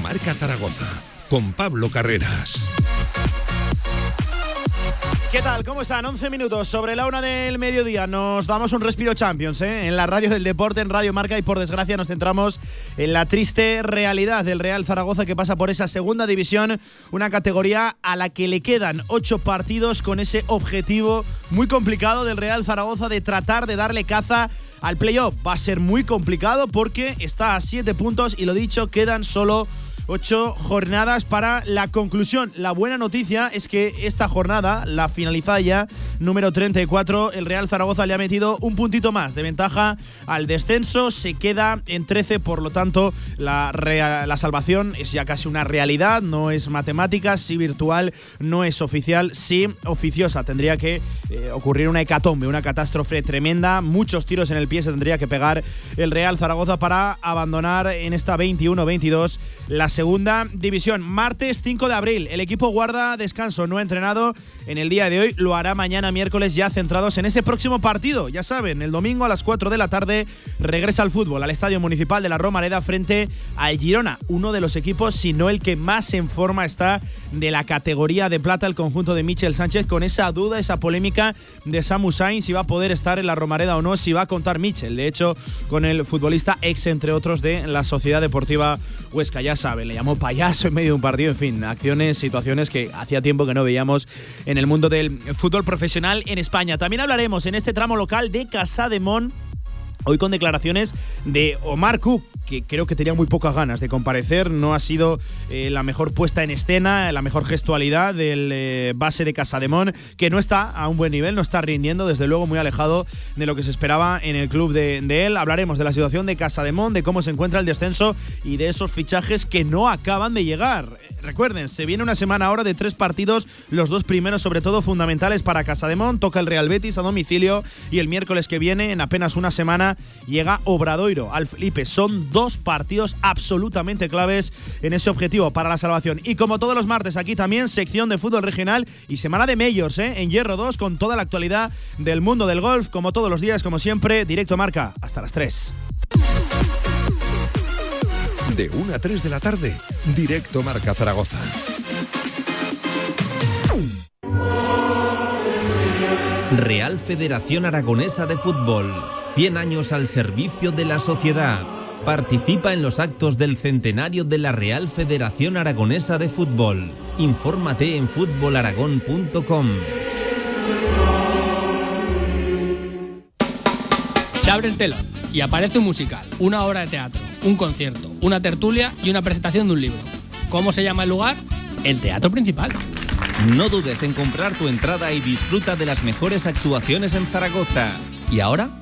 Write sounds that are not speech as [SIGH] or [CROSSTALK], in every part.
Marca Zaragoza con Pablo Carreras. ¿Qué tal? ¿Cómo están? 11 minutos sobre la una del mediodía. Nos damos un respiro Champions ¿eh? en la radio del deporte, en Radio Marca y por desgracia nos centramos en la triste realidad del Real Zaragoza que pasa por esa segunda división, una categoría a la que le quedan ocho partidos con ese objetivo muy complicado del Real Zaragoza de tratar de darle caza al playoff. Va a ser muy complicado porque está a siete puntos y lo dicho, quedan solo ocho jornadas para la conclusión. La buena noticia es que esta jornada, la finalizada ya, número 34, el Real Zaragoza le ha metido un puntito más de ventaja al descenso, se queda en 13, por lo tanto la, la salvación es ya casi una realidad, no es matemática, sí virtual, no es oficial, sí oficiosa. Tendría que eh, ocurrir una hecatombe, una catástrofe tremenda, muchos tiros en el pie se tendría que pegar el Real Zaragoza para abandonar en esta 21-22 la segunda división. Martes 5 de abril, el equipo guarda descanso, no ha entrenado en el día de hoy, lo hará mañana miércoles ya centrados en ese próximo partido. Ya saben, el domingo a las 4 de la tarde regresa al fútbol, al Estadio Municipal de la Romareda frente al Girona, uno de los equipos, si no el que más en forma está de la categoría de plata, el conjunto de Michel Sánchez, con esa duda, esa polémica de Samu Sainz, si va a poder estar en la Romareda o no, si va a contar Michel. De hecho, con el futbolista ex, entre otros, de la Sociedad Deportiva Huesca, ya saben le llamó payaso en medio de un partido, en fin, acciones, situaciones que hacía tiempo que no veíamos en el mundo del fútbol profesional en España. También hablaremos en este tramo local de Casa de Mon Hoy con declaraciones de Omar Cook, que creo que tenía muy pocas ganas de comparecer. No ha sido eh, la mejor puesta en escena, la mejor gestualidad del eh, base de Casademón, que no está a un buen nivel, no está rindiendo, desde luego muy alejado de lo que se esperaba en el club de, de él. Hablaremos de la situación de Casademón, de cómo se encuentra el descenso y de esos fichajes que no acaban de llegar. Recuerden, se viene una semana ahora de tres partidos, los dos primeros sobre todo fundamentales para Casademón. Toca el Real Betis a domicilio y el miércoles que viene, en apenas una semana, llega Obradoiro al Felipe. Son dos partidos absolutamente claves en ese objetivo para la salvación. Y como todos los martes, aquí también sección de fútbol regional y semana de Majors ¿eh? en Hierro 2 con toda la actualidad del mundo del golf. Como todos los días, como siempre, directo marca hasta las 3. De 1 a 3 de la tarde, directo marca Zaragoza. Real Federación Aragonesa de Fútbol. 100 años al servicio de la sociedad. Participa en los actos del centenario de la Real Federación Aragonesa de Fútbol. Infórmate en fútbolaragón.com. Se abre el telón y aparece un musical, una obra de teatro, un concierto, una tertulia y una presentación de un libro. ¿Cómo se llama el lugar? El teatro principal. No dudes en comprar tu entrada y disfruta de las mejores actuaciones en Zaragoza. Y ahora,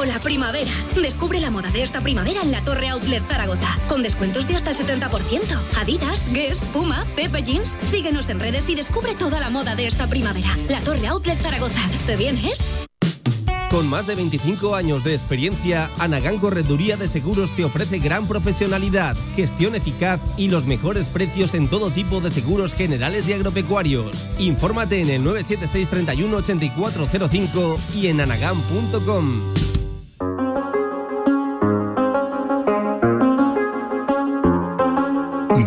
Hola primavera. Descubre la moda de esta primavera en la Torre Outlet Zaragoza. Con descuentos de hasta el 70%. Adidas, Guess, Puma, Pepe Jeans. Síguenos en redes y descubre toda la moda de esta primavera. La Torre Outlet Zaragoza. ¿Te vienes? Con más de 25 años de experiencia, Anagán Correduría de Seguros te ofrece gran profesionalidad, gestión eficaz y los mejores precios en todo tipo de seguros generales y agropecuarios. Infórmate en el 976 31 8405 y en anagán.com.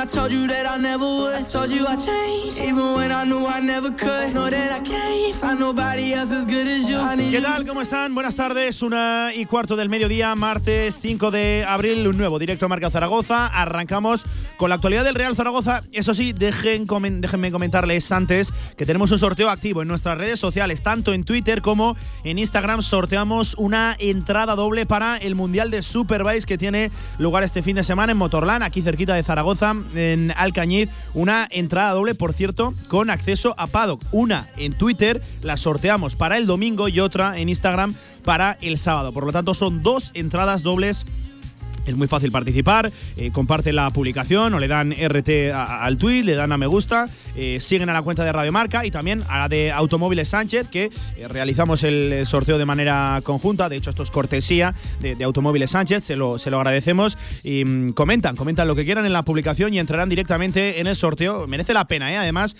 I told you that I never would. I told you I changed, even when I knew I never could. Know that I can't find nobody else as good as you. I need ¿Qué tal? ¿Cómo están? Buenas tardes, una y cuarto del mediodía, martes 5 de abril, un nuevo directo Marca Zaragoza. Arrancamos con la actualidad del Real Zaragoza. Eso sí, dejen comen- déjenme comentarles antes que tenemos un sorteo activo en nuestras redes sociales, tanto en Twitter como en Instagram. Sorteamos una entrada doble para el Mundial de Superbikes que tiene lugar este fin de semana en Motorland, aquí cerquita de Zaragoza, en Alcañiz. Una entrada doble, por cierto, con acceso a Paddock. Una en Twitter, la sorteamos para el domingo y otra en Instagram para el sábado. Por lo tanto, son dos entradas dobles Es muy fácil participar, eh, comparte la publicación o le dan RT al tweet, le dan a me gusta, eh, siguen a la cuenta de Radio Marca y también a la de Automóviles Sánchez, que eh, realizamos el sorteo de manera conjunta. De hecho, esto es cortesía de, Automóviles Sánchez, se lo, se lo agradecemos. Y mm, comentan, comentan lo que quieran en la publicación y entrarán directamente en el sorteo. Merece la pena, ¿eh? Además,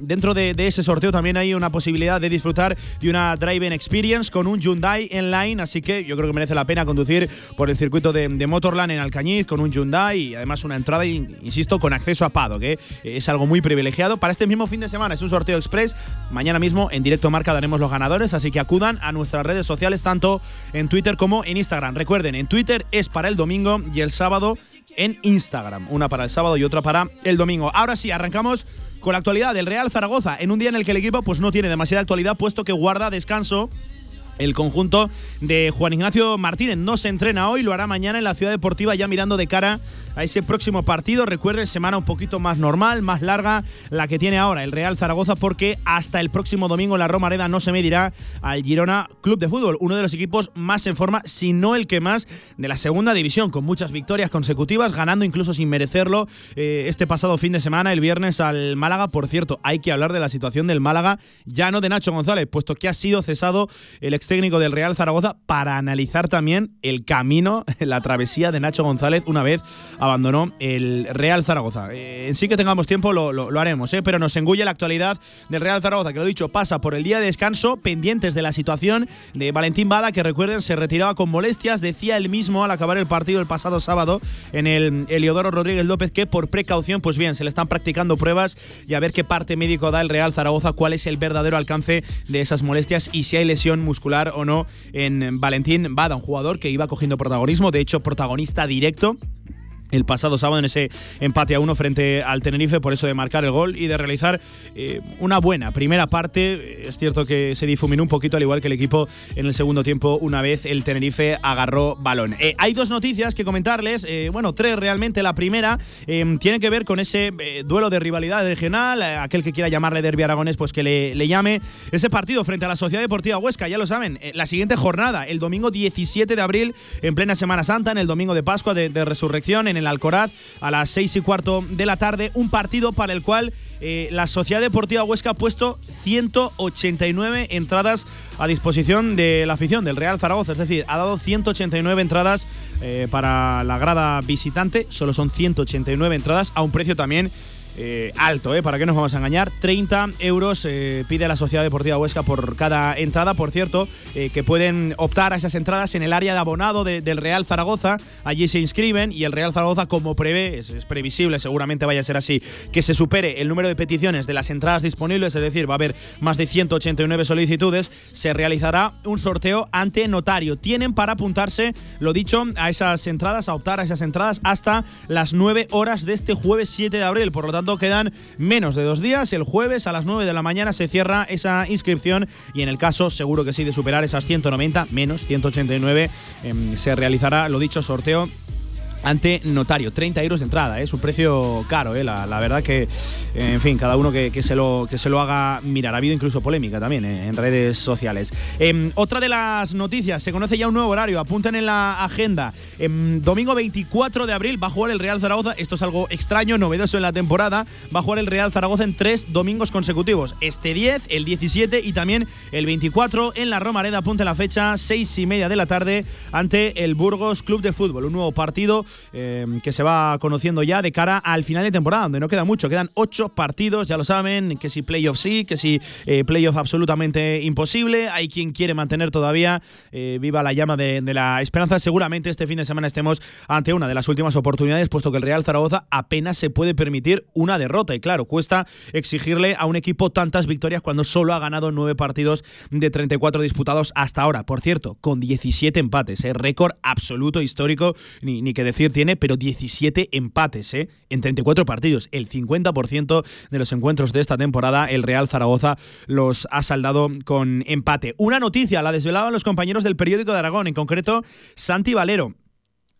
dentro de, ese sorteo también hay una posibilidad de disfrutar de una driving experience con un Hyundai en line, así que yo creo que merece la pena conducir por el circuito de, de Motorland en Alcañiz con un Hyundai y además una entrada, insisto, con acceso a Pado, que es algo muy privilegiado. Para este mismo fin de semana es un sorteo express. Mañana mismo en directo marca daremos los ganadores, así que acudan a nuestras redes sociales, tanto en Twitter como en Instagram. Recuerden, en Twitter es para el domingo y el sábado en Instagram. Una para el sábado y otra para el domingo. Ahora sí, arrancamos con la actualidad del Real Zaragoza en un día en el que el equipo pues no tiene demasiada actualidad puesto que guarda descanso el conjunto de Juan Ignacio Martínez no se entrena hoy, lo hará mañana en la Ciudad Deportiva ya mirando de cara a ese próximo partido. Recuerden, semana un poquito más normal, más larga la que tiene ahora el Real Zaragoza porque hasta el próximo domingo la Romareda no se medirá al Girona Club de Fútbol, uno de los equipos más en forma, si no el que más, de la segunda división, con muchas victorias consecutivas, ganando incluso sin merecerlo eh, este pasado fin de semana, el viernes al Málaga. Por cierto, hay que hablar de la situación del Málaga, ya no de Nacho González, puesto que ha sido cesado el técnico del Real Zaragoza para analizar también el camino, [LAUGHS] la travesía de Nacho González una vez abandonó el Real Zaragoza. en sí que tengamos tiempo lo, haremos, ¿eh? pero nos engulle la actualidad del Real Zaragoza, que lo dicho, pasa por el día de descanso, pendientes de la situación de Valentín Bada, que recuerden se retiraba con molestias, decía él mismo al acabar el partido el pasado sábado en el Eliodoro Rodríguez López que por precaución, pues bien, se le están practicando pruebas y a ver qué parte médico da el Real Zaragoza, cuál es el verdadero alcance de esas molestias y si hay lesión muscular o no en Valentín Bada, un jugador que iba cogiendo protagonismo, de hecho protagonista directo el pasado sábado en ese empate a uno frente al Tenerife, por eso de marcar el gol y de realizar eh, una buena primera parte. Es cierto que se difuminó un poquito, al igual que el equipo en el segundo tiempo, una vez el Tenerife agarró balón. Eh, hay dos noticias que comentarles, eh, bueno, tres realmente. La primera tiene que ver con ese duelo de rivalidad regional, aquel que quiera llamarle Derby Aragonés, pues que le, llame ese partido frente a la Sociedad Deportiva Huesca, ya lo saben, la siguiente jornada, el domingo 17 de abril, en plena Semana Santa, en el domingo de Pascua de, de Resurrección, en el Alcoraz a las seis y cuarto de la tarde. Un partido para el cual eh, la Sociedad Deportiva Huesca ha puesto 189 entradas a disposición de la afición del Real Zaragoza. Es decir, ha dado 189 entradas eh, para la grada visitante. Solo son 189 entradas a un precio también eh, alto, ¿eh? ¿Para qué nos vamos a engañar? 30 euros eh, pide la Sociedad Deportiva Huesca por cada entrada. Por cierto, eh, que pueden optar a esas entradas en el área de abonado del Real Zaragoza. Allí se inscriben y el Real Zaragoza, como prevé, es, previsible, seguramente vaya a ser así, que se supere el número de peticiones de las entradas disponibles, es decir, va a haber más de 189 solicitudes, se realizará un sorteo ante notario. Tienen para apuntarse, lo dicho, a esas entradas, a optar a esas entradas hasta las 9 horas de este jueves 7 de abril. Por lo tanto, quedan menos de dos días. El jueves a las 9 de la mañana se cierra esa inscripción y en el caso, seguro que sí, de superar esas 190 menos 189, em, se realizará, lo dicho, sorteo ante notario. 30 euros de entrada, ¿eh? es un precio caro, ¿eh? la, verdad que, en fin, cada uno que, se lo, que se lo haga mirar. Ha habido incluso polémica también ¿eh? en redes sociales. Em, otra de las noticias, se conoce ya un nuevo horario, apunten en la agenda. Em, domingo 24 de abril va a jugar el Real Zaragoza, esto es algo extraño, novedoso en la temporada, va a jugar el Real Zaragoza en tres domingos consecutivos. Este 10, el 17 y también el 24 en la Romareda, apunte la fecha, 6 y media de la tarde ante el Burgos Club de Fútbol, un nuevo partido Em, que se va conociendo ya de cara al final de temporada, donde no queda mucho, quedan ocho partidos, ya lo saben, que si playoff sí, que si eh, playoff absolutamente imposible, hay quien quiere mantener todavía eh, viva la llama de, la esperanza, seguramente este fin de semana estemos ante una de las últimas oportunidades, puesto que el Real Zaragoza apenas se puede permitir una derrota, y claro, cuesta exigirle a un equipo tantas victorias cuando solo ha ganado nueve partidos de 34 disputados hasta ahora, por cierto, con 17 empates, ¿eh? récord absoluto histórico, ni, ni que decir tiene, pero 17 empates ¿eh? en 34 partidos. El 50% de los encuentros de esta temporada, el Real Zaragoza los ha saldado con empate. Una noticia la desvelaban los compañeros del periódico de Aragón, en concreto Santi Valero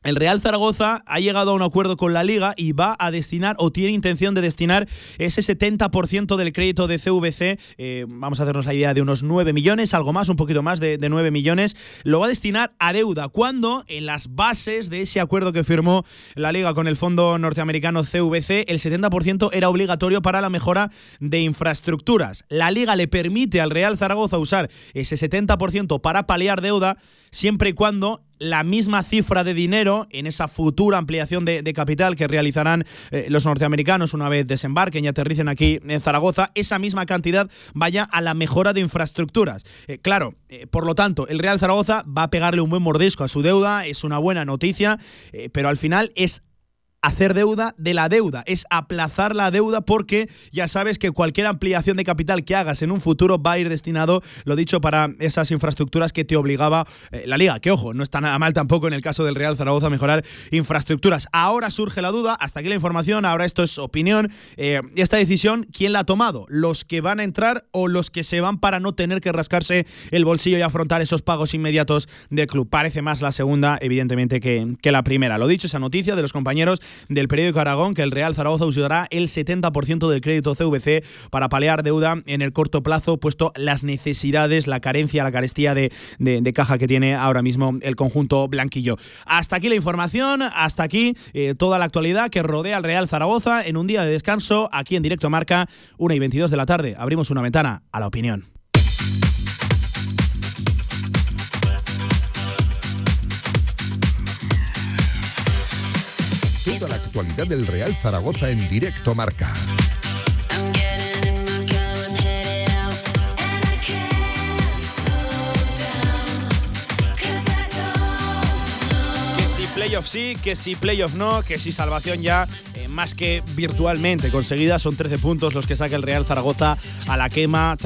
el Real Zaragoza ha llegado a un acuerdo con la liga y va a destinar o tiene intención de destinar ese 70% del crédito de CVC, eh, vamos a hacernos la idea de unos 9 millones, algo más, un poquito más de, 9 millones, lo va a destinar a deuda, cuando en las bases de ese acuerdo que firmó la liga con el fondo norteamericano CVC, el 70% era obligatorio para la mejora de infraestructuras. La liga le permite al Real Zaragoza usar ese 70% para paliar deuda siempre y cuando la misma cifra de dinero en esa futura ampliación de, capital que realizarán eh, los norteamericanos una vez desembarquen y aterricen aquí en Zaragoza, esa misma cantidad vaya a la mejora de infraestructuras. Eh, claro, eh, por lo tanto, el Real Zaragoza va a pegarle un buen mordisco a su deuda, es una buena noticia, pero al final es hacer deuda de la deuda, es aplazar la deuda porque ya sabes que cualquier ampliación de capital que hagas en un futuro va a ir destinado, lo dicho, para esas infraestructuras que te obligaba eh, la liga. Que ojo, no está nada mal tampoco en el caso del Real Zaragoza mejorar infraestructuras. Ahora surge la duda, hasta aquí la información, ahora esto es opinión. Eh, esta decisión, ¿quién la ha tomado? ¿Los que van a entrar o los que se van para no tener que rascarse el bolsillo y afrontar esos pagos inmediatos del club? Parece más la segunda, evidentemente, que, que la primera. Lo dicho, esa noticia de los compañeros del periódico Aragón que el Real Zaragoza usará el 70% del crédito CVC para paliar deuda en el corto plazo, puesto las necesidades, la carencia, la carestía de, caja que tiene ahora mismo el conjunto blanquillo. Hasta aquí la información, hasta aquí eh, toda la actualidad que rodea al Real Zaragoza en un día de descanso aquí en directo marca 1 y 22 de la tarde. Abrimos una ventana a la opinión. Toda la actualidad del Real Zaragoza en directo marca. Que si playoff sí, que si playoff no, que si salvación ya más que virtualmente conseguida. Son 13 puntos los que saca el Real Zaragoza a la quema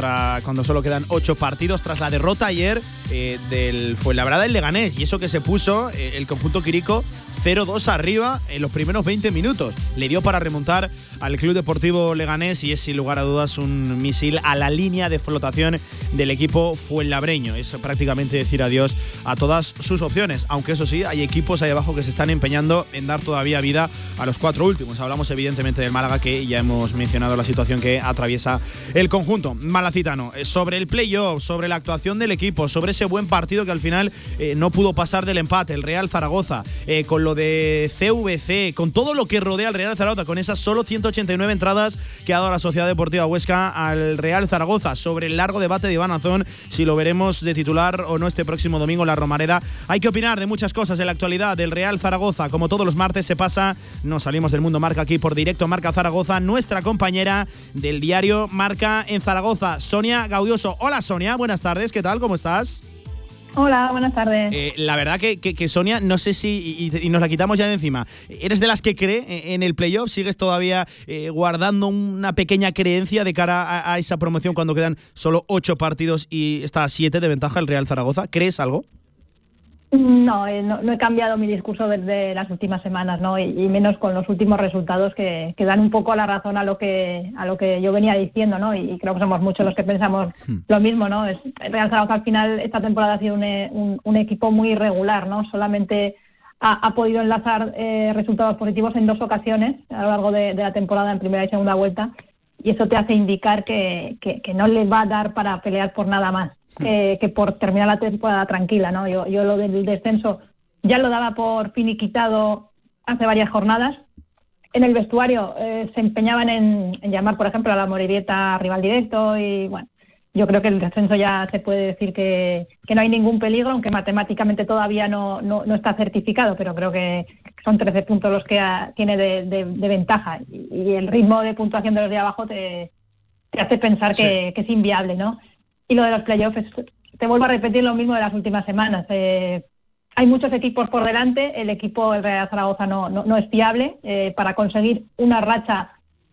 cuando solo quedan 8 partidos tras la derrota ayer eh, del Fuenlabrada el Leganés. Y eso que se puso eh, el conjunto Quirico 0-2 arriba en los primeros 20 minutos. Le dio para remontar al Club Deportivo Leganés y es sin lugar a dudas un misil a la línea de flotación del equipo fuenlabreño. Es prácticamente decir adiós a todas sus opciones, aunque eso sí, hay equipos ahí abajo que se están empeñando en dar todavía vida a los cuatro últimos. Hablamos evidentemente del Málaga que ya hemos mencionado la situación que atraviesa el conjunto malacitano. Eh, sobre el playoff, sobre la actuación del equipo, sobre ese buen partido que al final eh, no pudo pasar del empate, el Real Zaragoza, eh, con lo de CVC, con todo lo que rodea al Real Zaragoza, con esas solo 189 entradas que ha dado la Sociedad Deportiva Huesca al Real Zaragoza, sobre el largo debate de Iván Azón, si lo veremos de titular o no este próximo domingo la Romareda. Hay que opinar de muchas cosas en la actualidad del Real Zaragoza, como todos los martes se pasa, no salimos del mundo marca aquí por directo Marca Zaragoza, nuestra compañera del diario Marca en Zaragoza, Sonia Gaudioso. Hola Sonia, buenas tardes, ¿qué tal? ¿Cómo estás? Hola, buenas tardes. Eh, la verdad que, que, Sonia, no sé si, y, nos la quitamos ya de encima, ¿eres de las que cree en el playoff? ¿Sigues todavía eh, guardando una pequeña creencia de cara a, a, esa promoción cuando quedan solo ocho partidos y está a siete de ventaja el Real Zaragoza? ¿Crees algo? Eh, no, no, he cambiado mi discurso desde las últimas semanas, ¿no? Y, menos con los últimos resultados que, dan un poco la razón a lo que a lo que yo venía diciendo, ¿no? Y, creo que somos muchos los que pensamos hmm. lo mismo, ¿no? Es, Real Zaragoza al final esta temporada ha sido un, un, equipo muy irregular, ¿no? Solamente ha, podido enlazar eh, resultados positivos en dos ocasiones a lo largo de, la temporada en primera y segunda vuelta y eso te hace indicar que, que no le va a dar para pelear por nada más. Hmm. que por terminar la temporada tranquila, ¿no? Yo, yo lo del descenso ya lo daba por finiquitado hace varias jornadas. En el vestuario eh, se empeñaban en, llamar, por ejemplo, a la Moririeta rival directo y, bueno, yo creo que el descenso ya se puede decir que, que no hay ningún peligro, aunque matemáticamente todavía no, no, no, está certificado, pero creo que son 13 puntos los que tiene de, de, ventaja y, el ritmo de puntuación de los de abajo te, te hace pensar que, que es inviable, ¿no? Y lo de los playoffs, te vuelvo a repetir lo mismo de las últimas semanas. Eh, hay muchos equipos por delante, el equipo del Real Zaragoza no, no, es fiable eh, para conseguir una racha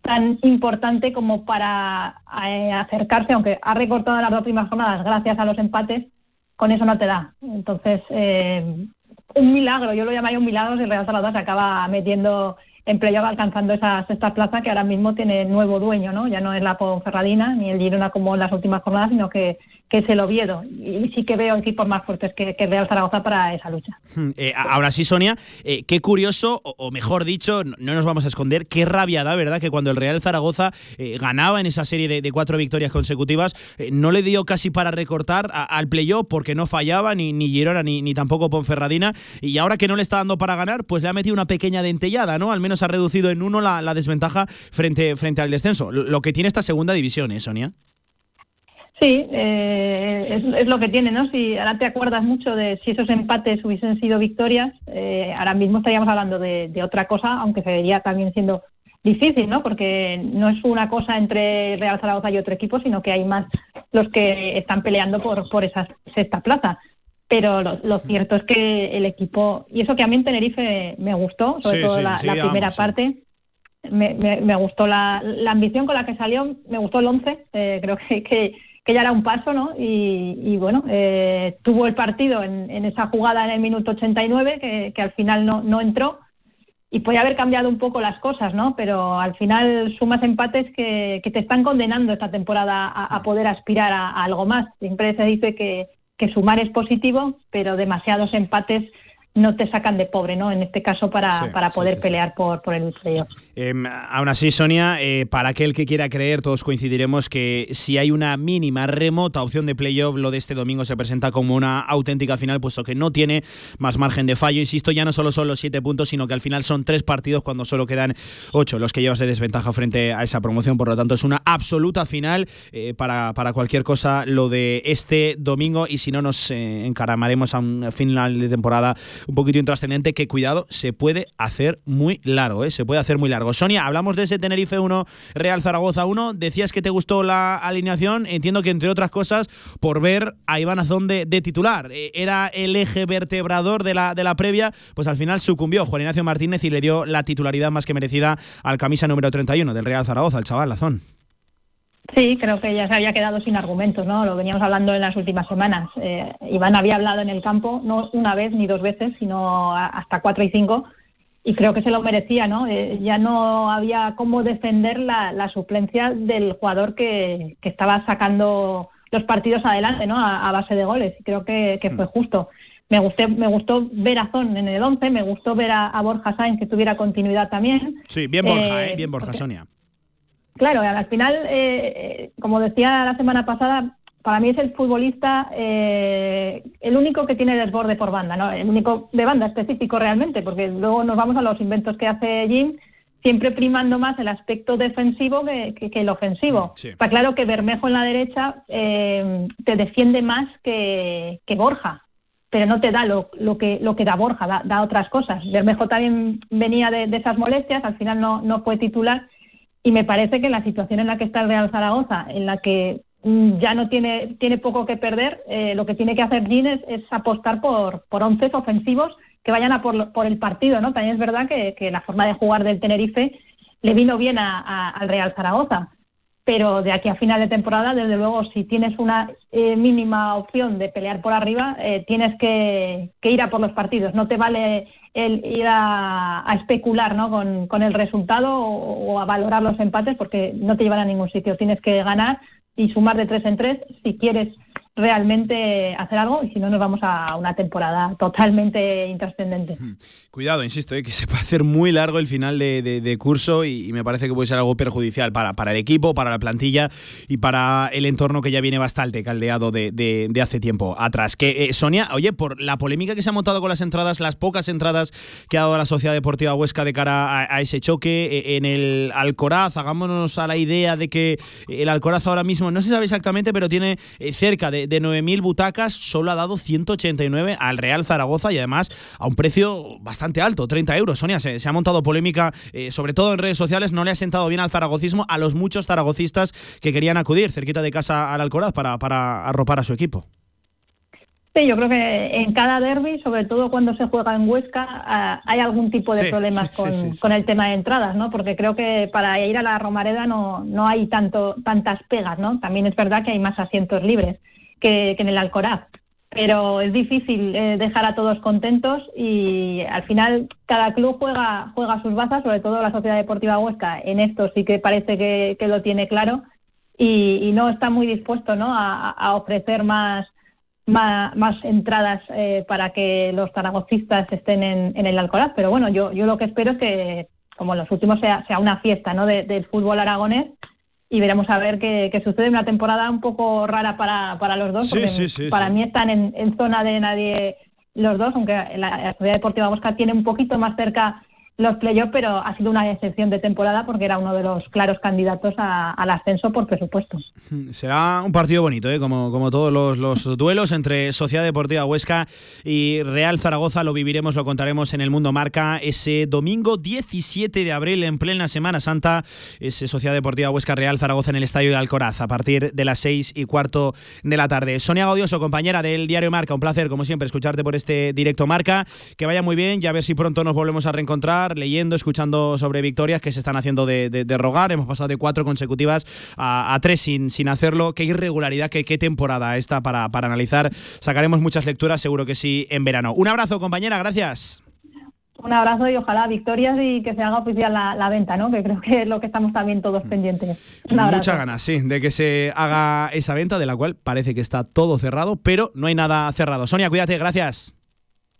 tan importante como para eh, acercarse, aunque ha recortado las dos últimas jornadas gracias a los empates, con eso no te da. Entonces, un milagro, yo lo llamaría un milagro si Real Zaragoza se acaba metiendo en playoff alcanzando esa sexta plaza que ahora mismo tiene nuevo dueño, ¿no? Ya no es la Ponferradina ni el Girona como en las últimas jornadas, sino que que es el Oviedo. Y sí que veo equipos más fuertes que, que Real Zaragoza para esa lucha. Hmm, eh, ahora sí, Sonia, eh, qué curioso, o, mejor dicho, no nos vamos a esconder, qué rabia da, ¿verdad? Que cuando el Real Zaragoza eh, ganaba en esa serie de, cuatro victorias consecutivas, no le dio casi para recortar al playoff porque no fallaba ni, ni Girona ni, ni tampoco Ponferradina. Y ahora que no le está dando para ganar, pues le ha metido una pequeña dentellada, ¿no? Al menos ha reducido en uno la, la desventaja frente, frente al descenso. Lo que tiene esta segunda división, ¿eh, Sonia? Sí, eh, es, lo que tiene, ¿no? Si ahora te acuerdas mucho de si esos empates hubiesen sido victorias, eh, ahora mismo estaríamos hablando de, otra cosa, aunque se vería también siendo difícil, ¿no? Porque no es una cosa entre Real Zaragoza y otro equipo, sino que hay más los que están peleando por, por esa sexta plaza. Pero lo, cierto es que el equipo, y eso que a mí en Tenerife me gustó, sobre todo la, primera parte, me, me, gustó la, la, ambición con la que salió, me gustó el 11, eh, creo que, que que ya era un paso, ¿no? Y, bueno, eh, tuvo el partido en, esa jugada en el minuto 89, que, al final no, no entró, y puede haber cambiado un poco las cosas, ¿no? Pero al final sumas empates que, te están condenando esta temporada a, poder aspirar a, algo más. Siempre se dice que, que sumar es positivo, pero demasiados empates no te sacan de pobre, ¿no? En este caso para, para poder pelear por, por el playoff. Em, aún así, Sonia, eh, para aquel que quiera creer, todos coincidiremos que si hay una mínima, remota opción de playoff, lo de este domingo se presenta como una auténtica final, puesto que no tiene más margen de fallo. Insisto, ya no solo son los siete puntos, sino que al final son tres partidos cuando solo quedan ocho los que llevas de desventaja frente a esa promoción. Por lo tanto, es una absoluta final eh, para, para, cualquier cosa lo de este domingo. Y si no, nos eh, encaramaremos a un final de temporada un poquito intrascendente que, cuidado, se puede hacer muy largo, ¿eh? se puede hacer muy largo. Sonia, hablamos de ese Tenerife 1, Real Zaragoza 1, decías que te gustó la alineación, entiendo que entre otras cosas por ver a Iván Azón de, titular, eh, era el eje vertebrador de la, de la previa, pues al final sucumbió Juan Ignacio Martínez y le dio la titularidad más que merecida al camisa número 31 del Real Zaragoza, el chaval Azón. Sí, creo que ya se había quedado sin argumentos, ¿no? Lo veníamos hablando en las últimas semanas. Eh, Iván había hablado en el campo, no una vez ni dos veces, sino hasta cuatro y cinco, y creo que se lo merecía, ¿no? Eh, ya no había cómo defender la, suplencia del jugador que, estaba sacando los partidos adelante, ¿no? A, base de goles. Y creo que, fue mm. justo. Me, gusté, me gustó ver a Zon en el 11, me gustó ver a, Borja Sainz que tuviera continuidad también. Sí, bien Borja, eh, bien Borja, Sonia. Claro, al final, eh, como decía la semana pasada, para mí es el futbolista eh, el único que tiene desborde por banda, ¿no? El único de banda específico realmente, porque luego nos vamos a los inventos que hace Jim, siempre primando más el aspecto defensivo que, el ofensivo. Está claro que Bermejo en la derecha eh, te defiende más que, Borja, pero no te da lo, que, lo que da Borja, da, otras cosas. Bermejo también venía de, de, esas molestias, al final no, no fue titular y me parece que la situación en la que está el Real Zaragoza, en la que mm, ya no tiene, tiene poco que perder, eh, lo que tiene que hacer Gin es, apostar por, por once ofensivos que vayan a por, por, el partido, ¿no? También es verdad que, que, la forma de jugar del Tenerife le vino bien al Real Zaragoza, pero de aquí a final de temporada, desde luego, si tienes una eh, mínima opción de pelear por arriba, eh, tienes que, que, ir a por los partidos. No te vale el ir a, especular ¿no? con, el resultado o, a valorar los empates porque no te llevan a ningún sitio. Tienes que ganar y sumar de tres en tres si quieres realmente hacer algo y si no nos vamos a una temporada totalmente intrascendente. Cuidado, insisto, eh, que se puede hacer muy largo el final de, curso y, me parece que puede ser algo perjudicial para, para el equipo, para la plantilla y para el entorno que ya viene bastante caldeado de, hace tiempo atrás. Que eh, Sonia, oye, por la polémica que se ha montado con las entradas, las pocas entradas que ha dado la Sociedad Deportiva Huesca de cara a, ese choque eh, en el Alcoraz, hagámonos a la idea de que el Alcoraz ahora mismo, no se sabe exactamente, pero tiene cerca de de 9.000 butacas, solo ha dado 189 al Real Zaragoza y además a un precio bastante alto, 30 euros. Sonia, se, ha montado polémica, eh, sobre todo en redes sociales, no le ha sentado bien al zaragocismo a los muchos zaragocistas que querían acudir cerquita de casa al Alcoraz para, para arropar a su equipo. Sí, yo creo que en cada derby, sobre todo cuando se juega en Huesca, ah, hay algún tipo de problemas con, el tema de entradas, ¿no? Porque creo que para ir a la Romareda no, no hay tanto tantas pegas, ¿no? También es verdad que hay más asientos libres que, en el Alcoraz. pero es difícil eh, dejar a todos contentos y al final cada club juega juega sus bazas, sobre todo la Sociedad Deportiva Huesca en esto sí que parece que, lo tiene claro y, no está muy dispuesto ¿no? a, ofrecer más, entradas eh, para que los zaragocistas estén en, el Alcoraz, pero bueno, yo, yo lo que espero es que como en los últimos sea, sea una fiesta ¿no? del fútbol aragonés y veremos a ver qué, sucede. Una temporada un poco rara para, para los dos, porque para mí están en, en, zona de nadie los dos, aunque la, la Sociedad Deportiva Bosca tiene un poquito más cerca los playoffs, pero ha sido una excepción de temporada porque era uno de los claros candidatos al ascenso por presupuesto. [LAUGHS] Será un partido bonito, ¿eh? como, como todos los, duelos entre Sociedad Deportiva Huesca y Real Zaragoza. Lo viviremos, lo contaremos en el Mundo Marca ese domingo 17 de abril en plena Semana Santa. Ese Sociedad Deportiva Huesca Real Zaragoza en el Estadio de Alcoraz a partir de las 6 y cuarto de la tarde. Sonia Gaudioso, compañera del Diario Marca, un placer como siempre escucharte por este directo Marca. Que vaya muy bien y a ver si pronto nos volvemos a reencontrar leyendo, escuchando sobre victorias que se están haciendo de, rogar. Hemos pasado de cuatro consecutivas a, tres sin, sin hacerlo. Qué irregularidad, qué, qué temporada esta para, para analizar. Sacaremos muchas lecturas, seguro que sí, en verano. Un abrazo, compañera, gracias. Un abrazo y ojalá victorias y que se haga oficial la, venta, ¿no? Que creo que es lo que estamos también todos pendientes. Muchas ganas, sí, de que se haga esa venta, de la cual parece que está todo cerrado, pero no hay nada cerrado. Sonia, cuídate, gracias.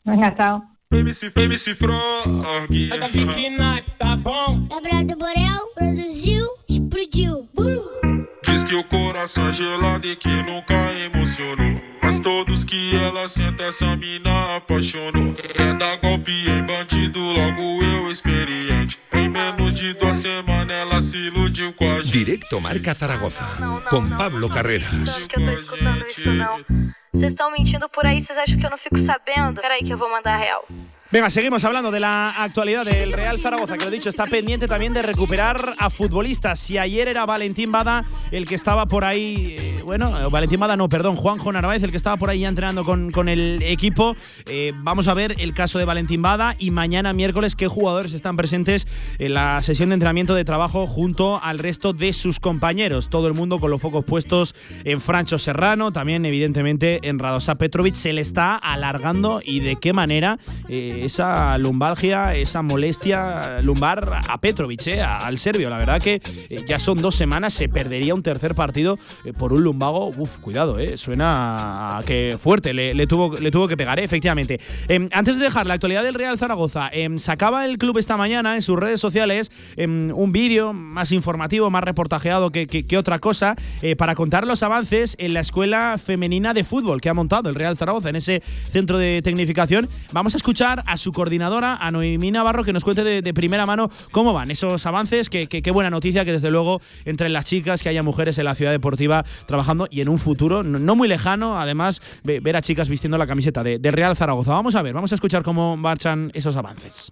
Venga, chao. MC, MC Frog. Da Viquina, tá bom? Gabriel Borel produziu, explodiu. Uh! Diz que o coração é gelado e que nunca emocionou. Mas todos que ela senta, essa mina apaixonou. É dar golpe em bandido, logo eu experiente. Em menos de duas semanas ela se iludiu com a gente. Directo Marca Zaragoza, com Pablo Carreras. que eu tô escutando isso, não. Vocês estão mentindo por aí, vocês acham que eu não fico sabendo? Peraí que eu vou mandar real. Venga, seguimos hablando de la actualidad del Real Zaragoza, que lo he dicho, está pendiente también de recuperar a futbolistas. Si ayer era Valentín Bada el que estaba por ahí, eh, bueno, Valentín Bada no, perdón, Juanjo Narváez, el que estaba por ahí ya entrenando con, con el equipo. Eh, vamos a ver el caso de Valentín Bada y mañana miércoles qué jugadores están presentes en la sesión de entrenamiento de trabajo junto al resto de sus compañeros. Todo el mundo con los focos puestos en Francho Serrano, también evidentemente en Radosa Petrovic. Se le está alargando y de qué manera. Eh, esa lumbalgia, esa molestia lumbar a Petrovic, eh, al serbio. La verdad que eh, ya son dos semanas, se perdería un tercer partido eh, por un lumbago. Uf, cuidado, eh, suena que fuerte, le, tuvo, le tuvo que pegar, efectivamente. Em, antes de dejar la actualidad del Real Zaragoza, em, sacaba el club esta mañana en sus redes sociales em, un vídeo más informativo, más reportajeado que, que otra cosa, para contar los avances en la escuela femenina de fútbol que ha montado el Real Zaragoza en ese centro de tecnificación. Vamos a escuchar a su coordinadora, a Noemí Navarro, que nos cuente de, primera mano cómo van esos avances. Qué buena noticia que desde luego entre las chicas que haya mujeres en la ciudad deportiva trabajando y en un futuro no, muy lejano, además, ver a chicas vistiendo la camiseta de Real Zaragoza. Vamos a ver, vamos a escuchar cómo marchan esos avances.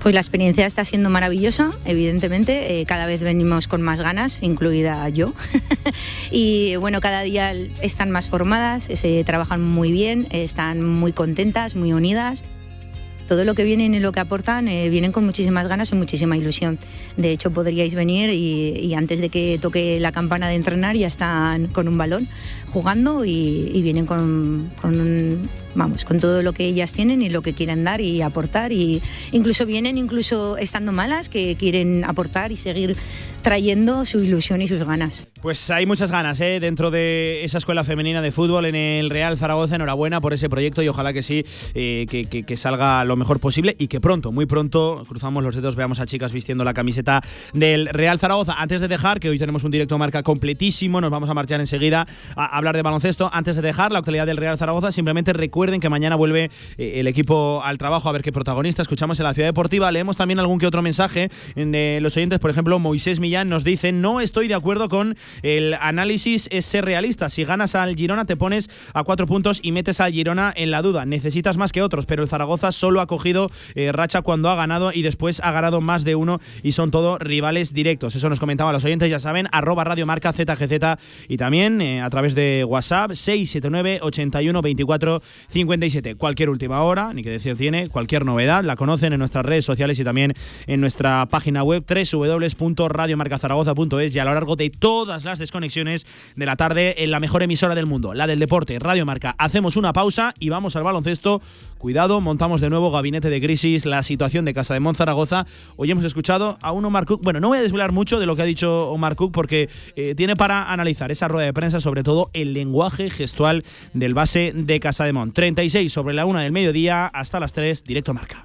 Pues la experiencia está siendo maravillosa, evidentemente. Eh, cada vez venimos con más ganas, incluida yo. [LAUGHS] y bueno, cada día están más formadas, se trabajan muy bien, están muy contentas, muy unidas todo lo que vienen y lo que aportan eh, vienen con muchísimas ganas y muchísima ilusión. De hecho, podríais venir y, antes de que toque la campana de entrenar ya están con un balón jugando y, vienen con, con vamos, con todo lo que ellas tienen y lo que quieren dar y aportar. Y incluso vienen, incluso estando malas, que quieren aportar y seguir trayendo su ilusión y sus ganas. Pues hay muchas ganas ¿eh? dentro de esa escuela femenina de fútbol en el Real Zaragoza. Enhorabuena por ese proyecto y ojalá que sí, eh, que, salga lo mejor posible y que pronto, muy pronto, cruzamos los dedos, veamos a chicas vistiendo la camiseta del Real Zaragoza. Antes de dejar, que hoy tenemos un directo marca completísimo, nos vamos a marchar enseguida a hablar de baloncesto. Antes de dejar la actualidad del Real Zaragoza, simplemente recuerden que mañana vuelve eh, el equipo al trabajo a ver qué protagonista escuchamos en la ciudad deportiva. Leemos también algún que otro mensaje de los oyentes, por ejemplo, Moisés Millán nos dice: No estoy de acuerdo con el análisis es ser realista. Si ganas al Girona, te pones a cuatro puntos y metes al Girona en la duda. Necesitas más que otros, pero el Zaragoza solo ha cogido eh, racha cuando ha ganado y después ha ganado más de uno y son todos rivales directos. Eso nos comentaban los oyentes, ya saben, arroba Radio Marca ZGZ y también eh, a través de WhatsApp 679 81 24 57. Cualquier última hora, ni que decir tiene, cualquier novedad, la conocen en nuestras redes sociales y también en nuestra página web www.radiomarca radiomarcazaragoza.es y a lo largo de todas las desconexiones de la tarde en la mejor emisora del mundo, la del deporte, Radio Marca. Hacemos una pausa y vamos al baloncesto. Cuidado, montamos de nuevo gabinete de crisis, la situación de Casa de Monzaragoza. Hoy hemos escuchado a un Omar Cook. Bueno, no voy a desvelar mucho de lo que ha dicho Omar Cook porque eh, tiene para analizar esa rueda de prensa, sobre todo el lenguaje gestual del base de Casa de Mon. 36 sobre la una del mediodía hasta las 3, directo marca.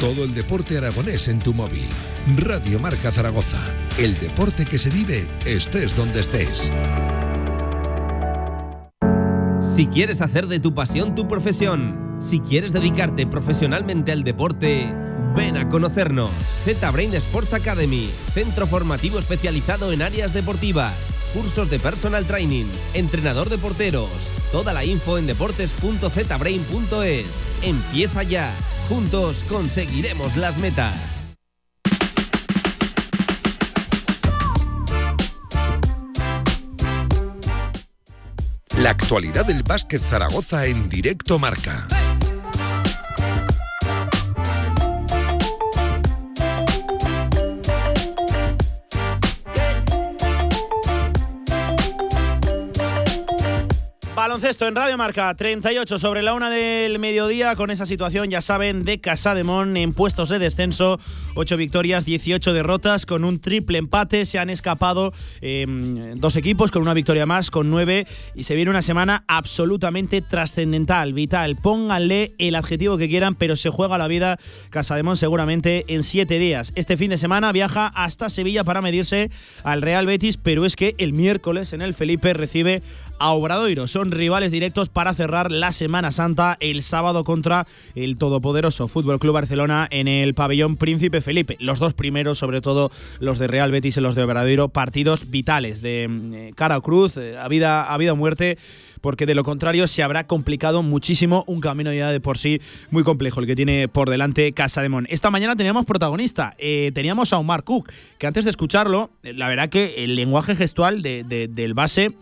Todo el deporte aragonés en tu móvil. Radio Marca Zaragoza. El deporte que se vive estés donde estés. Si quieres hacer de tu pasión tu profesión, si quieres dedicarte profesionalmente al deporte, ven a conocernos. Z-Brain Sports Academy, centro formativo especializado en áreas deportivas, cursos de personal training, entrenador de porteros. Toda la info en deportes.zbrain.es. Empieza ya. Juntos conseguiremos las metas. La actualidad del básquet Zaragoza en directo marca. Baloncesto en Radio Marca, 38 sobre la una del mediodía, con esa situación, ya saben, de Casademón en puestos de descenso. 8 victorias, 18 derrotas, con un triple empate. Se han escapado em, dos equipos con una victoria más, con 9. Y se viene una semana absolutamente trascendental, vital. Pónganle el adjetivo que quieran, pero se juega la vida Casademón seguramente en 7 días. Este fin de semana viaja hasta Sevilla para medirse al Real Betis, pero es que el miércoles en el Felipe recibe a Obradoiro. Son rivales directos para cerrar la Semana Santa el sábado contra el todopoderoso Fútbol Club Barcelona en el pabellón Príncipe Felipe. Los dos primeros, sobre todo los de Real Betis y los de Obradoiro, partidos vitales de eh, cara o cruz, eh, a vida, muerte porque de lo contrario se habrá complicado muchísimo un camino ya de por sí muy complejo el que tiene por delante Casa de Mon. Esta mañana teníamos protagonista, eh, teníamos a Omar Cook, que antes de escucharlo, la verdad que el lenguaje gestual del base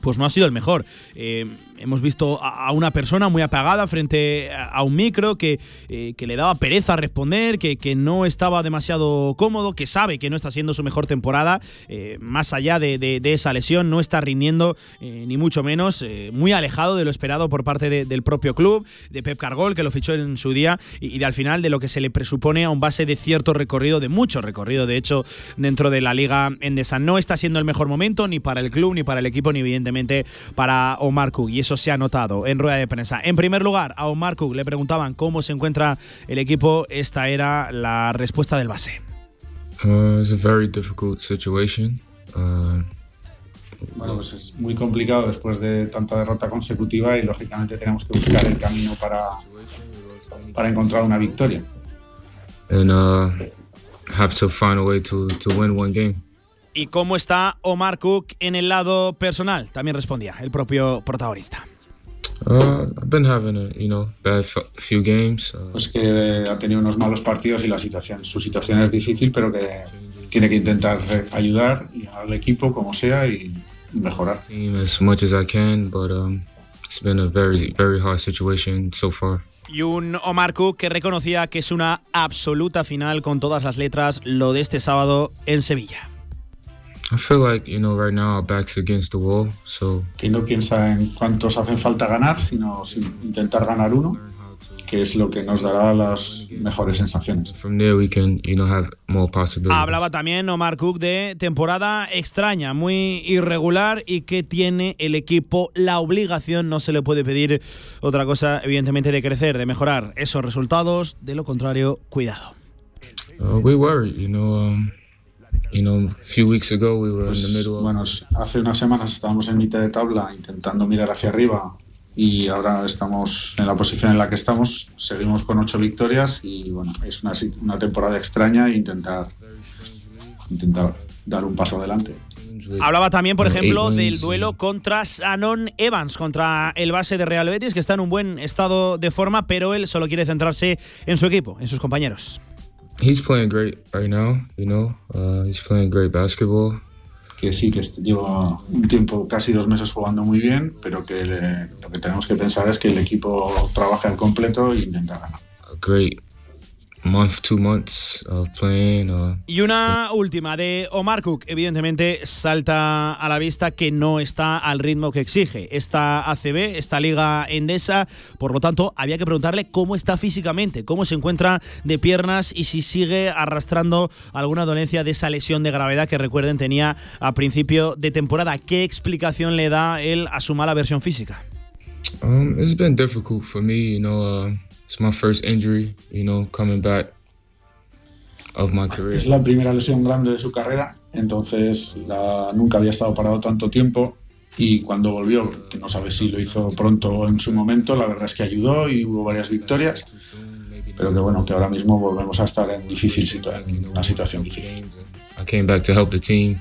pues no ha sido el mejor. Eh, hemos visto a, una persona muy apagada frente a, un micro que, eh, que, le daba pereza responder, que, que, no estaba demasiado cómodo, que sabe que no está siendo su mejor temporada, eh, más allá de, de, esa lesión, no está rindiendo ni mucho menos, muy alejado de lo esperado por parte del propio club, de Pep Cargol, que lo fichó en su día, y, de al final de lo que se le presupone a un base de cierto recorrido, de mucho recorrido, de hecho, dentro de la liga endesa. No está siendo el mejor momento ni para el club, ni para el equipo, ni evidentemente para Omar Cook. Y eso se ha notado en rueda de prensa. En primer lugar, a Omar Cook le preguntaban cómo se encuentra el equipo. Esta era la respuesta del base. Uh, it's a very difficult situation. Uh, bueno, pues es muy complicado después de tanta derrota consecutiva y lógicamente tenemos que buscar el camino para, para encontrar una victoria. And uh, have to find a way to, to win one game. ¿Y cómo está Omar Cook en el lado personal? También respondía el propio protagonista. Uh, I've been having a, you know, bad few games. Uh, pues que ha tenido unos malos partidos y la situación, su situación es difícil, pero que tiene que intentar ayudar al equipo como sea y mejorar. As much as I can, but um, it's been a very, very hard situation so far. Y un Omar Cook que reconocía que es una absoluta final con todas las letras lo de este sábado en Sevilla. I feel like, you know, right now our back's against the wall, so Que no piensa en cuántos hacen falta ganar, sino sin intentar ganar uno, que es lo que nos dará las mejores sensaciones. from there we can, you know, have more possibilities. Hablaba también Omar Cook de temporada extraña, muy irregular y que tiene el equipo la obligación, no se le puede pedir otra cosa, evidentemente, de crecer, de mejorar esos resultados. De lo contrario, cuidado. Uh, we worry, you know, um, Pues, middle of bueno, hace unas semanas estábamos en mitad de tabla intentando mirar hacia arriba y ahora estamos en la posición en la que estamos. Seguimos con ocho victorias y bueno, es una, temporada extraña e intentar, intentar dar un paso adelante. Hablaba también, por ejemplo, del duelo contra Shannon Evans, contra el base de Real Betis, que está en un buen estado de forma, pero él solo quiere centrarse en su equipo, en sus compañeros. He's playing great right now, you know. Uh, he's playing great basketball. Que sí, que lleva un tiempo, casi dos meses jugando muy bien, pero que le- lo que tenemos que pensar es que el equipo trabaje al completo e intenta ganar. Great month, two months of playing. Y una última de Omar Cook. Evidentemente salta a la vista que no está al ritmo que exige esta ACB, esta liga endesa. Por lo tanto, había que preguntarle cómo está físicamente, cómo se encuentra de piernas y si sigue arrastrando alguna dolencia de esa lesión de gravedad que recuerden tenía a principio de temporada. ¿Qué explicación le da él a su mala versión física? um, it's been difficult for me, you know. Uh, it's my first injury, you know, coming back of my career. Es la primera lesión grande de su carrera, entonces la- nunca había estado parado tanto tiempo y cuando volvió, que no sabe si lo hizo pronto o en su momento, la verdad es que ayudó y hubo varias victorias, pero que bueno, que ahora mismo volvemos a estar en, difícil en una situación difícil. I came back to help the team.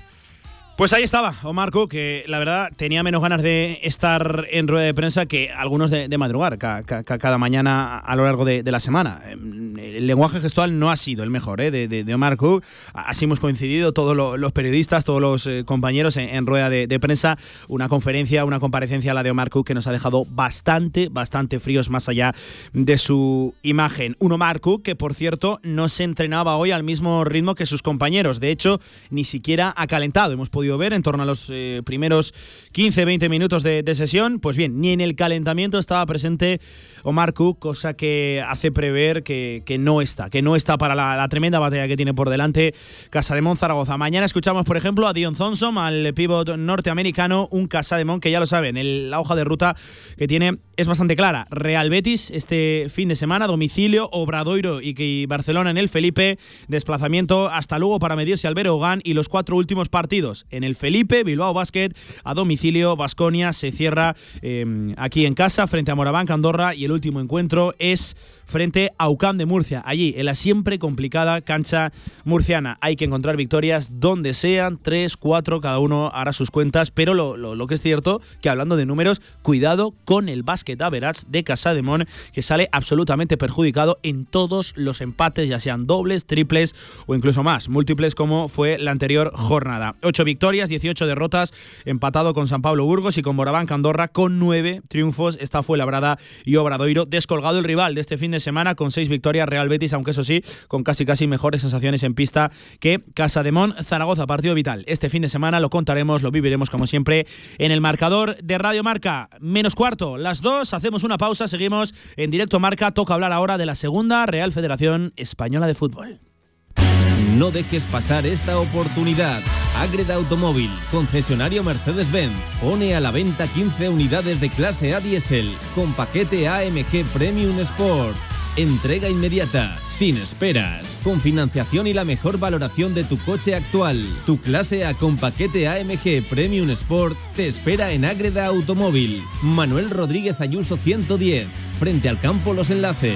Pues ahí estaba, Omar Cook, que la verdad tenía menos ganas de estar en rueda de prensa que algunos de, madrugar ca- ca- ca- cada mañana a lo largo de, la semana. Em, El lenguaje gestual no ha sido el mejor ¿eh? de, de- Omar Cook. Así hemos coincidido todos lo- los periodistas, todos los eh, compañeros en, rueda de, de prensa. Una conferencia, una comparecencia, la de Omar Cook, que nos ha dejado bastante, bastante fríos más allá de su imagen. Un Omar Cook que, por cierto, no se entrenaba hoy al mismo ritmo que sus compañeros. De hecho, ni siquiera ha calentado. Hemos podido ver en torno a los eh, primeros 15-20 minutos de, sesión. Pues bien, ni en el calentamiento estaba presente Omar Cook, cosa que hace prever que, que no está, que no está para la, tremenda batalla que tiene por delante Casa de Zaragoza. Mañana escuchamos, por ejemplo, a Dion Thompson, al pívot norteamericano, un Casa de que ya lo saben, el- la hoja de ruta que tiene es bastante clara. Real Betis este fin de semana, domicilio, Obradoiro y, que- Barcelona en el Felipe, desplazamiento hasta Lugo para medirse al Berogán y los cuatro últimos partidos en el Felipe, Bilbao Basket, a domicilio, Basconia se cierra eh, aquí en casa frente a Moraván, Andorra y el último encuentro es frente a UCAM de Murcia, allí en la siempre complicada cancha murciana. Hay que encontrar victorias donde sean, tres, cuatro, cada uno hará sus cuentas, pero lo que es cierto, que hablando de números, cuidado con el básquet average de Casademón, que sale absolutamente perjudicado en todos los empates, ya sean dobles, triples o incluso más, múltiples como fue la anterior jornada. Ocho victorias, 18 derrotas, empatado con San Pablo Burgos y con Moraván Candorra con nueve triunfos. Esta fue Labrada y Obradoiro, descolgado el rival de este fin de semana con seis victorias Real Betis, aunque eso sí, con casi casi mejores sensaciones en pista que Casa de Mon, Zaragoza, partido vital. Este fin de semana lo contaremos, lo viviremos como siempre en el marcador de Radio Marca. Menos cuarto, las dos, hacemos una pausa, seguimos en directo Marca, toca hablar ahora de la segunda Real Federación Española de Fútbol. No dejes pasar esta oportunidad. Agreda Automóvil, concesionario Mercedes-Benz, pone a la venta 15 unidades de clase A diésel con paquete AMG Premium Sport. Entrega inmediata, sin esperas, con financiación y la mejor valoración de tu coche actual. Tu clase A con paquete AMG Premium Sport te espera en Agreda Automóvil. Manuel Rodríguez Ayuso 110, frente al campo Los Enlaces.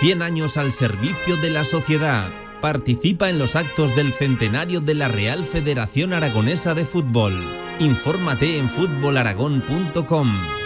100 años al servicio de la sociedad. Participa en los actos del centenario de la Real Federación Aragonesa de Fútbol. Infórmate en fútbolaragón.com.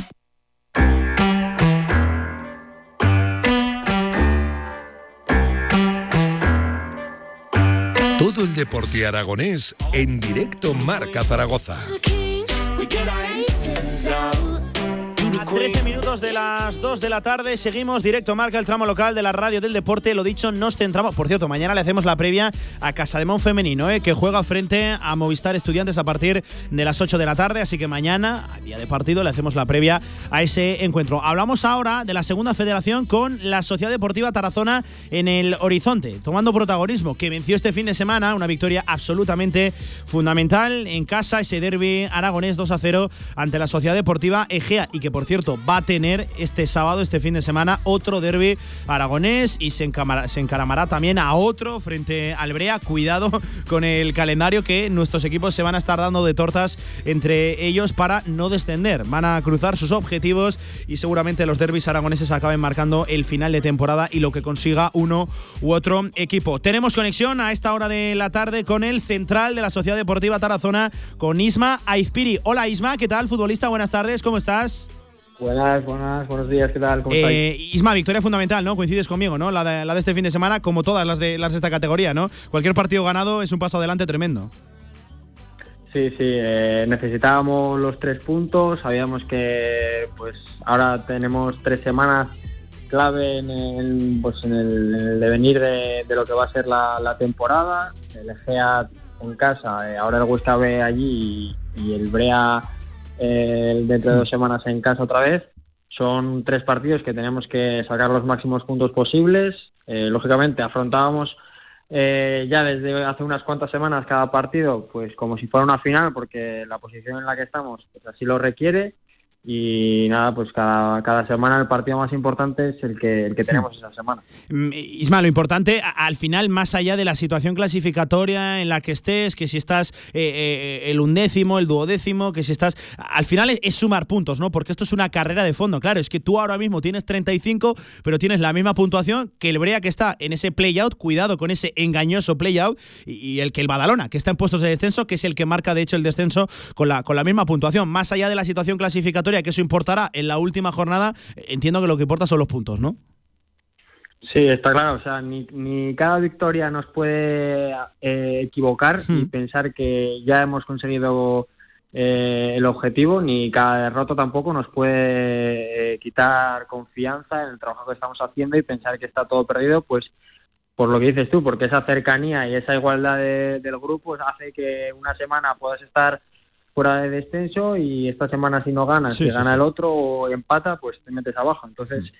Deporte aragonés en directo Marca Zaragoza. A 13 minutos de las 2 de la tarde, seguimos directo marca el tramo local de la radio del deporte. Lo dicho, nos centramos. Por cierto, mañana le hacemos la previa a Casa de Mon Femenino, eh, que juega frente a Movistar Estudiantes a partir de las 8 de la tarde. Así que mañana, a día de partido, le hacemos la previa a ese encuentro. Hablamos ahora de la segunda federación con la Sociedad Deportiva Tarazona en el horizonte, tomando protagonismo, que venció este fin de semana, una victoria absolutamente fundamental en casa, ese derby aragonés 2 a 0 ante la Sociedad Deportiva Egea y que por cierto va a tener este sábado, este fin de semana, otro derby aragonés y se, se encaramará también a otro frente al Brea. Cuidado con el calendario que nuestros equipos se van a estar dando de tortas entre ellos para no descender. Van a cruzar sus objetivos y seguramente los derbis aragoneses acaben marcando el final de temporada y lo que consiga uno u otro equipo. Tenemos conexión a esta hora de la tarde con el central de la Sociedad Deportiva Tarazona, con Isma Aizpiri. Hola Isma, ¿qué tal? Futbolista, buenas tardes, ¿cómo estás? Buenas, buenas, buenos días, ¿qué tal? ¿Cómo eh, Isma, victoria fundamental, ¿no? Coincides conmigo, ¿no? La de, la de este fin de semana, como todas las de, las de esta categoría, ¿no? Cualquier partido ganado es un paso adelante tremendo. Sí, sí, eh, necesitábamos los tres puntos, sabíamos que pues ahora tenemos tres semanas clave en el, pues, en el, devenir de, lo que va a ser la, temporada. El Egea en casa, eh, ahora el Gustave allí y el Brea eh, dentro de dos semanas en casa otra vez. Son tres partidos que tenemos que sacar los máximos puntos posibles. Eh, lógicamente afrontábamos eh, ya desde hace unas cuantas semanas cada partido pues como si fuera una final porque la posición en la que estamos pues, así lo requiere y nada, pues cada, cada, semana el partido más importante es el que, el que tenemos esa semana. Mm, Isma, lo importante, al final, más allá de la situación clasificatoria en la que estés, que si estás eh, eh, el undécimo, el duodécimo, que si estás. Al final es, sumar puntos, ¿no? Porque esto es una carrera de fondo. Claro, es que tú ahora mismo tienes 35, pero tienes la misma puntuación que el Brea que está en ese play-out. Cuidado con ese engañoso play-out. Y, el que el Badalona, que está en puestos de descenso, que es el que marca, de hecho, el descenso con la, con la misma puntuación. Más allá de la situación clasificatoria que eso importará en la última jornada, entiendo que lo que importa son los puntos, ¿no? Sí, está claro. O sea, ni, cada victoria nos puede eh, equivocar y hmm. pensar que ya hemos conseguido eh, el objetivo, ni cada derrota tampoco nos puede eh, quitar confianza en el trabajo que estamos haciendo y pensar que está todo perdido, pues por lo que dices tú, porque esa cercanía y esa igualdad del grupo hace que una semana puedas estar fuera de descenso y esta semana si no ganas, si gana el otro o empata, pues te metes abajo. Entonces,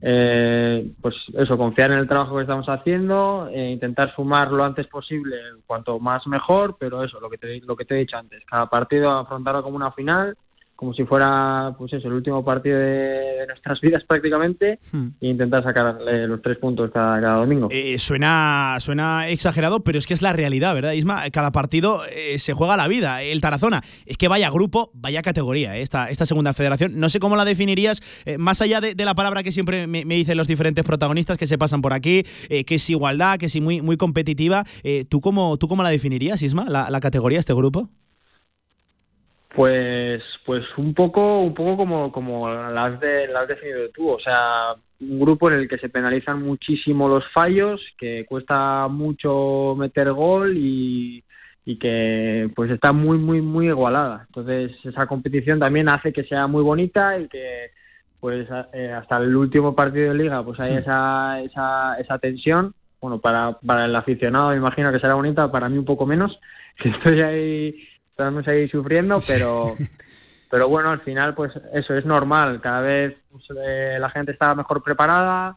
eh, pues eso, confiar en el trabajo que estamos haciendo, e intentar sumar lo antes posible, cuanto más mejor, pero eso, lo que te, lo que te he dicho antes, cada partido afrontarlo como una final como si fuera pues eso, el último partido de, nuestras [LAUGHS] vidas prácticamente hmm. e intentar sacar los tres puntos cada, domingo. Eh, suena, suena exagerado, pero es que es la realidad, ¿verdad, Isma? Cada partido eh, se juega la vida. El Tarazona, es que vaya grupo, vaya categoría, eh, esta, esta segunda federación. No sé cómo la definirías, más allá de, la palabra que siempre me, dicen los diferentes protagonistas que se pasan por aquí, que es igualdad, que es muy, muy competitiva. ¿tú, cómo, ¿Tú cómo la definirías, Isma, la, la categoría, este grupo? Pues, pues un poco, un poco como, como las de, las has definido tú, o sea, un grupo en el que se penalizan muchísimo los fallos, que cuesta mucho meter gol y, y que pues está muy muy muy igualada. Entonces esa competición también hace que sea muy bonita y que pues eh, hasta el último partido de liga pues hay esa, esa, esa tensión. Bueno, para, para el aficionado me imagino que será bonita, para mí un poco menos, que [LAUGHS] estoy ahí, estamos ahí sufriendo, pero pero bueno, al final pues eso es normal, cada vez pues, eh, la gente está mejor preparada,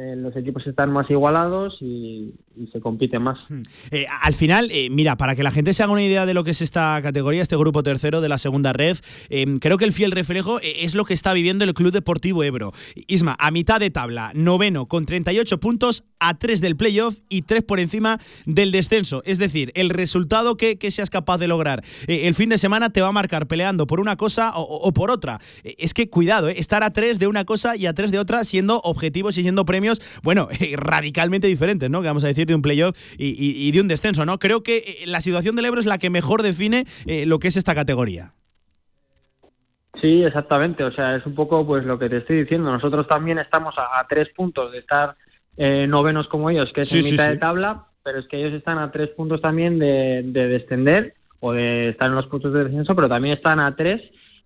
eh, los equipos están más igualados y, se compite más. Hmm. Eh, al final, eh, mira, para que la gente se haga una idea de lo que es esta categoría, este grupo tercero de la segunda red, creo que el fiel reflejo es lo que está viviendo el Club Deportivo Ebro. Isma, a mitad de tabla, noveno con 38 puntos, a 3 del playoff y 3 por encima del descenso. Es decir, el resultado que, seas capaz de lograr el fin de semana te va a marcar peleando por una cosa o, por otra. es que cuidado, estar a 3 de una cosa y a 3 de otra siendo objetivos y siendo premios bueno, [LAUGHS] radicalmente diferentes, ¿no? Que vamos a decir de un playoff y, de un descenso, ¿no? Creo que eh, la situación del Ebro es la que mejor define eh, lo que es esta categoría. Sí, exactamente. O sea, es un poco pues lo que te estoy diciendo. Nosotros también estamos a, tres puntos de estar eh, novenos como ellos, que es en mitad de tabla, pero es que ellos están a tres puntos también de, descender o de estar en los puntos de descenso, pero también están a tres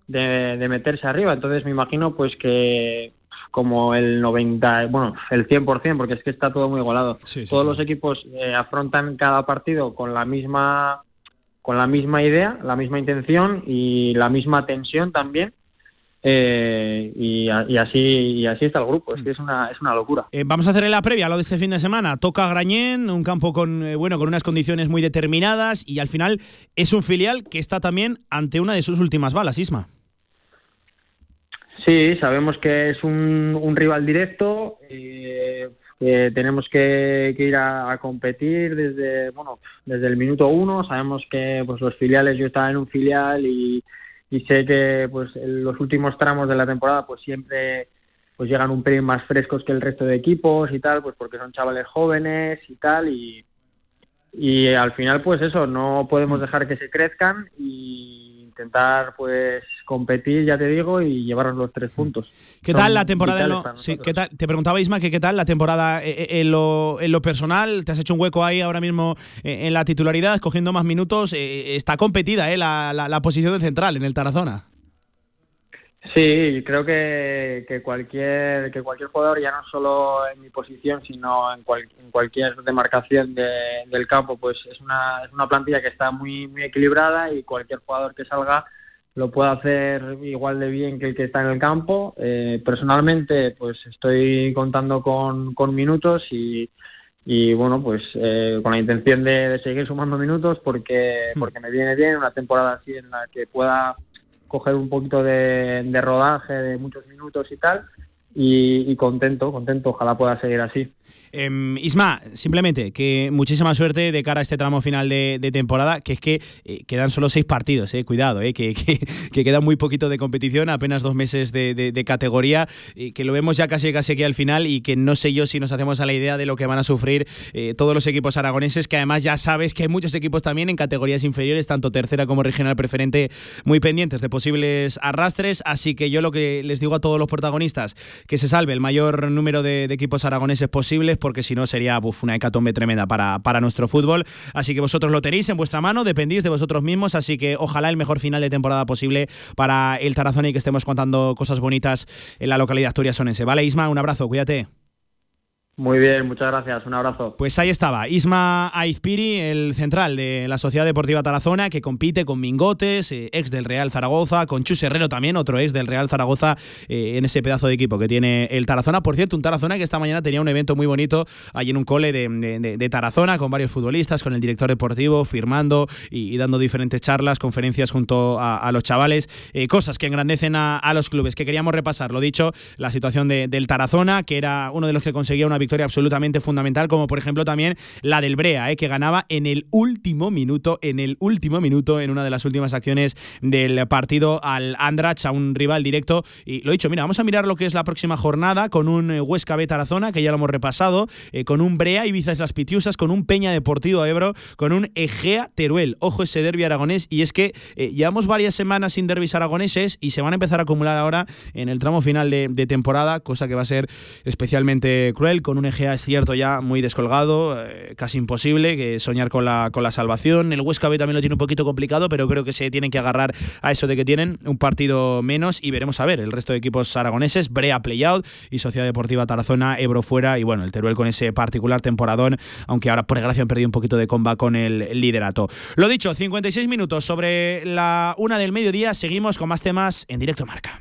de, de meterse arriba. Entonces me imagino pues que como el 90, bueno, el 100%, porque es que está todo muy igualado. Todos los equipos eh, afrontan cada partido con la misma con la misma idea, la misma intención y la misma tensión también. Eh, y, así y así está el grupo es que es una, es una locura eh, vamos a hacer la previa lo de este fin de semana toca Grañén un campo con bueno con unas condiciones muy determinadas y al final es un filial que está también ante una de sus últimas balas Isma Sí, sabemos que es un, rival directo, eh, que tenemos que, ir a, competir desde bueno desde el minuto uno. Sabemos que pues los filiales, yo estaba en un filial y, sé que pues en los últimos tramos de la temporada pues siempre pues llegan un pelín más frescos que el resto de equipos y tal, pues porque son chavales jóvenes y tal y y al final pues eso no podemos dejar que se crezcan y intentar pues competir, ya te digo, y llevarnos los tres puntos. ¿Qué tal la temporada? sí, ¿qué tal? Te preguntaba Isma que qué tal la temporada eh, eh, en lo, en lo personal. Te has hecho un hueco ahí ahora mismo eh, en la titularidad, escogiendo más minutos. Está competida eh, la, la, posición de central en el Tarazona. Sí, creo que, que, cualquier que cualquier jugador, ya no solo en mi posición, sino en, en cualquier demarcación del campo, pues es una, es una plantilla que está muy, muy equilibrada y cualquier jugador que salga lo puede hacer igual de bien que el que está en el campo. Eh, personalmente, pues estoy contando con, con minutos y, y bueno, pues eh, con la intención de, de, seguir sumando minutos porque, hmm. porque me viene bien una temporada así en la que pueda coger un poquito de, rodaje de muchos minutos y tal. y, contento, contento, ojalá pueda seguir así. Em, Isma, simplemente que muchísima suerte de cara a este tramo final de, temporada, que es que eh, quedan solo seis partidos, eh, cuidado, eh, que, [LAUGHS] queda muy poquito de competición, apenas dos meses de, categoría, que lo vemos ya casi casi aquí al final y que no sé yo si nos hacemos a la idea de lo que van a sufrir todos los equipos aragoneses, que además ya sabes que hay muchos equipos también en categorías inferiores, tanto tercera como regional preferente, muy pendientes de posibles arrastres, así que yo lo que les digo a todos los protagonistas, que se salve el mayor número de, equipos aragoneses porque si no sería una hecatombe tremenda para, para nuestro fútbol. Así que vosotros lo tenéis en vuestra mano, dependís de vosotros mismos, así que ojalá el mejor final de temporada posible para el Tarazona y que estemos contando cosas bonitas en la localidad asturiasonense. Vale, Isma, un abrazo, cuídate. Muy bien, muchas gracias. Un abrazo. Pues ahí estaba, Isma Aizpiri, el central de la Sociedad Deportiva Tarazona, que compite con Mingotes, eh, ex del Real Zaragoza, con Chus Herrero también, otro ex del Real Zaragoza, eh, en ese pedazo de equipo que tiene el Tarazona. Por cierto, un Tarazona que esta mañana tenía un evento muy bonito allí en un cole de, Tarazona, con varios futbolistas, con el director deportivo, firmando y, dando diferentes charlas, conferencias junto a, los chavales, eh, cosas que engrandecen a, los clubes, que queríamos repasar. Lo dicho, la situación del Tarazona, que era uno de los que conseguía una victoria absolutamente fundamental, como por ejemplo también la del Brea, ¿eh? que ganaba en el último minuto, en el último minuto, en una de las últimas acciones del partido al Andrach, a un rival directo. Y lo he dicho, mira, vamos a mirar lo que es la próxima jornada con un eh, Huesca B Tarazona, que ya lo hemos repasado, eh, con un Brea Ibiza Las Pitiusas, con un Peña Deportivo Ebro, con un Egea Teruel. Ojo ese derbi aragonés. Y es que eh, llevamos varias semanas sin derbis aragoneses y se van a empezar a acumular ahora en el tramo final de, temporada, cosa que va a ser especialmente cruel, un Egea, es cierto, ya muy descolgado, casi imposible, que soñar con la, con la salvación. El Huesca B también lo tiene un poquito complicado, pero creo que se tienen que agarrar a eso de que tienen un partido menos y veremos a ver el resto de equipos aragoneses, Brea Playout y Sociedad Deportiva Tarazona, Ebro fuera y bueno, el Teruel con ese particular temporadón, aunque ahora por desgracia han perdido un poquito de comba con el liderato. Lo dicho, 56 minutos sobre la una del mediodía, seguimos con más temas en directo marca.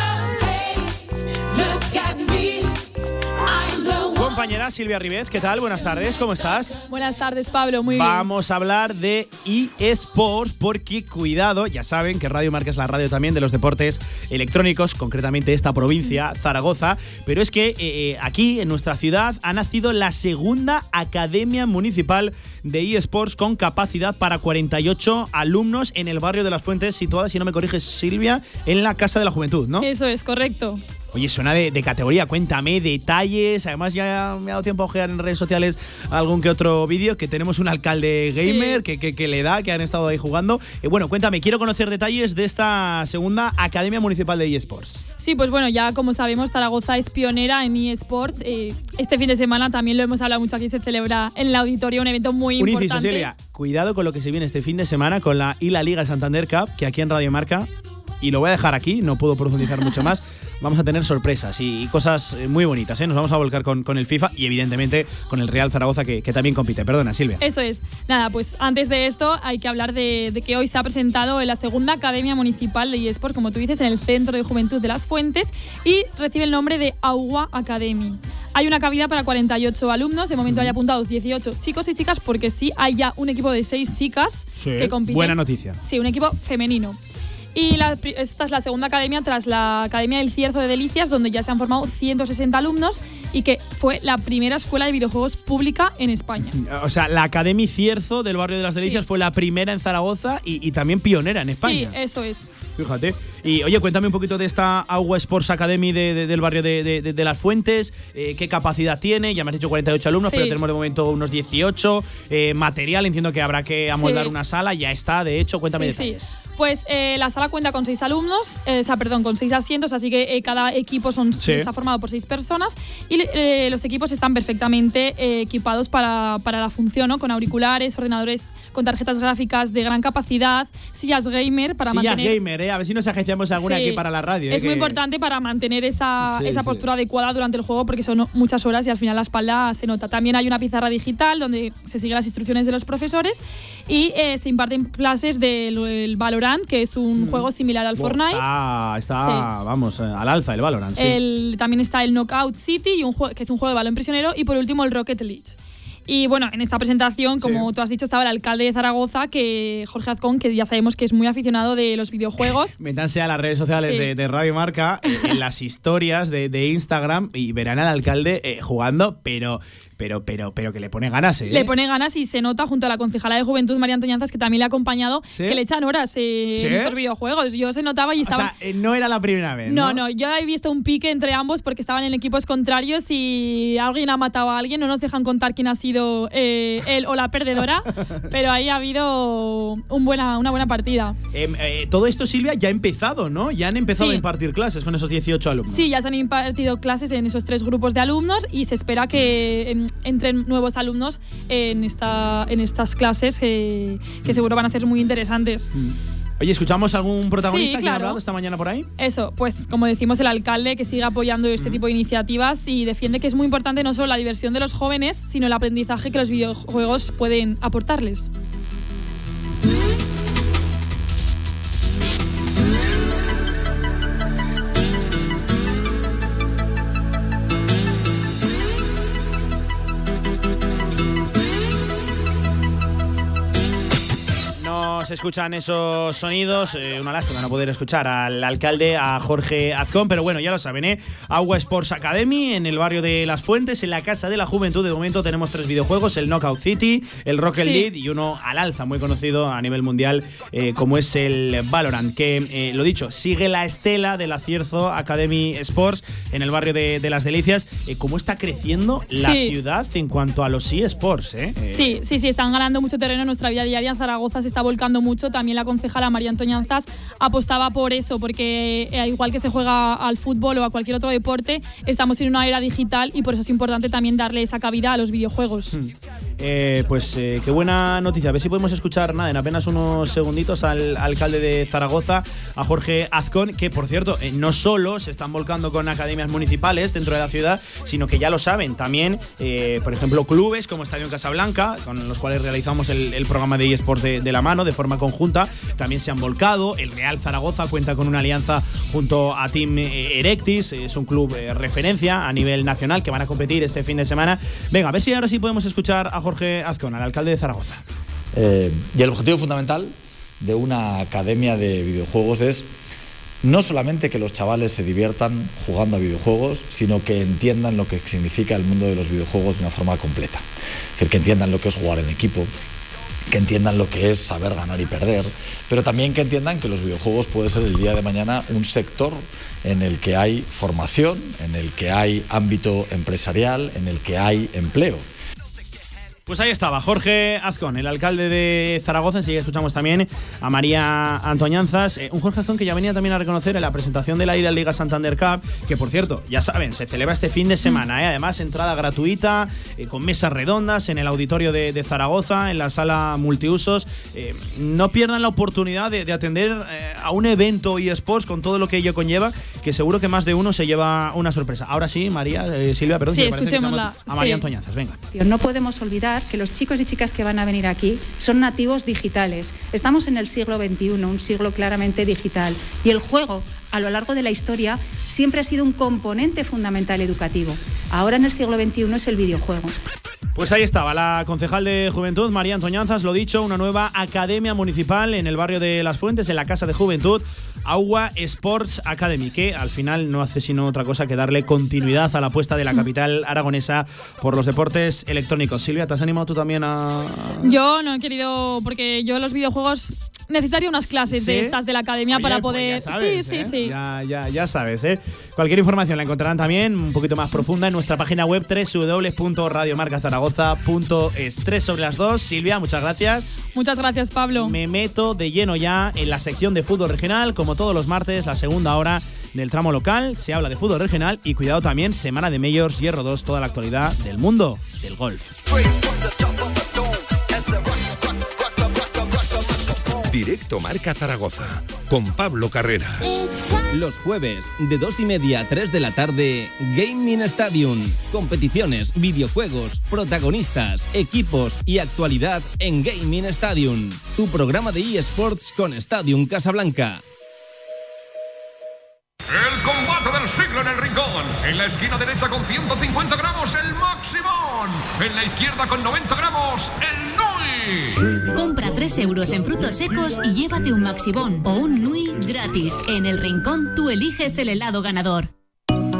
Compañera Silvia Ribez, ¿qué tal? Buenas tardes, ¿cómo estás? Buenas tardes, Pablo, muy bien. Vamos a hablar de eSports porque, cuidado, ya saben que Radio Marca es la radio también de los deportes electrónicos, concretamente esta provincia, Zaragoza, pero es que eh, eh, aquí, en nuestra ciudad, ha nacido la segunda Academia Municipal de eSports con capacidad para 48 alumnos en el barrio de las Fuentes, situada, si no me corriges, Silvia, en la Casa de la Juventud, ¿no? Eso es, correcto. Oye, suena de, categoría, cuéntame detalles. Además, ya me ha dado tiempo a ojear en redes sociales algún que otro vídeo que tenemos un alcalde gamer que, que, le da, que han estado ahí jugando. Y bueno, cuéntame, quiero conocer detalles de esta segunda Academia Municipal de eSports. Sí, pues bueno, ya como sabemos, Zaragoza es pionera en eSports. Eh, este fin de semana también lo hemos hablado mucho aquí, se celebra en el auditorio un evento muy un importante. Celia, cuidado con lo que se viene este fin de semana con la y la Liga Santander Cup, que aquí en Radio Marca, y lo voy a dejar aquí, no puedo profundizar mucho más vamos a tener sorpresas y, cosas eh, muy bonitas. ¿eh? Nos vamos a volcar con, con, el FIFA y evidentemente con el Real Zaragoza que, también compite. Perdona, Silvia. Eso es. Nada, pues antes de esto hay que hablar de, que hoy se ha presentado en la segunda Academia Municipal de eSport, como tú dices, en el Centro de Juventud de las Fuentes y recibe el nombre de Agua Academy. Hay una cabida para 48 alumnos, de momento hay apuntados 18 chicos y chicas porque sí hay ya un equipo de 6 chicas que compiten. Buena noticia. Sí, un equipo femenino. Y esta es la segunda academia tras la Academia del Cierzo de Delicias, donde ya se han formado 160 alumnos y que fue la primera escuela de videojuegos pública en España. O sea, la Academia Cierzo del barrio de las Delicias fue la primera en Zaragoza y, también pionera en España. Sí, eso es. Fíjate. Y oye, cuéntame un poquito de esta Agua Sports Academy del barrio de, Las Fuentes, eh, qué capacidad tiene, ya me has dicho 48 alumnos, pero tenemos de momento unos 18. Eh, material, entiendo que habrá que amoldar una sala, ya está, de hecho, cuéntame detalles. Pues eh, la sala cuenta con seis alumnos, o sea, perdón, con seis asientos, así que cada equipo son, está formado por seis personas y los equipos están perfectamente equipados para, la función, ¿no? con auriculares, ordenadores con tarjetas gráficas de gran capacidad, sillas gamer para sillas gamer, ¿eh? a ver si nos agenciamos alguna aquí para la radio. Es muy importante para mantener esa, esa postura adecuada durante el juego porque son muchas horas y al final la espalda se nota. También hay una pizarra digital donde se siguen las instrucciones de los profesores y se imparten clases del Valorant que es un mm. juego similar al Fortnite. Ah, está, vamos, eh, al alza el Valorant. también está el Knockout City, y un que es un juego de balón prisionero, y por último el Rocket League. Y bueno, en esta presentación, como tú has dicho, estaba el alcalde de Zaragoza, que Jorge Azcón, que ya sabemos que es muy aficionado de los videojuegos. [LAUGHS] Métanse a las redes sociales de, Radio Marca, en las historias de, Instagram, y verán al alcalde eh, jugando, pero pero, pero, pero que le pone ganas, ¿eh? Le pone ganas y se nota junto a la concejala de Juventud, María Antoñanzas, que también le ha acompañado, que le echan horas eh, en estos videojuegos. Yo se notaba y estaba. O sea, eh, no era la primera vez. No, no, yo he visto un pique entre ambos porque estaban en equipos contrarios y alguien ha matado a alguien. No nos dejan contar quién ha sido él o la perdedora, [LAUGHS] pero ahí ha habido un buena, una buena partida. Em, todo esto, Silvia, ya ha empezado, ¿no? Ya han empezado a impartir clases con esos 18 alumnos. Sí, ya se han impartido clases en esos tres grupos de alumnos y se espera que em, entren nuevos alumnos en, esta, en estas clases que seguro van a ser muy interesantes. Mm. Oye, ¿escuchamos algún protagonista que ha hablado esta mañana por ahí? Eso, pues como decimos, el alcalde que sigue apoyando este mm. tipo de iniciativas y defiende que es muy importante no solo la diversión de los jóvenes, sino el aprendizaje que los videojuegos pueden aportarles. Se escuchan esos sonidos. Eh, una lástima no poder escuchar al alcalde, a Jorge Azcón, pero bueno, ya lo saben, ¿eh? Agua Sports Academy en el barrio de Las Fuentes, en la Casa de la Juventud. De momento tenemos tres videojuegos: el Knockout City, el Rocket Sí. League y uno al alza, muy conocido a nivel mundial, eh, como es el Valorant. Que, eh, lo dicho, sigue la estela del Acierzo Academy Sports en el barrio de, de Las Delicias. ¿Cómo está creciendo la Sí. ciudad en cuanto a los eSports? Sí, sí, sí, están ganando mucho terreno en nuestra vida diaria. En Zaragoza se está volcando mucho. También la concejala María Antoñanzas apostaba por eso, porque eh, igual que se juega al fútbol o a cualquier otro deporte, estamos en una era digital y por eso es importante también darle esa cabida a los videojuegos. Eh, pues eh, qué buena noticia. A ver si podemos escuchar nada en apenas unos segunditos al alcalde de Zaragoza, a Jorge Azcón, que por cierto, eh, no solo se están volcando con academias municipales dentro de la ciudad, sino que ya lo saben, también, por ejemplo, clubes como Estadio Casablanca, con los cuales realizamos el, programa de eSports de, de la mano de forma conjunta, también se han volcado. El Real Zaragoza cuenta con una alianza junto a Team Erectis, es un club referencia a nivel nacional que van a competir este fin de semana. Venga, a ver si ahora sí podemos escuchar a Jorge Azcón, al alcalde de Zaragoza. Eh, y el objetivo fundamental de una academia de videojuegos es no solamente que los chavales se diviertan jugando a videojuegos, sino que entiendan lo que significa el mundo de los videojuegos de una forma completa. Es decir, que entiendan lo que es jugar en equipo, que entiendan lo que es saber ganar y perder, pero también que entiendan que los videojuegos puede ser el día de mañana un sector en el que hay formación, en el que hay ámbito empresarial, en el que hay empleo. Pues ahí estaba Jorge Azcón, el alcalde de Zaragoza. Enseguida escuchamos también a María Antoñanzas. Eh, un Jorge Azcón que ya venía también a reconocer en la presentación de la ida Liga Santander Cup, que por cierto, ya saben, se celebra este fin de semana. eh, además, entrada gratuita, eh, con mesas redondas en el auditorio de, de Zaragoza, en la sala multiusos. No pierdan la oportunidad de, de atender a un evento eSports con todo lo que ello conlleva, que seguro que más de uno se lleva una sorpresa. Ahora sí, María, Silvia, perdón, Sí, si escuchémosla. A María Sí. Antoñanzas, venga. No podemos olvidar que los chicos y chicas que van a venir aquí son nativos digitales. Estamos en el siglo XXI, un siglo claramente digital. Y el juego, a lo largo de la historia, siempre ha sido un componente fundamental educativo. Ahora en el siglo XXI es el videojuego. Pues ahí estaba la concejal de Juventud, María Antoñanzas, lo dicho, una nueva academia municipal en el barrio de Las Fuentes, en la Casa de Juventud, Agua Sports Academy, que al final no hace sino otra cosa que darle continuidad a la apuesta de la capital aragonesa por los deportes electrónicos. Silvia, ¿te has animado tú también a...? Yo no he querido, porque yo los videojuegos necesitaría unas clases de ¿Sí? estas de la academia Oye, para pues poder. ya sabes, sí, sí, ¿eh? sí. Ya, ya, ya sabes, ¿eh? Cualquier información la encontrarán también un poquito más profunda en nuestra página web www.radiomarcazaragoza.es. Tres sobre las dos. Silvia, muchas gracias. Muchas gracias, Pablo. Me meto de lleno ya en la sección de fútbol regional, como todos los martes, la segunda hora del tramo local. Se habla de fútbol regional y cuidado también, semana de Majors, Hierro 2, toda la actualidad del mundo del golf. Directo Marca Zaragoza con Pablo Carreras. Los jueves, de 2 y media a 3 de la tarde, Gaming Stadium. Competiciones, videojuegos, protagonistas, equipos y actualidad en Gaming Stadium. Tu programa de eSports con Stadium Casablanca. El combate del siglo en el. En la esquina derecha con 150 gramos el Maximón. En la izquierda con 90 gramos el Nui. Compra 3 euros en frutos secos y llévate un Maxibón o un Nui gratis. En el rincón tú eliges el helado ganador.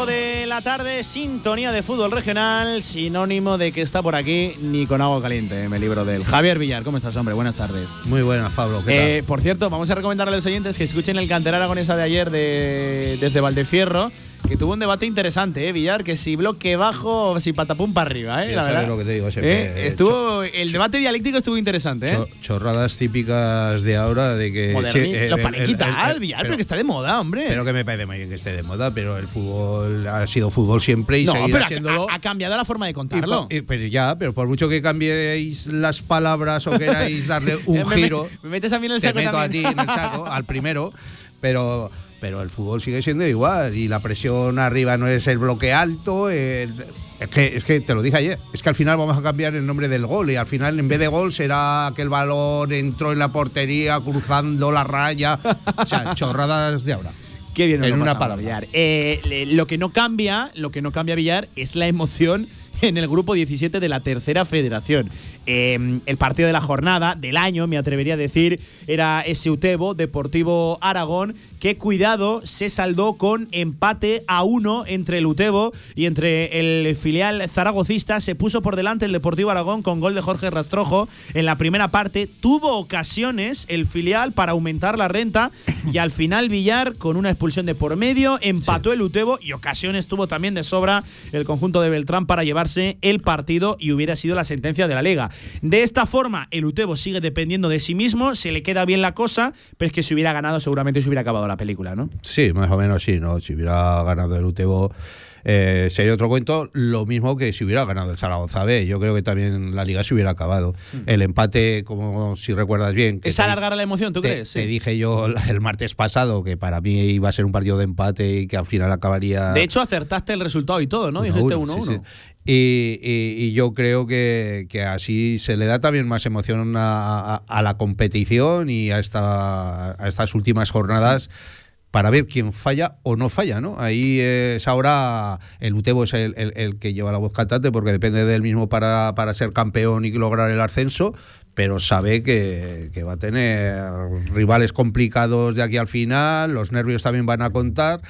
5 de la tarde, sintonía de fútbol regional, sinónimo de que está por aquí ni con agua caliente, me libro del. Javier Villar, ¿cómo estás, hombre? Buenas tardes. Muy buenas, Pablo. ¿Qué Eh, por cierto, vamos a recomendarle a los oyentes que escuchen el cantera aragonesa de ayer de, desde Valdefierro, que tuvo un debate interesante, ¿eh, Villar? Que si bloque bajo o si patapum para arriba, ¿eh? La verdad. lo que te digo Eh, eh, Estuvo, el debate dialéctico estuvo interesante, ¿eh? Cho- chorradas típicas de ahora de que eh, los panequitas, Villar, pero- que está de moda, hombre. Pero que me parece muy bien que esté de moda, pero el fútbol ha sido fútbol siempre y no, seguirá pero ha- ha, cambiado la forma de contarlo. y- pero ya, pero por mucho que cambiéis las palabras o queráis darle [LAUGHS] un Me- me- giro, me metes a mí en el te saco meto a ti también. en el saco, al primero, pero pero el fútbol sigue siendo igual y la presión arriba no es el bloque alto. el- es, que, es que te lo dije ayer, es que al final vamos a cambiar el nombre del gol y al final en vez de gol será que el balón entró en la portería cruzando la raya. O sea, [LAUGHS] chorradas de ahora. Qué bien En una palabra. Eh, lo que no cambia, lo que no cambia Villar es la emoción en el grupo 17 de la tercera federación. Eh, el partido de la jornada, del año, me atrevería a decir, era ese Utebo, Deportivo Aragón, que cuidado, se saldó con empate a uno entre el Utebo y entre el filial zaragocista. Se puso por delante el Deportivo Aragón con gol de Jorge Rastrojo en la primera parte. Tuvo ocasiones el filial para aumentar la renta y al final Villar, con una expulsión de por medio, empató el Utebo y ocasiones tuvo también de sobra el conjunto de Beltrán para llevarse el partido y hubiera sido la sentencia de la liga. De esta forma, el Utebo sigue dependiendo de sí mismo, se le queda bien la cosa, pero es que si hubiera ganado seguramente se hubiera acabado la película, ¿no? Sí, más o menos sí, ¿no? Si hubiera ganado el Utebo eh, sería otro cuento, lo mismo que si hubiera ganado el Zaragoza B. Yo creo que también la liga se hubiera acabado. El empate, como si recuerdas bien. que Es te- alargar la emoción, ¿tú te, crees? te Sí. dije yo [LAUGHS] el martes pasado que para mí iba a ser un partido de empate y que al final acabaría. De hecho, acertaste el resultado y todo, ¿no? Dijiste uno, 1-1. sí, sí. Y, y- y yo creo que, así se le da también más emoción a, la competición y a, esta, a estas últimas jornadas para ver quién falla o no falla, ¿no? Ahí es ahora el Utebo es el, que lleva la voz cantante porque depende del mismo para, para ser campeón y lograr el ascenso, pero sabe que va a tener rivales complicados de aquí al final, los nervios también van a contar.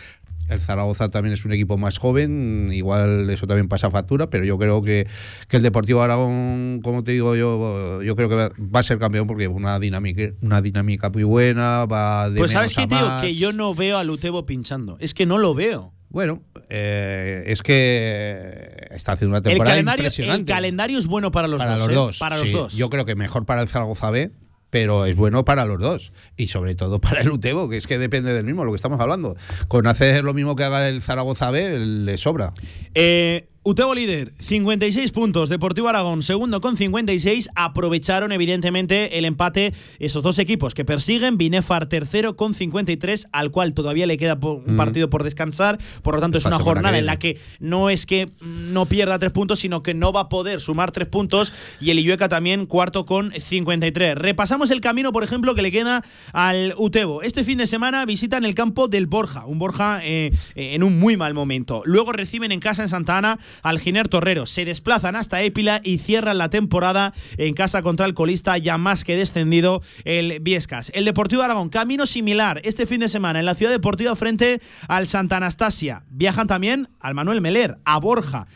El Zaragoza también es un equipo más joven, igual eso también pasa factura, pero yo creo que, que el Deportivo Aragón, como te digo yo, yo creo que va, va a ser campeón porque una dinámica, una dinámica muy buena, va de Pues sabes qué, a tío, que yo no veo al Utebo pinchando. Es que no lo veo. Bueno, eh, es que está haciendo una El temporada calendario, el impresionante. calendario es bueno para los para dos. los ¿eh? dos. Para sí. los dos. Yo creo que mejor para el Zaragoza B, pero es bueno para los dos. Y sobre todo [LAUGHS] para el Utebo, que es que depende del mismo, lo que estamos hablando. Con hacer lo mismo que haga el Zaragoza B, le sobra. Eh, Utebo líder, 56 puntos. Deportivo Aragón, segundo con 56. Aprovecharon, evidentemente, el empate esos dos equipos que persiguen. Binefar, tercero con 53, al cual todavía le queda un Mm. partido por descansar. Por lo tanto, es una jornada en la que no es que no pierda tres puntos, sino que no va a poder sumar tres puntos. Y el Illueca también, cuarto con 53. Repasamos el camino, por ejemplo, que le queda al Utebo. Este fin de semana visitan el campo del Borja, un Borja eh, en un muy mal momento. Luego reciben en casa en Santa Ana al Giner Torrero. Se desplazan hasta Épila y cierran la temporada en casa contra el colista ya más que descendido el Viescas. El Deportivo Aragón, camino similar este fin de semana en la Ciudad Deportiva frente al Santa Anastasia. Viajan también al Manuel Meler, a Borja.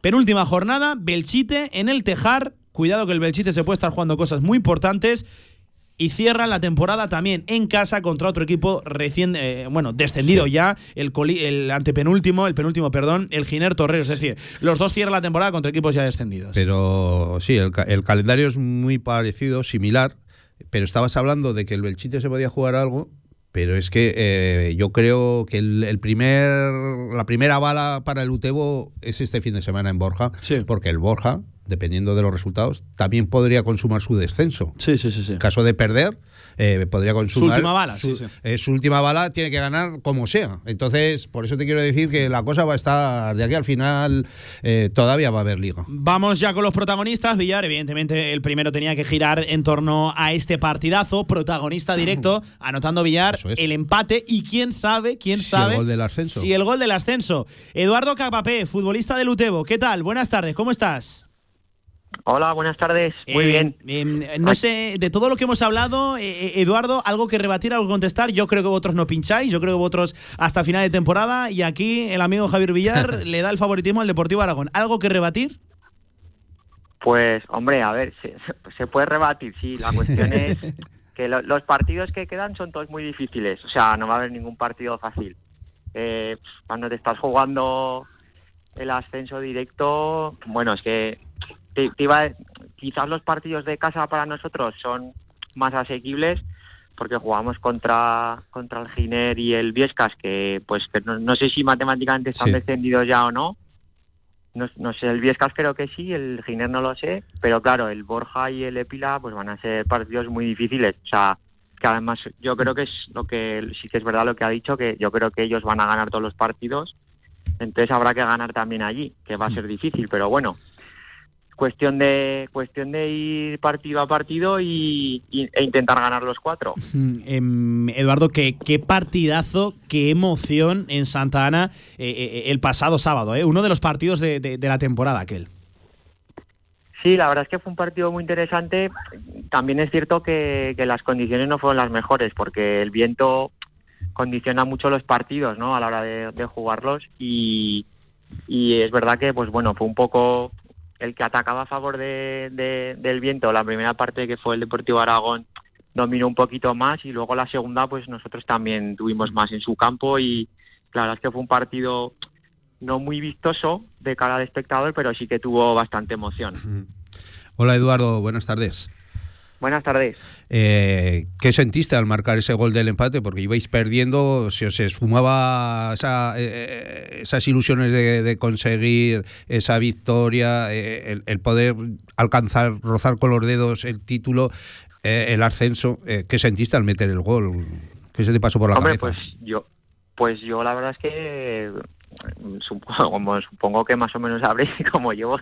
Penúltima jornada, Belchite en el Tejar. Cuidado que el Belchite se puede estar jugando cosas muy importantes. Y cierran la temporada también en casa contra otro equipo recién, eh, bueno, descendido ya, el, coli- el antepenúltimo, el penúltimo, perdón, el Giner Torreros. Es decir, los dos cierran la temporada contra equipos ya descendidos. Pero sí, el, ca- el calendario es muy parecido, similar, pero estabas hablando de que el Belchite se podía jugar algo, pero es que eh, yo creo que el, el primer, la primera bala para el Utebo es este fin de semana en Borja, porque el Borja, dependiendo de los resultados, también podría consumar su descenso. Sí, sí, sí. sí. En caso de perder, eh, podría consumar. última bala, su, sí, sí. eh, su última bala tiene que ganar como sea. Entonces, por eso te quiero decir que la cosa va a estar de aquí al final, eh, todavía va a haber liga. Vamos ya con los protagonistas. Villar, evidentemente, el primero tenía que girar en torno a este partidazo. Protagonista directo, anotando Villar el empate. Y quién sabe, quién Si sabe. el gol del ascenso. Si el gol del ascenso. Eduardo Capapé, futbolista del Utebo. ¿Qué tal? Buenas tardes, ¿cómo estás? Hola, buenas tardes. Muy Eh, bien. eh, no sé, de todo lo que hemos hablado, eh, eh, Eduardo, algo que rebatir, algo que contestar. Yo creo que vosotros no pincháis, yo creo que vosotros hasta final de temporada. Y aquí el amigo Javier Villar [LAUGHS] le da el favoritismo al Deportivo Aragón. ¿Algo que rebatir? Pues, hombre, a ver, se, se puede rebatir, sí. La cuestión es [LAUGHS] que lo- los partidos que quedan son todos muy difíciles. O sea, no va a haber ningún partido fácil. Eh, cuando te estás jugando el ascenso directo, bueno, es que te- te iba a- quizás los partidos de casa para nosotros son más asequibles porque jugamos contra contra el Giner y el Viescas que pues que no, no sé si matemáticamente están Sí. descendidos ya o no. no no sé el Viescas creo que sí el Giner no lo sé pero claro el Borja y el Epila pues van a ser partidos muy difíciles o sea que además yo creo que es lo que sí que es verdad lo que ha dicho que yo creo que ellos van a ganar todos los partidos entonces habrá que ganar también allí que va a ser difícil pero bueno cuestión de cuestión de ir partido a partido y, y- e intentar ganar los cuatro Mm, em, Eduardo, ¿qué, qué partidazo, qué emoción en Santa Ana eh, eh, el pasado sábado, ¿eh? uno de los partidos de, de- de la temporada aquel. Sí, la verdad es que fue un partido muy interesante. También es cierto que, que las condiciones no fueron las mejores porque el viento condiciona mucho los partidos, ¿no? A la hora de, de jugarlos y, y es verdad que, pues bueno, fue un poco el que atacaba a favor de, de- del viento. La primera parte que fue el Deportivo Aragón dominó un poquito más y luego la segunda, pues nosotros también tuvimos más en su campo y la verdad es que fue un partido no muy vistoso de cara al espectador, pero sí que tuvo bastante emoción. Hola Eduardo, buenas tardes. Buenas tardes. Eh, ¿Qué sentiste al marcar ese gol del empate? Porque ibais perdiendo, se os esfumaba esa, eh, esas ilusiones de, de conseguir esa victoria, eh, el, el poder alcanzar, rozar con los dedos el título, eh, el ascenso. Eh, ¿Qué sentiste al meter el gol? ¿Qué se te pasó por la Hombre, cabeza? pues yo, pues yo la verdad es que supongo, [LAUGHS] como supongo que más o menos sabréis, [LAUGHS] como llevo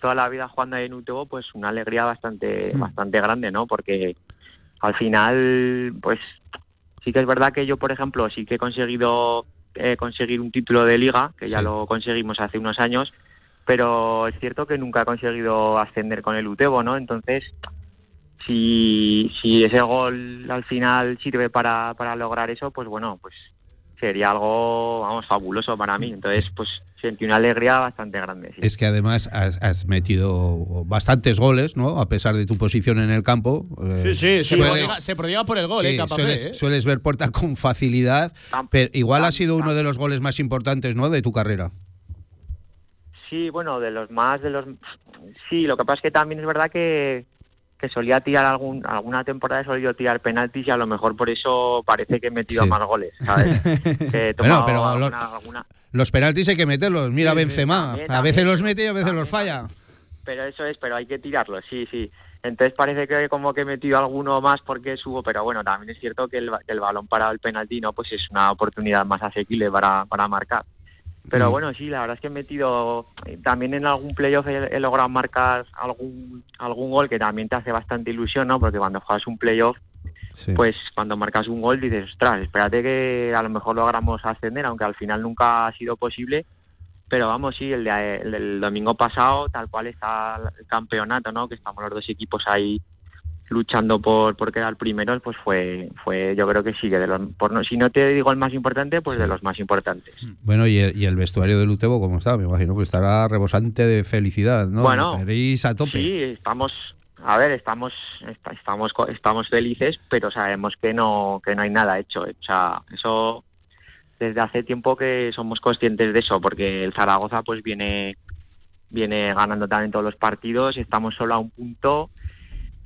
toda la vida jugando ahí en UTV, pues una alegría bastante, bastante grande, ¿no? Porque al final, pues sí que es verdad que yo, por ejemplo, sí que he conseguido eh, conseguir un título de liga, que ya lo conseguimos hace unos años, pero es cierto que nunca he conseguido ascender con el Utebo, ¿no? Entonces, si, si ese gol al final sirve para, para lograr eso, pues bueno, pues sería algo, vamos, fabuloso para mí. Entonces, pues sentí una alegría bastante grande. sí. Es que además has, has metido bastantes goles, ¿no? A pesar de tu posición en el campo. Eh, Sí, sí, se, sueles- prodiga, se prodiga por el gol, Sí, ¿eh? Sueles, ¿eh? sueles ver puerta con facilidad, pero igual ha sido uno de los goles más importantes, ¿no? De tu carrera. Sí, bueno, de los más, de los... Sí, lo que pasa es que también es verdad que, que solía tirar algún, alguna temporada he solido tirar penaltis y a lo mejor por eso parece que he metido Sí. más goles, ¿sabes? [LAUGHS] Que he Bueno, tomado pero alguna- lo- alguna- Los penaltis hay que meterlos. Mira Sí, Benzema, también, a veces los mete y a veces los falla. Pero eso es, pero hay que tirarlo, sí, sí. Entonces parece que como que he metido alguno más porque subo, pero bueno, también es cierto que el, que el balón para el penalti, ¿no? Pues es una oportunidad más asequible para, para marcar. Pero Mm. bueno, sí, la verdad es que he metido, eh, también en algún playoff he, he logrado marcar algún, algún gol que también te hace bastante ilusión, ¿no? Porque cuando juegas un playoff, pues cuando marcas un gol dices, ostras, espérate que a lo mejor logramos ascender, aunque al final nunca ha sido posible. Pero vamos, sí, el, de- el del domingo pasado, tal cual está el campeonato, ¿no? Que estamos los dos equipos ahí luchando por, por quedar primeros, pues fue, fue yo creo que sí, que de los, por no, si no te digo el más importante, pues de los más importantes. Bueno, y el, y el vestuario del Utebo, ¿cómo está? Me imagino que estará rebosante de felicidad, ¿no? Bueno, Estaréis a tope. Sí, estamos, a ver, estamos, esta- estamos, estamos felices, pero sabemos que no, que no hay nada hecho. O sea, eso desde hace tiempo que somos conscientes de eso, porque el Zaragoza pues viene, viene ganando también todos los partidos, estamos solo a un punto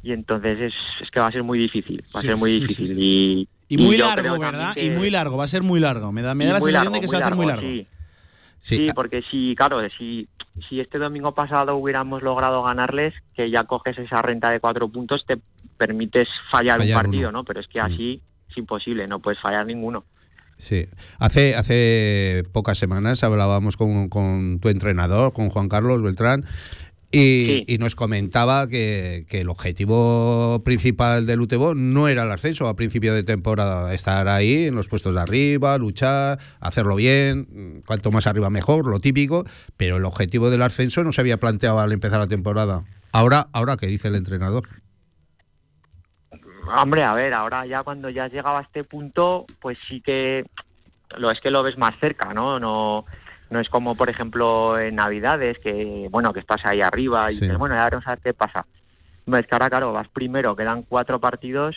y entonces es, es que va a ser muy difícil, va Sí, a ser muy difícil sí, y Y muy largo, ¿verdad? que- Y muy largo, va a ser muy largo. Me da, me da la sensación largo, de que se va a hacer muy largo. Sí. Porque si, claro, si, si este domingo pasado hubiéramos logrado ganarles, que ya coges esa renta de cuatro puntos, te permites fallar, Fallar un partido, uno. ¿no? Pero es que así es imposible, no puedes fallar ninguno. Sí. Hace, hace pocas semanas hablábamos con, con tu entrenador, con Juan Carlos Beltrán, y, y nos comentaba que, que el objetivo principal del UTEBO no era el ascenso a principio de temporada, estar ahí en los puestos de arriba, luchar, hacerlo bien, cuanto más arriba mejor, lo típico, pero el objetivo del ascenso no se había planteado al empezar la temporada. Ahora, ahora ¿qué dice el entrenador? Hombre, a ver, ahora ya cuando ya has llegado a este punto, pues sí que lo es que lo ves más cerca, ¿no? No no es como, por ejemplo, en Navidades, que, bueno, que estás ahí arriba y Sí. dices, bueno, ya veremos a ver qué pasa. No, es que ahora, claro, vas primero, quedan cuatro partidos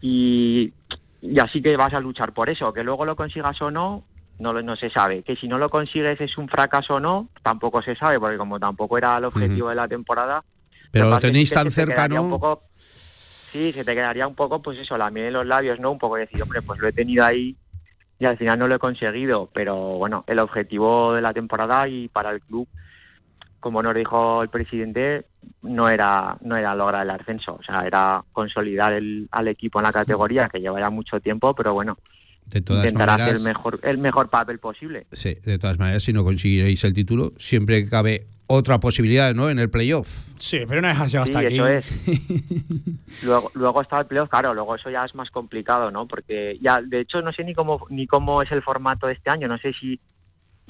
y, y así que vas a luchar por eso. Que luego lo consigas o no, no, lo- no se sabe. Que si no lo consigues es un fracaso o no, tampoco se sabe, porque como tampoco era el objetivo de la temporada. Pero lo tenéis tan cerca, quedaría un ¿no? poco- sí, se te quedaría un poco, pues eso, la miel en los labios, ¿no? Un poco decir, hombre, pues lo he tenido ahí y al final no lo he conseguido. Pero bueno, el objetivo de la temporada y para el club, como nos dijo el presidente, no era, no era lograr el ascenso, o sea, era consolidar el, al equipo en la categoría, que lleva ya mucho tiempo, pero bueno, De todas hacer el mejor, el mejor papel posible. sí, de todas maneras, si no conseguiréis el título, siempre cabe otra posibilidad, ¿no? En el playoff. Sí, pero no dejas llegar hasta Sí, aquí. eso es. [LAUGHS] Luego, luego está el playoff, claro, luego eso ya es más complicado, ¿no? Porque ya, de hecho, no sé ni cómo ni cómo es el formato de este año, no sé si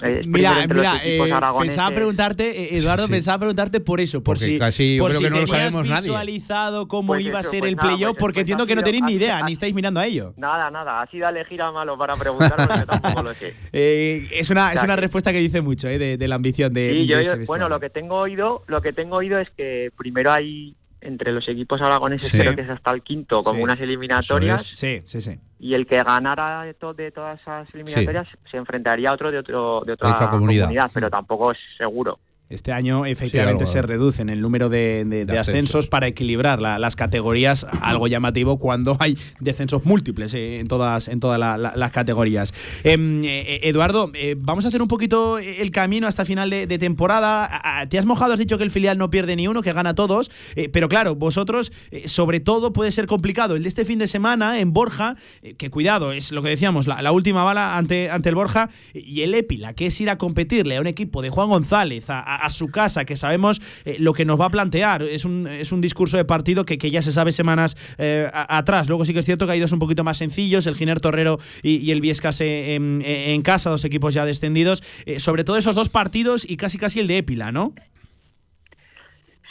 eh, es Mira, mira, eh, pensaba preguntarte, eh, Eduardo, Sí. pensaba preguntarte por eso, por Porque si, casi yo por creo si que no lo tenías sabemos nadie. visualizado cómo Pues iba a ser pues el nada, playoff, pues- porque pues entiendo que no tenéis ni idea, ha- ni estáis mirando a ello. Nada, nada, ha sido elegir a malo para preguntar porque tampoco lo sé. [LAUGHS] Eh, es una, es O sea, una que- respuesta que dice mucho eh, de, de la ambición de, Sí, yo, de ese yo- vestuario. bueno, lo que tengo oído, lo que tengo oído es que primero hay entre los equipos aragoneses Sí. creo que es hasta el quinto, como Sí. unas eliminatorias. Sí, sí, sí. y el que ganara de, to- de todas esas eliminatorias se enfrentaría a otro de otro de otra, otra comunidad. comunidad. pero tampoco es seguro. Este año efectivamente algo- se reducen el número de, de- de ascensos. ascensos. para equilibrar la- las categorías, algo llamativo cuando hay descensos múltiples eh, en todas, en todas la- la- las categorías. Em, eh, Eduardo, eh, vamos a hacer un poquito el camino hasta final de, temporada. Te has mojado, has dicho que el filial no pierde ni uno, que gana todos, pero claro, vosotros, sobre todo, puede ser complicado. El de este fin de semana en Borja, que cuidado, es lo que decíamos, la, última bala ante, ante el Borja, y el Épila, que es ir a competirle a un equipo de Juan González, a, a- a su casa, que sabemos eh, lo que nos va a plantear. Es un, es un discurso de partido que, que ya se sabe semanas eh, atrás. Luego sí que es cierto que hay dos un poquito más sencillos, el Giner Torrero y, el Viescas eh, en, en casa, dos equipos ya descendidos. Eh, sobre todo esos dos partidos y casi casi el de Épila, ¿no?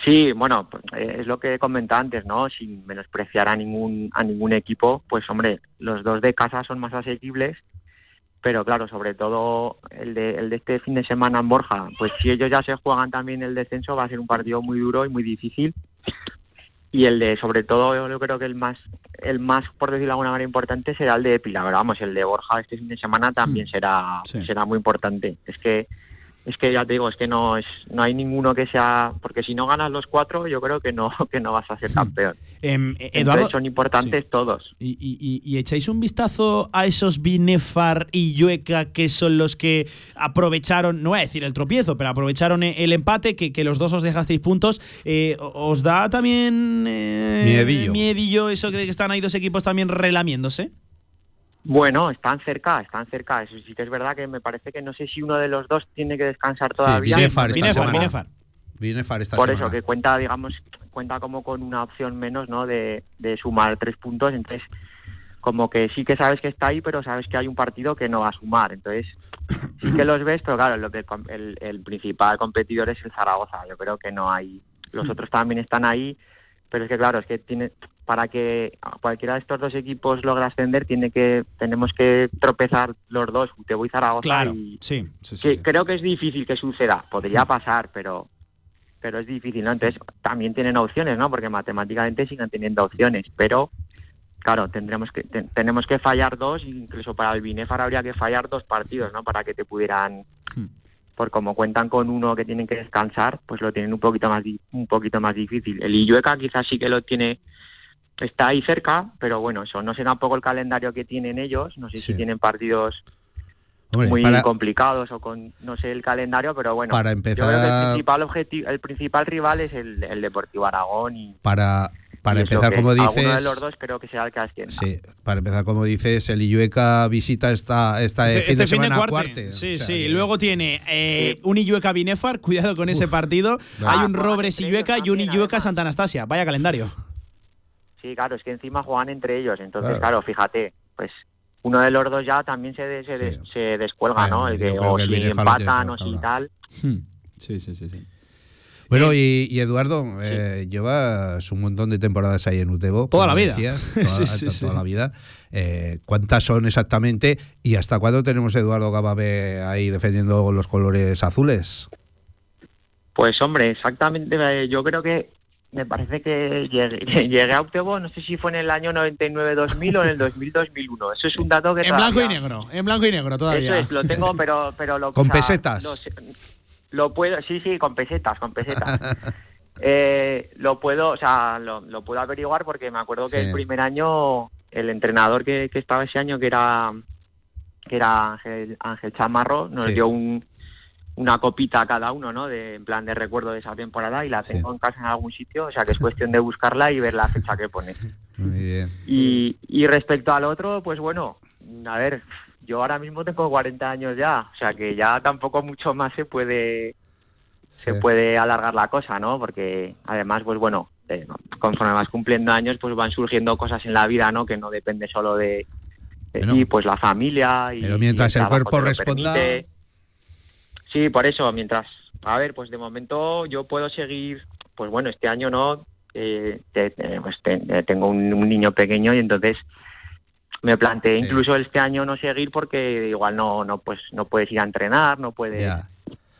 Sí, bueno, es lo que comentaba antes, ¿no? Sin menospreciar a ningún a ningún equipo, pues hombre, los dos de casa son más asequibles, pero claro, sobre todo el de, el de este fin de semana en Borja, pues si ellos ya se juegan también el descenso va a ser un partido muy duro y muy difícil. Y el de, sobre todo, yo creo que el más, el más, por decirlo de alguna manera, importante será el de Épila, pero vamos, el de Borja este fin de semana también será, Sí. será muy importante. Es que es que ya te digo, es que no es no hay ninguno que sea porque si no ganas los cuatro, yo creo que no [LAUGHS] que no vas a ser campeón. Em, eh, Entonces, son importantes todos. Y, y- y- y echáis un vistazo a esos Binefar y Llueca que son los que aprovecharon, no voy a decir el tropiezo, pero aprovecharon e- el empate, que, que los dos os dejasteis puntos. Eh, ¿Os da también eh, Miedillo. miedillo eso de que están ahí dos equipos también relamiéndose? Bueno, están cerca, están cerca. Eso sí que es verdad que me parece que no sé si uno de los dos tiene que descansar todavía. Binefar esta Binefar, semana. Binefar. Binefar esta Por semana. eso, que cuenta, digamos, cuenta como con una opción menos, ¿no? De, de sumar tres puntos. Entonces, como que sí que sabes que está ahí, pero sabes que hay un partido que no va a sumar. Entonces, sí que los ves, pero claro, lo que el, el principal competidor es el Zaragoza. Yo creo que no hay. Los otros también están ahí, pero es que claro, es que tiene para que cualquiera de estos dos equipos logre ascender, tiene que tenemos que tropezar los dos, Utebo y Zaragoza. Claro, y, sí, sí, sí, que sí. creo que es difícil que suceda. Podría pasar, pero pero es difícil, ¿no? Entonces también tienen opciones, ¿no? Porque matemáticamente siguen teniendo opciones, pero claro, tendremos que te- tenemos que fallar dos, incluso para el Binefar habría que fallar dos partidos, ¿no? Para que te pudieran Hmm. por como cuentan con uno que tienen que descansar, pues lo tienen un poquito más un poquito más difícil. El Illueca quizás sí que lo tiene está ahí cerca, pero bueno, eso no sé tampoco el calendario que tienen ellos, no sé si tienen partidos Hombre, muy para- complicados o con no sé el calendario, pero bueno, Para yo creo que el empezar- principal objetivo, el principal rival es el, el Deportivo Aragón y Para, para y empezar, como es. Alguno de dices. los dos creo que será el que. Sí, para empezar, como dices, el Illueca visita esta, esta Este- fin de este fin de semana cuarte. cuarte. Sí, O sea, sí. que- Luego tiene eh, un Illueca Binefar, [LAUGHS] cuidado con ese partido. Ah, Hay un Robres Illueca y un Illueca Santa Anastasia. Vaya calendario. Sí, claro, es que encima juegan entre ellos, entonces Claro. claro, fíjate, pues uno de los dos ya también se, de- se, de- se descuelga, Bueno, ¿no? El creo o si empatan o si tal. Sí, sí, sí, sí. Bueno, y, y Eduardo, eh, llevas un montón de temporadas ahí en Utebo. Toda la vida. decías, [LAUGHS] toda, Sí, sí, to- sí. toda la vida. Eh, ¿Cuántas son exactamente? ¿Y hasta cuándo tenemos a Eduardo Gababe ahí defendiendo los colores azules? Pues hombre, exactamente, eh, yo creo que me parece que llegué, [LAUGHS] llegué a octavo, no sé si fue en el año 99-2000 o en el 2000-2001. Eso es un dato que En blanco y negro, en blanco y negro todavía. Eso es, lo tengo, pero, pero lo [LAUGHS] Con o sea, pesetas. Lo, puedo, sí, sí, con pesetas, con pesetas. [LAUGHS] Eh, lo puedo, o sea, lo, lo puedo averiguar porque me acuerdo que Sí. el primer año el entrenador que, que estaba ese año, que era que era Ángel, Ángel Chamarro, nos Sí. dio un, una copita a cada uno, ¿no? De, en plan de recuerdo de esa temporada y la tengo en casa en algún sitio, o sea que es cuestión de buscarla y ver la fecha que pone. [LAUGHS] Muy bien. Y, y respecto al otro, pues bueno, a ver, yo ahora mismo tengo 40 años ya, o sea que ya tampoco mucho más se puede se puede alargar la cosa, ¿no? Porque además, pues bueno, eh, conforme vas cumpliendo años, pues van surgiendo cosas en la vida, ¿no? Que no depende solo de, de Bueno. ti, pues la familia y Pero mientras y el cuerpo responda- permite. Sí, por eso, mientras, a ver, pues de momento yo puedo seguir, pues bueno, este año no, eh, pues te- tengo un, un niño pequeño y entonces me planteé incluso este año no seguir porque igual no, no, pues no puedes ir a entrenar, no puedes,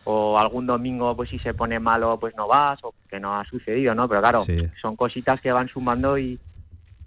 o algún domingo pues si se pone malo pues no vas o que no ha sucedido, ¿no? Pero claro, Sí. son cositas que van sumando y,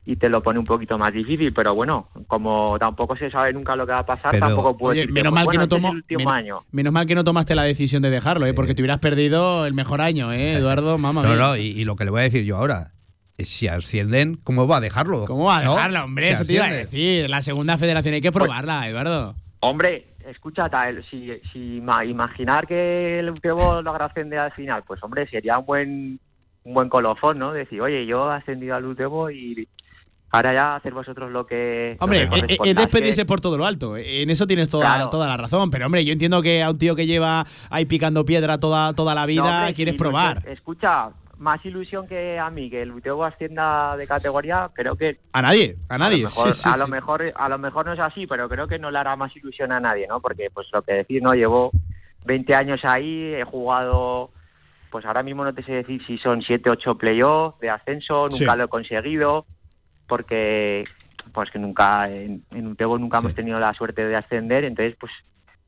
y te lo pone un poquito más difícil, pero bueno, como tampoco se sabe nunca lo que va a pasar, Pero- tampoco decirte, menos pues, mal que no este es tomo- el último men- año. Menos mal que no tomaste la decisión de dejarlo, ¿eh? porque te hubieras perdido el mejor año, ¿eh, [LAUGHS] Eduardo? Mamá No, mía. no, y, y lo que le voy a decir yo ahora, es si ascienden, ¿cómo va a dejarlo? ¿Cómo va a ¿No? dejarla, hombre? Si Eso te iba a decir. La segunda federación hay que probarla, Eduardo. Hombre, escucha, tal, si, si ma- imaginar que el Utebo [LAUGHS] logra ascender al final, pues hombre, sería un buen un buen colofón, ¿no? Decir, oye, yo he ascendido al Utebo y ahora ya hacer vosotros lo que... lo Hombre, que eh, eh, es despedirse por todo lo alto. eh, En eso tienes toda, Claro. toda la razón. Pero, hombre, yo entiendo que a un tío que lleva ahí picando piedra toda, toda la vida, No, hombre, quieres probar. Escucha, más ilusión que a mí que el Utebo ascienda de categoría, creo que A nadie, a nadie. A lo, mejor, Sí, sí, a, lo sí. mejor, a lo mejor no es así, pero creo que no le hará más ilusión a nadie, ¿no? Porque, pues lo que decir, ¿no? Llevo 20 años ahí, he jugado, pues ahora mismo no te sé decir si son 7, 8 playoffs de ascenso, Sí. nunca lo he conseguido, porque, pues que nunca, en, en Utebo nunca hemos tenido la suerte de ascender, entonces, pues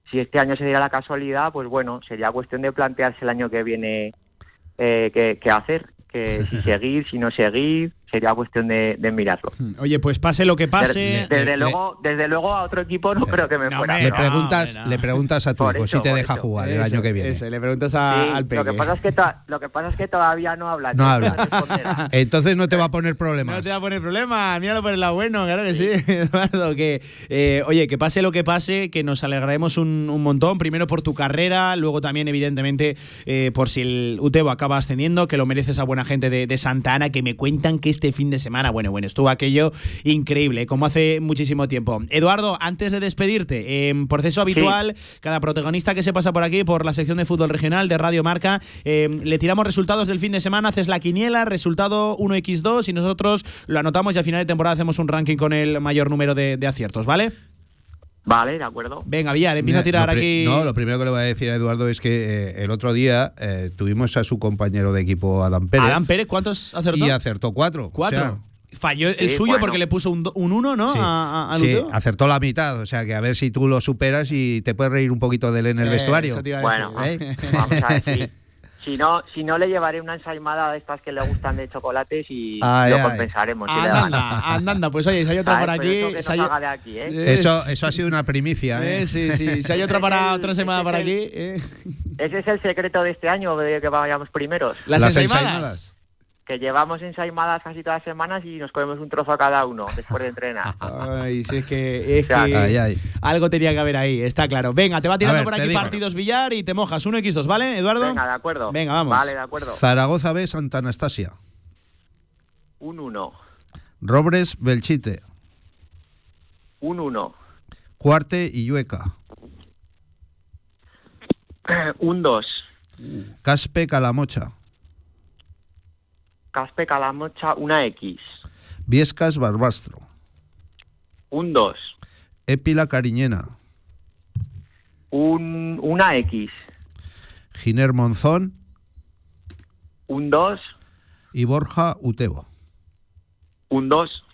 si este año se diera la casualidad, pues bueno, sería cuestión de plantearse el año que viene eh, qué, qué hacer, que si [LAUGHS] seguir, si no seguir, sería cuestión de, de mirarlo. Oye, pues pase lo que pase. Desde, desde luego, desde luego a otro equipo no creo que me fuera. Le preguntas, le preguntas a tu hijo si te deja eso. jugar el Eso, año que viene. eso, le preguntas a- Sí, al lo que pasa es que to- lo que pasa es que todavía no habla. No habla. [LAUGHS] Entonces no te va a poner problemas. No te va a poner problema, míralo por el lado bueno, claro que sí, [LAUGHS] Eduardo. Que, eh, oye, que pase lo que pase, que nos alegraremos un, un montón. Primero por tu carrera, luego también, evidentemente, eh, por si el Utebo acaba ascendiendo, que lo mereces a buena gente de, de Santa Ana, que me cuentan que este fin de semana, bueno, bueno, estuvo aquello increíble, como hace muchísimo tiempo. Eduardo, antes de despedirte, en proceso habitual, cada protagonista que se pasa por aquí, por la sección de fútbol regional de Radio Marca, eh, le tiramos resultados del fin de semana, haces la quiniela, resultado 1x2 y nosotros lo anotamos y al final de temporada hacemos un ranking con el mayor número de, de aciertos, ¿vale? Vale, de acuerdo. Venga, Villar, empieza a tirar aquí. No, lo primero que le voy a decir a Eduardo es que eh, el otro día eh, tuvimos a su compañero de equipo, Adam Pérez. Adán Pérez, ¿cuántos acertó? Y acertó cuatro. Cuatro. O sea, Falló el Sí, suyo bueno. porque le puso un 1, ¿no? Sí, A, sí, acertó la mitad. O sea, que a ver si tú lo superas y te puedes reír un poquito de él en el Eh, vestuario. Bueno, ¿Eh? vamos a ver si, si no, si no le llevaré una ensaimada de estas que le gustan de chocolates y Ay, lo ay. compensaremos. si. Andanda, andanda, pues oye, si hay otra ¿Sabes? por Pero aquí. eso que no si hay- de aquí, ¿eh? Eso, eso ha sido una primicia. ¿eh? Eh, sí, sí. Si hay otra para [LAUGHS] otra semana por aquí. eh. Ese es el secreto de este año, de que vayamos primeros. Las, Las ensaimadas. Que llevamos ensaimadas casi todas las semanas y nos comemos un trozo a cada uno después de entrenar. [LAUGHS] Ay, si es que, es O sea, que Ay, ay. algo tenía que haber ahí, está claro. Venga, te va tirando ver, por aquí digo. partidos billar y te mojas. 1x2, ¿vale, Eduardo? Venga, de acuerdo. Venga, vamos. Vale, de acuerdo. Zaragoza B, Santa Anastasia. Un 1, Robres, Belchite. un 1, Cuarte y Llueca. [CLEARS THROAT] un 2, Caspe, Calamocha. Caspe Calamocha, una X, Viescas, Barbastro. un 2, Épila, Cariñena. un, una X, Giner, Monzón. un 2, Y Borja, Utebo. un 2,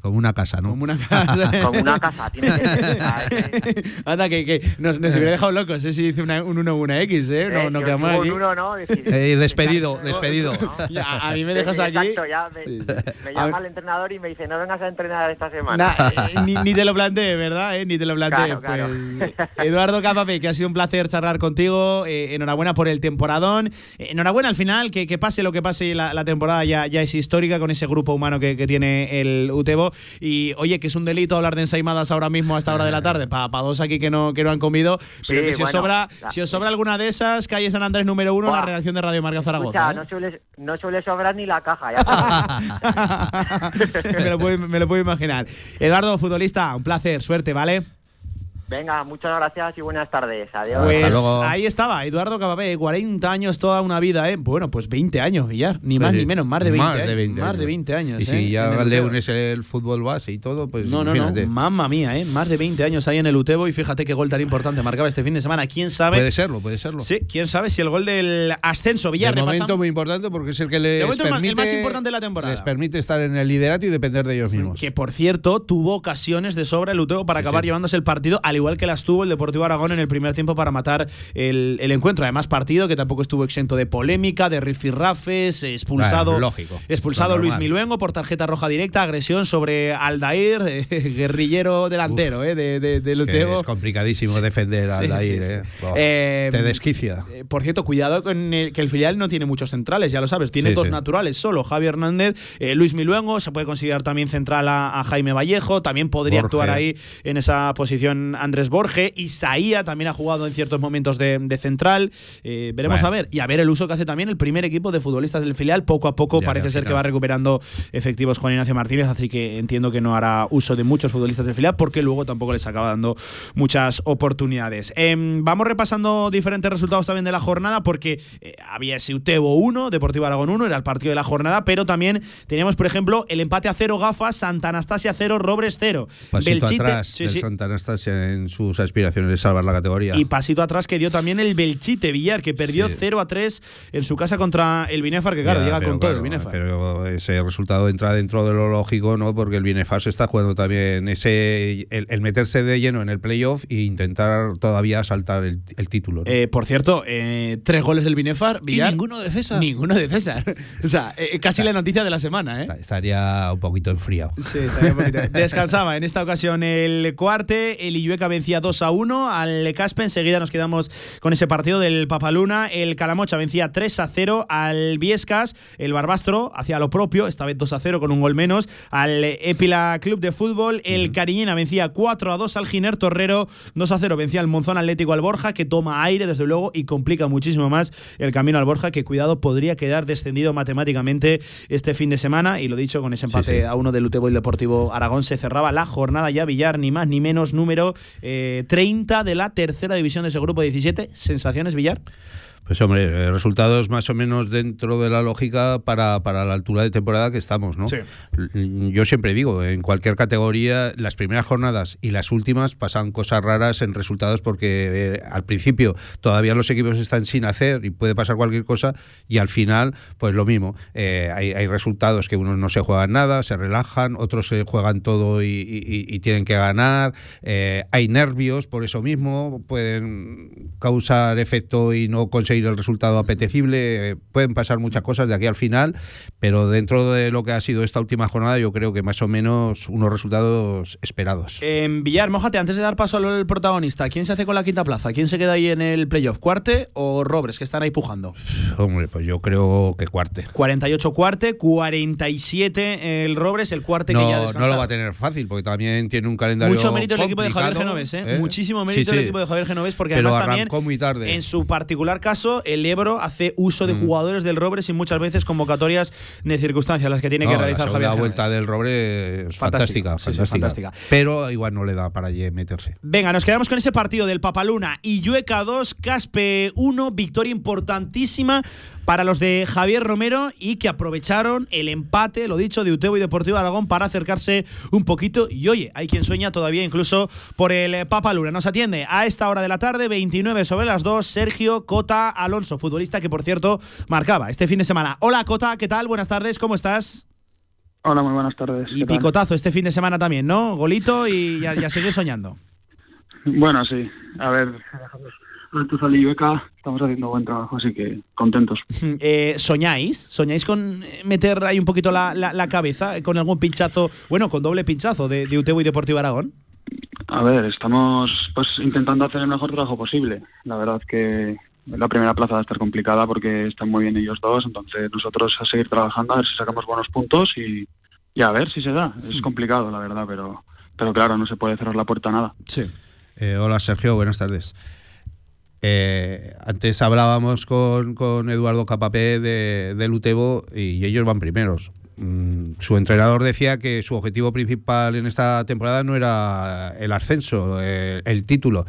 Como una casa, ¿no? Como una casa. [LAUGHS] Como una casa, tiene que. [LAUGHS] Anda, que, que nos, nos hubiera dejado locos, ¿eh? Si dice una- un 1 o una X, ¿eh? No, Eh, no quedamos aquí. un uno, ¿no? Decís, Eh, despedido, despedido. [LAUGHS] Ya, a mí me dejas Sí, aquí. Exacto, ya me, me llama el entrenador y me dice, no vengas a entrenar esta semana. Nah, eh, ni, ni te lo planteé, ¿verdad? Eh, Ni te lo planteé. Claro, claro. Pues, Eduardo Capapé, que ha sido un placer charlar contigo. eh, enhorabuena por el temporadón. Eh, enhorabuena al final, que, que pase lo que pase, la, la temporada ya, ya es histórica con ese grupo humano que, que tiene el Y oye, que es un delito hablar de ensaimadas ahora mismo a esta hora de la tarde, para dos aquí que no, que no han comido. Pero Sí, que si, os sobra, si os sobra alguna de esas, calle San Andrés número uno la redacción de Radio Marca Escucha, Zaragoza. ¿eh? no, suele, no suele sobrar ni la caja. Ya sabes. [LAUGHS] me, lo puedo, me lo puedo imaginar. Eduardo, futbolista, un placer, suerte, ¿vale? Venga, muchas gracias y buenas tardes. Adiós. Pues ahí estaba, Eduardo Capapé, 40 años, toda una vida, ¿eh? Bueno, pues 20 años, Villar, ni más Sí, ni menos, más de 20 Más años. de 20 más años. de 20 años. Y ¿eh? si en ya el le unes el fútbol base y todo, pues No, no, no, mamma mía, ¿eh? Más de 20 años ahí en el Utebo y fíjate qué gol tan importante marcaba este fin de semana. ¿Quién sabe? Puede serlo, puede serlo. Sí, quién sabe si el gol del ascenso, Villar, de momento muy importante porque es el que les De el el permite, más importante de la temporada. les permite estar en el liderato y depender de ellos mismos. Que por cierto, tuvo ocasiones de sobra el Utebo para acabar llevándose el partido, al igual que las tuvo el Deportivo Aragón en el primer tiempo para matar el, el encuentro. Además, partido que tampoco estuvo exento de polémica, de rifirrafes, eh, expulsado. Bueno, lógico, Expulsado Luis. Miluengo por tarjeta roja directa, agresión sobre Aldair, eh, [LAUGHS] guerrillero delantero eh, de, de, Es complicadísimo defender al Sí, Dair, sí, sí. eh. Te desquicia. Por cierto, cuidado con el- que el filial no tiene muchos centrales, ya lo sabes, tiene dos naturales solo, Javi Hernández, Luis Miluengo, se puede considerar también central a, a Jaime Vallejo, también podría actuar ahí en esa posición Andrés Borge, Isaía también ha jugado en ciertos momentos de, de central, Eh, veremos Bueno. a ver, y a ver el uso que hace también el primer equipo de futbolistas del filial, poco a poco Ya, parece ser que va recuperando efectivos Juan Ignacio Martínez, así que entiendo que no hará uso de muchos futbolistas del filial porque luego tampoco les acaba dando muchas oportunidades. Em, vamos repasando diferentes resultados también de la jornada porque eh, había ese Utebo 1, Deportivo Aragón 1, era el partido de la jornada, pero también teníamos, por ejemplo, el empate a cero Gafas, Santa Anastasia 0, Robres 0. Pasito Belchite- atrás sí, del sí. Santa Anastasia en sus aspiraciones de salvar la categoría. Y pasito atrás que dio también el Belchite Villar, que perdió Sí. 0 a 3 en su casa contra el Binefar, que claro, Ya, llega con todo el Binefar. Pero ese resultado entra dentro de lo lógico, ¿no? Porque el Binefar se está jugando también ese el, el meterse de lleno en el playoff e intentar todavía saltar el, el título. ¿no? Eh, por cierto, eh, tres goles del Binefar. Villar, ninguno de César. Ninguno de César. [LAUGHS] o sea, eh, casi la noticia de la semana, ¿eh? Estaría un poquito enfriado. Sí, estaría un poquito. [LAUGHS] Descansaba en esta ocasión el cuarte. El Illueca vencía 2 a 1 al Caspe. Enseguida nos quedamos con ese partido del Papaluna. El Calamocha vencía 3 a 0 al Viescas. El Barbastro hacía lo propio, esta vez 2 a 0 con un gol menos. Al Epila Club de Fútbol. El Cariñena vencía 4 a 2 al Giner Torrero. 2 a 0 vencía el Monzón Atlético al Borja, que toma aire, desde luego, y complica muchísimo más el camino al Borja, que cuidado, podría quedar descendido matemáticamente este fin de semana. Y lo dicho, con ese empate sí. a uno del Utebo y el Deportivo Aragón se cerraba la jornada ya Villar, ni más ni menos, número eh, 30 de la tercera división de ese grupo 17. ¿Sensaciones, Villar? Pues hombre, eh, resultados más o menos dentro de la lógica para, para la altura de temporada que estamos, ¿no? Sí. Yo siempre digo, en cualquier categoría, las primeras jornadas y las últimas pasan cosas raras en resultados porque eh, al principio todavía los equipos están sin hacer y puede pasar cualquier cosa y al final, pues lo mismo. Eh, hay, hay resultados que unos no se juegan nada, se relajan, otros se juegan todo y, y- y tienen que ganar. Eh, hay nervios por eso mismo, pueden causar efecto y no conseguir el resultado apetecible. Eh, pueden pasar muchas cosas de aquí al final, pero dentro de lo que ha sido esta última jornada, yo creo que más o menos unos resultados esperados. En Villar, mojate, antes de dar paso al protagonista, ¿quién se hace con la quinta plaza? ¿Quién se queda ahí en el playoff? ¿Cuarte o Robres, que están ahí pujando? Hombre, pues yo creo que cuarte. 48 Cuarte, 47 el Robres, el Cuarte que ya No, descansa. no lo va a tener fácil, porque también tiene un calendario Mucho mérito el equipo de Javier Genovés, ¿eh? Muchísimo Sí, mérito el equipo de Javier Genovés, porque Pero además también, muy tarde. en su particular caso, el Ebro hace uso de jugadores del Robres y muchas veces convocatorias de circunstancias las que tiene que realizar la Javier Genovés. vuelta del Robre es Fantástica, fantástica, sí, sí, fantástica, fantástica. Pero igual no le da para allí meterse. Venga, nos quedamos con ese partido del Papaluna y Llueca 2, Caspe 1, victoria importantísima para los de Javier Romero y que aprovecharon el empate, lo dicho, de Utebo y Deportivo Aragón para acercarse un poquito. Y oye, hay quien sueña todavía incluso por el eh, Papaluna. Nos atiende a esta hora de la tarde, 29 sobre las 2, Sergio Cota Alonso, futbolista que por cierto marcaba este fin de semana. Hola Cota, ¿qué tal? Buenas tardes, ¿cómo estás? Hola, muy buenas tardes. Y picotazo este fin de semana también, ¿no? Golito y ya, ya sigue soñando. [LAUGHS] Bueno, sí. A ver, Altus y Ibeca estamos haciendo buen trabajo, así que contentos. [LAUGHS] Eh, ¿Soñáis? ¿Soñáis con meter ahí un poquito la, la- la cabeza con algún pinchazo, bueno, con doble pinchazo de, de Utebo y Deportivo Aragón? A ver, estamos pues intentando hacer el mejor trabajo posible. La verdad que la primera plaza va a estar complicada porque están muy bien ellos dos, entonces nosotros a seguir trabajando, a ver si sacamos buenos puntos y, y a ver si se da. Es complicado, la verdad, pero, pero claro, no se puede cerrar la puerta a nada. Sí. Eh, hola Sergio, buenas tardes. Eh, antes hablábamos con, con Eduardo Capapé de, del Utebo y ellos van primeros. Mm, su entrenador decía que su objetivo principal en esta temporada no era el ascenso, eh, el título.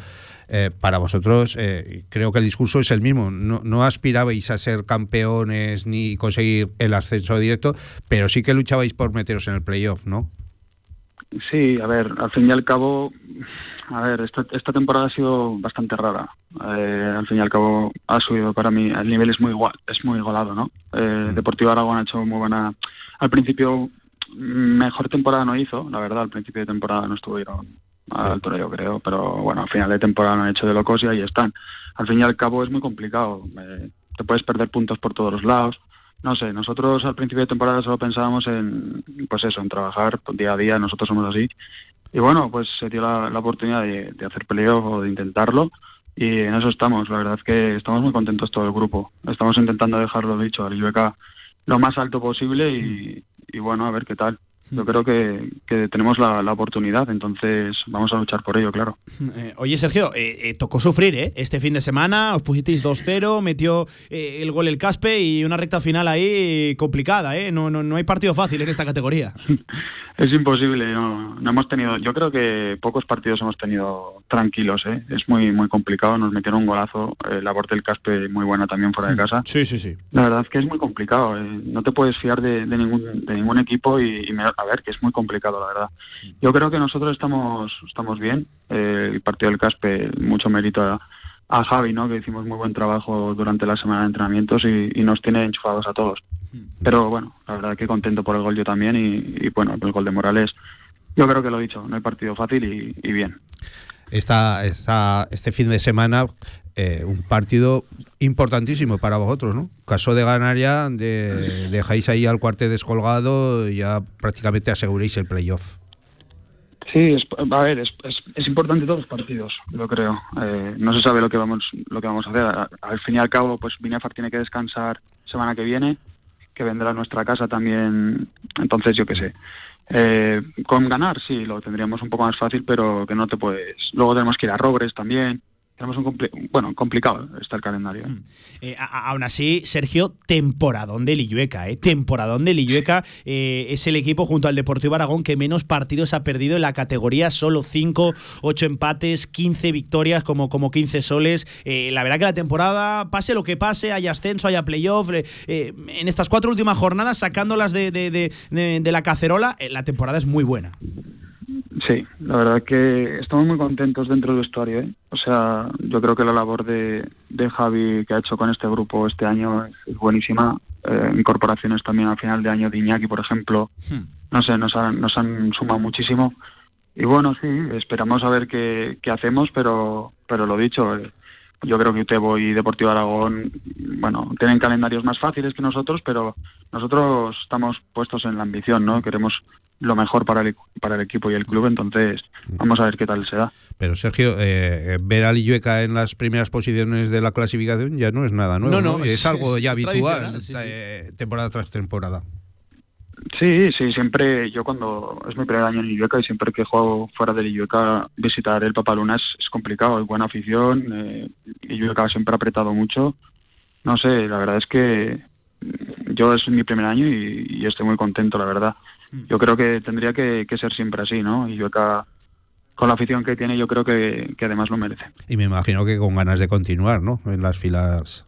Eh, para vosotros creo que el discurso es el mismo. No aspirabais a ser campeones ni conseguir el ascenso directo, pero sí que luchabais por meteros en el playoff, ¿no? Sí, a ver, al fin y al cabo, a ver, esta, esta temporada ha sido bastante rara. Eh, al fin y al cabo ha subido para mí, el nivel es muy igual, es muy igualado, ¿no? Eh, Deportivo Aragón ha hecho muy buena. Al principio mejor temporada no hizo, la verdad, al principio de temporada no estuvieron a la altura yo creo, pero bueno, al final de temporada lo han hecho de locos y ahí están. Al fin y al cabo es muy complicado, eh, te puedes perder puntos por todos los lados. No sé, nosotros al principio de temporada solo pensábamos en, pues eso, en trabajar día a día, nosotros somos así. Y bueno, pues se dio la, la oportunidad de, de hacer playoff o de intentarlo y en eso estamos. La verdad es que estamos muy contentos todo el grupo. Estamos intentando dejarlo dicho al IBK lo más alto posible y, y bueno, a ver qué tal. Yo creo que, que tenemos la, la oportunidad, entonces vamos a luchar por ello, claro. Eh, oye, Sergio, eh, eh, tocó sufrir, ¿eh? Este fin de semana os pusisteis 2-0, metió eh, el gol el Caspe y una recta final ahí complicada, ¿eh? No, no, no hay partido fácil en esta categoría. [LAUGHS] Es imposible, no, no hemos tenido, yo creo que pocos partidos hemos tenido tranquilos, ¿eh? es muy muy complicado, nos metieron un golazo, eh, la del Caspe muy buena también fuera de casa. Sí, sí, sí. La verdad es que es muy complicado, eh, no te puedes fiar de, de ningún de ningún equipo y, y me- a ver, que es muy complicado la verdad. Yo creo que nosotros estamos estamos bien, eh, el partido del Caspe, mucho mérito a, a Javi, ¿no? que hicimos muy buen trabajo durante la semana de entrenamientos y, y nos tiene enchufados a todos. Pero bueno, la verdad que contento por el gol yo también y, y, bueno, el gol de Morales, yo creo que lo he dicho, no hay partido fácil y, y bien. esta, esta- este fin de semana eh, un partido importantísimo para vosotros, ¿no? Caso de ganar ya, de- dejáis ahí al cuartel descolgado y ya prácticamente aseguréis el playoff. Sí, es- a ver, es, es, es importante todos los partidos, yo creo. Eh, no se sabe lo que vamos lo que vamos a hacer. Al fin y al cabo, pues Binefar tiene que descansar semana que viene, que vendrá a nuestra casa también. Entonces, yo qué sé. Eh, con ganar, sí, lo tendríamos un poco más fácil, pero que no te puedes. Luego tenemos que ir a Robres también. Tenemos un compli- bueno, complicado está el calendario. ¿eh? Eh, a- a- aún así, Sergio, temporadón de Lillueca, ¿eh? Temporadón de Lillueca eh, es el equipo junto al Deportivo Aragón que menos partidos ha perdido en la categoría, solo 5, 8 empates, 15 victorias, como, como 15 soles. Eh, la verdad que la temporada, pase lo que pase, haya ascenso, haya playoff, eh, eh, en estas cuatro últimas jornadas, sacándolas de, de- de- la cacerola, eh, la temporada es muy buena. Sí, la verdad que estamos muy contentos dentro del vestuario. ¿eh? O sea, yo creo que la labor de, de Javi que ha hecho con este grupo este año es, es buenísima. Eh, incorporaciones también al final de año de Iñaki, por ejemplo. No sé, nos han, nos han sumado muchísimo. Y bueno, sí, esperamos a ver qué, qué hacemos, pero, pero lo dicho, eh, yo creo que Utebo y Deportivo Aragón, bueno, tienen calendarios más fáciles que nosotros, pero nosotros estamos puestos en la ambición, ¿no? Queremos lo mejor para el, para el equipo y el club, entonces vamos a ver qué tal se da. Pero Sergio, eh, ver a Lillueca en las primeras posiciones de la clasificación ya no es nada nuevo. No, no, es, es- algo ya es habitual, sí, eh, temporada tras temporada. Sí, sí, siempre, yo cuando es mi primer año en Illueca y siempre que juego fuera de Illueca, visitar el Papaluna es, es complicado, hay buena afición, eh, Illueca siempre ha apretado mucho. No sé, la verdad es que mm, yo es mi primer año y, y estoy muy contento, la verdad. Yo creo que tendría que, que ser siempre así, ¿no? Illueca, con la afición que tiene, yo creo que, que además lo merece. Y me imagino que con ganas de continuar, ¿no? En las filas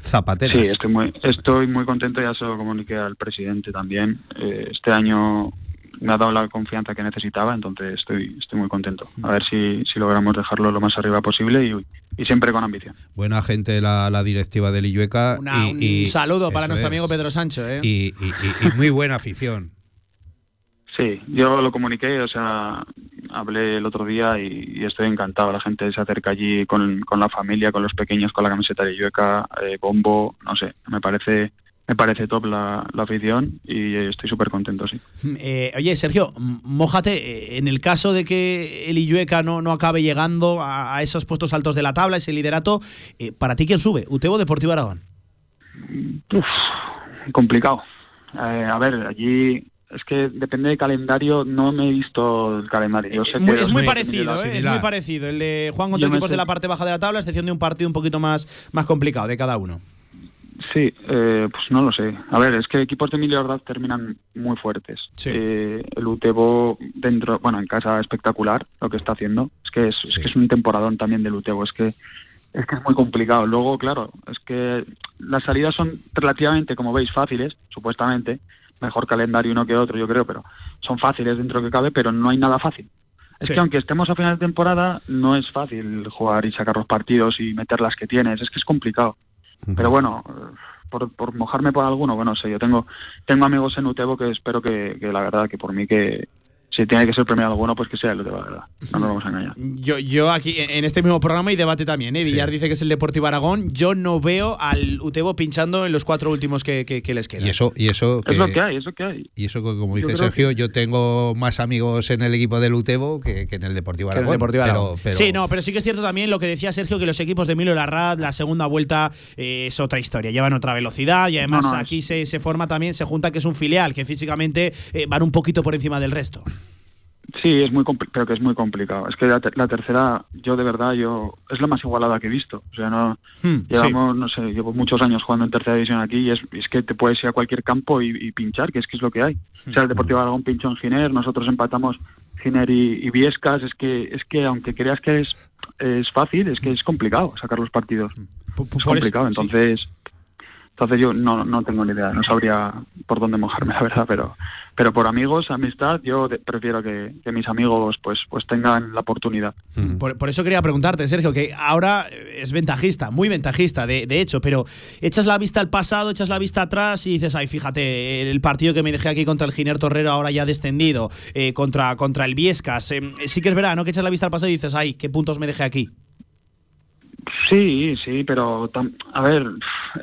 zapateras. Sí, estoy muy, estoy muy contento, ya se lo comuniqué al presidente también. Eh, este año me ha dado la confianza que necesitaba, entonces estoy, estoy muy contento. A ver si, si logramos dejarlo lo más arriba posible y, y siempre con ambición. Buena gente la, la directiva de Lillueca. Una- y, y- un saludo para nuestro es. amigo Pedro Sancho, ¿eh? Y, y- y- y muy buena afición. Sí, yo lo comuniqué, o sea, hablé el otro día y, y estoy encantado. La gente se acerca allí con, con la familia, con los pequeños, con la camiseta de Yueca, eh, bombo, no sé, me parece me parece top la, la afición y estoy súper contento, sí. Eh, oye, Sergio, m- mójate, eh, en el caso de que el Illueca no, no acabe llegando a, a esos puestos altos de la tabla, ese liderato, eh, ¿para ti quién sube? ¿Utebo Deportivo Aragón? Uf, complicado. Eh, a ver, allí es que depende del calendario, no me he visto el calendario. Yo sé Muy- que es muy parecido, ¿eh? es muy parecido. El de Juan contra equipos de la parte baja de la tabla, a excepción de un partido un poquito más, más complicado de cada uno. Sí, eh, pues no lo sé. A ver, es que equipos de Emilio Ordaz terminan muy fuertes. Eh, el Utebo dentro, bueno, en casa espectacular lo que está haciendo. Es que es, es que es un temporadón también del Utebo. Es que es que es muy complicado. Luego, claro, es que las salidas son relativamente, como veis, fáciles, supuestamente. Mejor calendario uno que otro, yo creo, pero son fáciles dentro que cabe, pero no hay nada fácil. Es Sí. que aunque estemos a final de temporada, no es fácil jugar y sacar los partidos y meter las que tienes. Es que es complicado. Pero bueno, por, por mojarme por alguno, bueno, no sé, yo tengo tengo amigos en Utebo que espero que, que la verdad, que por mí que si tiene que ser premiado alguno, pues que sea el Utebo, la verdad. No nos vamos a engañar. Yo, yo aquí en este mismo programa y debate también, ¿eh? Villar dice que es el Deportivo Aragón. Yo no veo al Utebo pinchando en los cuatro últimos que, que- que les quedan. Y eso, y eso Es lo que hay, es lo que hay. Y eso que, como dice Sergio, yo tengo más amigos en el equipo del Utebo que, que en el Deportivo Que en el Aragón. Deportivo Aragón. pero- Sí, no, pero sí que es cierto también lo que decía Sergio, que los equipos de Emilio Larraz, la segunda vuelta eh, es otra historia, llevan otra velocidad y además No, no, aquí se, se forma también, se junta que es un filial, que físicamente eh, van un poquito por encima del resto. Sí, es muy pero que es muy complicado. Es que la, ter- la tercera, yo de verdad, yo es la más igualada que he visto. O sea, no Hmm, llevamos, no sé, llevo muchos años jugando en tercera división aquí y es, es que te puedes ir a cualquier campo y, y pinchar, que es que es lo que hay. O sea, el Deportivo Aragón pinchó en Giner, nosotros empatamos Giner y, y Viescas. Es que es que aunque creas que es es fácil, es que es complicado sacar los partidos. Es por eso- complicado, sí. Entonces yo no, no tengo ni idea, no sabría por dónde mojarme, la verdad, pero pero por amigos, amistad, yo de- prefiero que, que mis amigos pues pues tengan la oportunidad. Por, por eso quería preguntarte, Sergio, que ahora es ventajista, muy ventajista, de, de hecho, pero echas la vista al pasado, echas la vista atrás y dices, ay, fíjate, el partido que me dejé aquí contra el Giner Torrero ahora ya descendido, eh, contra, contra el Viescas. eh, sí que es verdad, ¿no? Que echas la vista al pasado y dices, ay, qué puntos me dejé aquí. Sí, sí, pero tam- a ver,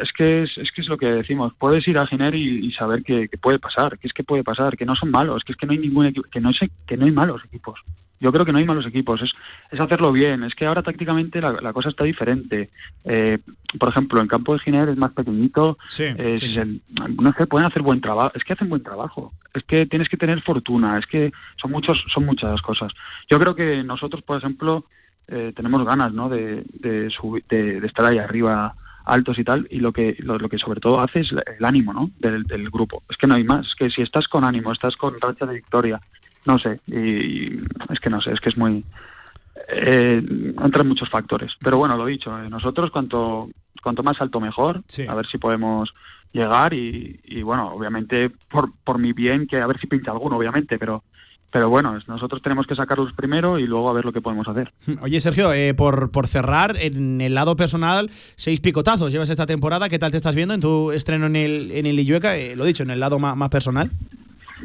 es que es, es que es lo que decimos. Puedes ir a Giner y, y saber que, que puede pasar, que es que puede pasar, que no son malos, que es que no hay ningún equipo, que no sé, que no hay malos equipos. Yo creo que no hay malos equipos, es, es hacerlo bien. Es que ahora tácticamente la, la cosa está diferente. Eh, por ejemplo, en campo de Giner es más pequeñito. eh, si se- no sé, pueden hacer buen trabajo. Es que hacen buen trabajo. Es que tienes que tener fortuna. Es que son muchos, son muchas cosas. Yo creo que nosotros, por ejemplo, eh, tenemos ganas, ¿no? De, de, subir- de, de estar ahí arriba altos y tal y lo que lo, lo que sobre todo hace es el ánimo no del, del grupo. Es que no hay más es que si estás con ánimo estás con racha de victoria no sé y, y es que no sé es que es muy eh, entran muchos factores. Pero bueno lo dicho eh, nosotros cuanto cuanto más alto mejor a ver si podemos llegar y, y, bueno obviamente por por mi bien que a ver si pincha alguno obviamente pero pero bueno nosotros tenemos que sacarlos primero y luego a ver lo que podemos hacer [LAUGHS] Oye, Sergio, eh, por, por cerrar, en el lado personal, seis picotazos llevas esta temporada. ¿Qué tal te estás viendo en tu estreno en el, en el Illueca? Eh, lo dicho, en el lado más, más personal.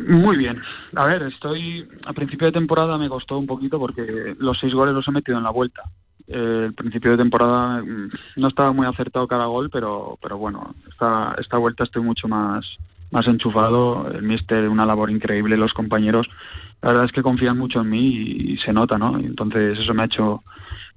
Muy bien. A ver, estoy. A principio de temporada me costó un poquito porque los seis goles los he metido en la vuelta. Eh, el principio de temporada mm, no estaba muy acertado cada gol, pero, pero bueno, esta, esta vuelta estoy mucho más, más enchufado. El míster, una labor increíble, los compañeros. La verdad es que confían mucho en mí y, y se nota, ¿no? Y entonces eso me ha hecho.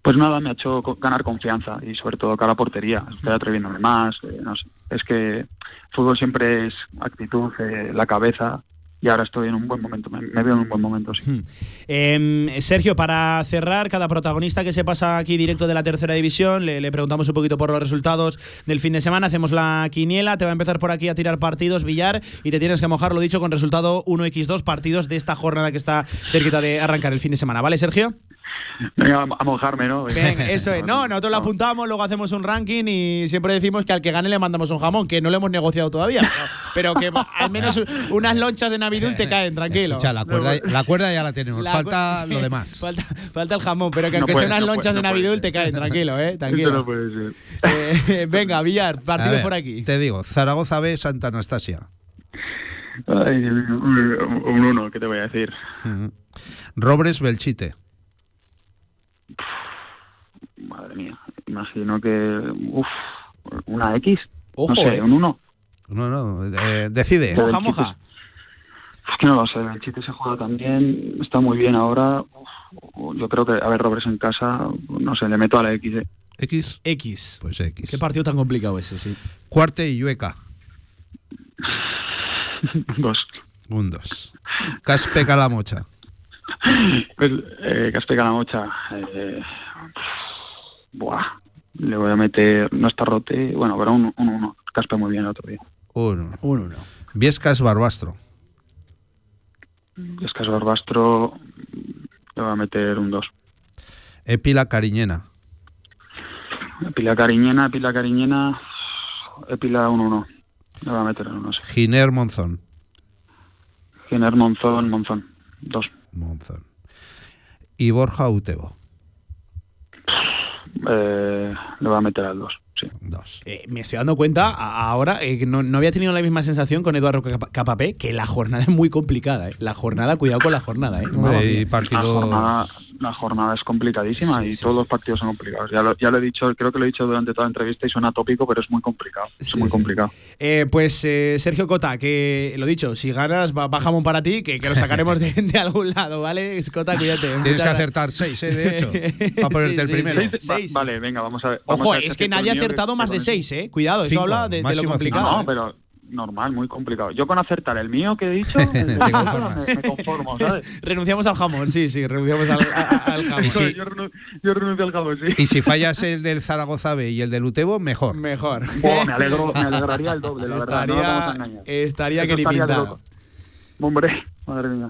Pues nada, me ha hecho ganar confianza y sobre todo cara a portería. Estoy atreviéndome más, eh, no sé. Es que fútbol siempre es actitud, eh, la cabeza y ahora estoy en un buen momento, me, veo en un buen momento, sí. Em, Sergio, para cerrar, cada protagonista que se pasa aquí directo de la tercera división, le, le preguntamos un poquito por los resultados del fin de semana, hacemos la quiniela, te va a empezar por aquí a tirar partidos, Villar, y te tienes que mojar, lo dicho, con resultado 1x2 partidos de esta jornada que está cerquita de arrancar el fin de semana, ¿vale, Sergio? Venga, a mojarme, ¿no? Venga, eso es. No, nosotros lo apuntamos, luego hacemos un ranking y siempre decimos que al que gane le mandamos un jamón, que no lo hemos negociado todavía, pero, pero que al menos unas lonchas de Navidul te caen, tranquilo. Escucha, la cuerda, la cuerda ya la tenemos, La falta lo demás. Falta, falta el jamón, pero que No aunque puede, sean unas no lonchas puede, de no Navidul te caen, tranquilo, eh, tranquilo. Eso no puede ser. Eh, [LAUGHS] venga, Villar, partido ver, por aquí. Te digo, Zaragoza B, Santa Anastasia. Ay, un un uno, ¿qué te voy a decir? Robres Belchite. Madre mía, imagino que. Uf, una X. Ojo, no sé, eh. un 1. No, no, eh, decide. Moja, moja. Es que no lo sé, el Chite se juega también, está muy bien ahora. Uf, yo creo que, a ver, Robres en casa, no sé, le meto a la X. eh. X. X. Pues X. Qué partido tan complicado ese, sí. Cuarte y Yueca. [LAUGHS] Dos. Un 2. Caspe Calamocha. [LAUGHS] Pues, eh, Caspe Calamocha. Eh, buah, le voy a meter, no está rote, bueno, pero un 1. Caspe muy bien el otro día. Uno. Un uno. Viescas Barbastro. A Barbastro le voy a meter un 2. Epila Cariñena. Pila Cariñena, Pila Cariñena, Epila un 1. Le voy a meter un 1. Giner Monzón. Giner Monzón, Monzón, 2. Monzón. Y Borja Utebo. Eh, le voy a meter al 2. Sí. Dos. Eh, me estoy dando cuenta ahora eh, que no, no había tenido la misma sensación con Eduardo Capa- Capapé, que la jornada es muy complicada. eh. La jornada, cuidado con la jornada. Eh. Hombre, y La partidos. jornada, la jornada es complicadísima Sí, y sí, todos sí. los partidos son complicados. Ya lo, ya lo he dicho, creo que lo he dicho durante toda la entrevista y suena tópico, pero es muy complicado. Es muy complicado. Eh, pues eh, Sergio Cota, que lo dicho, si ganas, va, va jamón para ti, que, que lo sacaremos de, [LAUGHS] de algún lado, ¿vale? Cota, cuídate. Tienes que acertar seis, ¿eh? De hecho. Para [LAUGHS] ponerte Sí, el sí, primero. Va- Seis. vale, venga, vamos a ver. vamos Ojo, a ver si es que nadie ha acertado que- más de seis, ¿eh? Cuidado, eso Cinco, habla de, de lo complicado. cinco. No, ¿eh? pero normal, muy complicado. Yo con acertar el mío que he dicho, [LAUGHS] me, me conformo, ¿sabes? [LAUGHS] Renunciamos al jamón, sí, sí, renunciamos al, a- a- al jamón. [LAUGHS] Y si- Yo, renu- yo renuncio al jamón, sí. Y si fallas el del Zaragoza B y el del Utebo, mejor. Mejor. Oh, me, alegro, me alegraría el doble, la verdad. No nos vamos a estaría estaría que ni estaría pintado. Hombre,